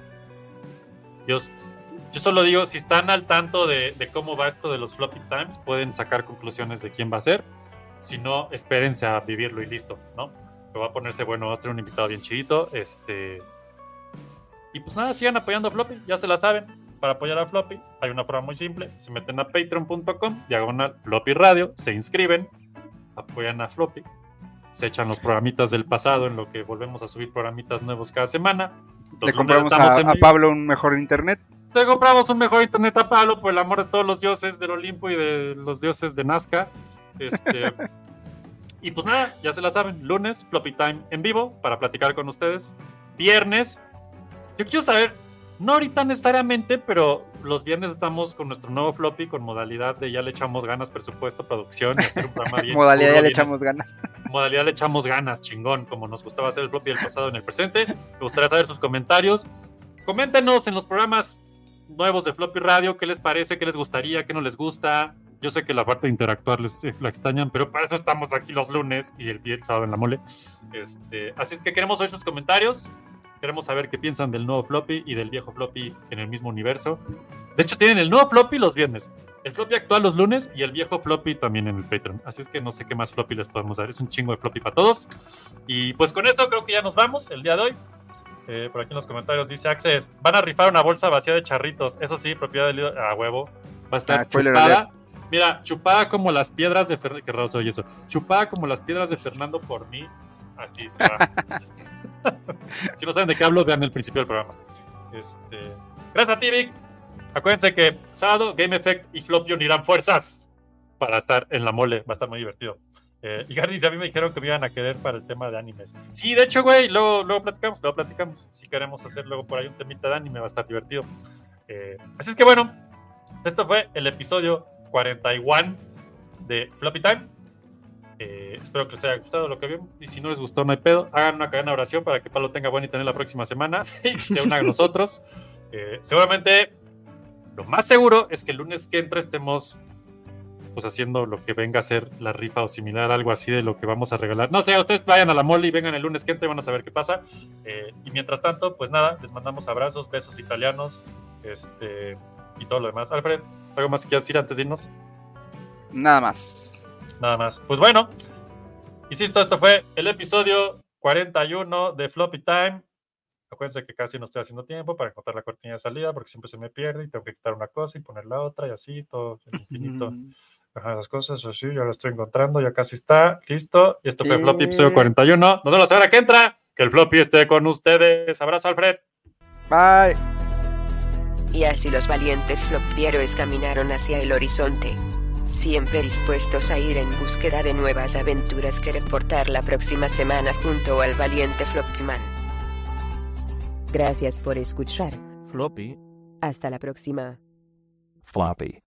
Yo, yo solo digo, si están al tanto de, de cómo va esto de los floppy times, pueden sacar conclusiones de quién va a ser. Si no, espérense a vivirlo y listo, ¿no? Pero va a ponerse bueno, va a tener un invitado bien chidito. Este. Y pues nada, sigan apoyando a Floppy, ya se la saben. Para apoyar a Floppy hay una forma muy simple. Se meten a patreon.com, diagonal Floppy Radio, se inscriben, apoyan a Floppy, se echan los programitas del pasado en lo que volvemos a subir programitas nuevos cada semana. Los Le compramos a, en a vivo. Pablo un mejor internet. Le compramos un mejor internet a Pablo por el amor de todos los dioses del Olimpo y de los dioses de Nazca. Este, (laughs) y pues nada, ya se la saben. Lunes, Floppy Time en vivo para platicar con ustedes. Viernes, yo quiero saber, no ahorita necesariamente, pero los viernes estamos con nuestro nuevo Floppy con modalidad de ya le echamos ganas, presupuesto, producción y hacer un programa (laughs) bien. Modalidad chulo, ya le bien echamos ganas. modalidad le echamos ganas, chingón, como nos gustaba hacer el floppy del pasado en el presente. Me gustaría saber sus comentarios. Coméntenos en los programas nuevos de Floppy Radio, qué les parece, qué les gustaría, qué no les gusta. Yo sé que la parte de interactuar les eh, la extrañan, pero para eso estamos aquí los lunes y el, el sábado en la mole. Este, así es que queremos oír sus comentarios. Queremos saber qué piensan del nuevo floppy y del viejo floppy en el mismo universo. De hecho, tienen el nuevo floppy los viernes, el floppy actual los lunes y el viejo floppy también en el Patreon. Así es que no sé qué más floppy les podemos dar. Es un chingo de floppy para todos. Y pues con eso creo que ya nos vamos el día de hoy. Eh, por aquí en los comentarios dice Access, van a rifar una bolsa vacía de charritos. Eso sí, propiedad del líder. A huevo. Va a estar Ah, chupada. Mira, chupada como las piedras de Fernando. Qué raro soy eso. Chupada como las piedras de Fernando por mí. Así se va. (laughs) si no saben de qué hablo, vean el principio del programa. Este... Gracias a ti, Vic. Acuérdense que sábado Game Effect y Floppy unirán fuerzas para estar en la mole. Va a estar muy divertido. Eh, y Gary dice, a mí me dijeron que me iban a querer para el tema de animes. Sí, de hecho, güey, luego, luego platicamos, luego platicamos. Si queremos hacer luego por ahí un temita de anime, va a estar divertido. Eh, así es que bueno, esto fue el episodio 41 de Floppy Time. Eh, espero que les haya gustado lo que vieron. Y si no les gustó, no hay pedo. Hagan una cadena de oración para que Pablo tenga buen internet la próxima semana (laughs) y se una a nosotros. Eh, seguramente, lo más seguro es que el lunes que entra estemos pues haciendo lo que venga a ser la rifa o similar, algo así de lo que vamos a regalar. No sé, ustedes vayan a la mole y vengan el lunes que entra y van a saber qué pasa. Eh, y mientras tanto, pues nada, les mandamos abrazos, besos italianos, este y todo lo demás. Alfred, ¿algo más que quieras decir antes de irnos? Nada más. Nada más. Pues bueno, Insisto, esto fue el episodio 41 de Floppy Time. Acuérdense que casi no estoy haciendo tiempo para encontrar la cortina de salida porque siempre se me pierde y tengo que quitar una cosa y poner la otra y así, todo el (laughs) infinito. Ajá, esas cosas, así, ya lo estoy encontrando, ya casi está, listo. Y esto fue Floppy episodio 41. Nos vemos la semana que entra. Que el Floppy esté con ustedes. Abrazo, Alfred. Bye. Y así los valientes flopieros caminaron hacia el horizonte. Siempre dispuestos a ir en búsqueda de nuevas aventuras que reportar la próxima semana junto al valiente Floppyman. Gracias por escuchar. Floppy. Hasta la próxima. Floppy.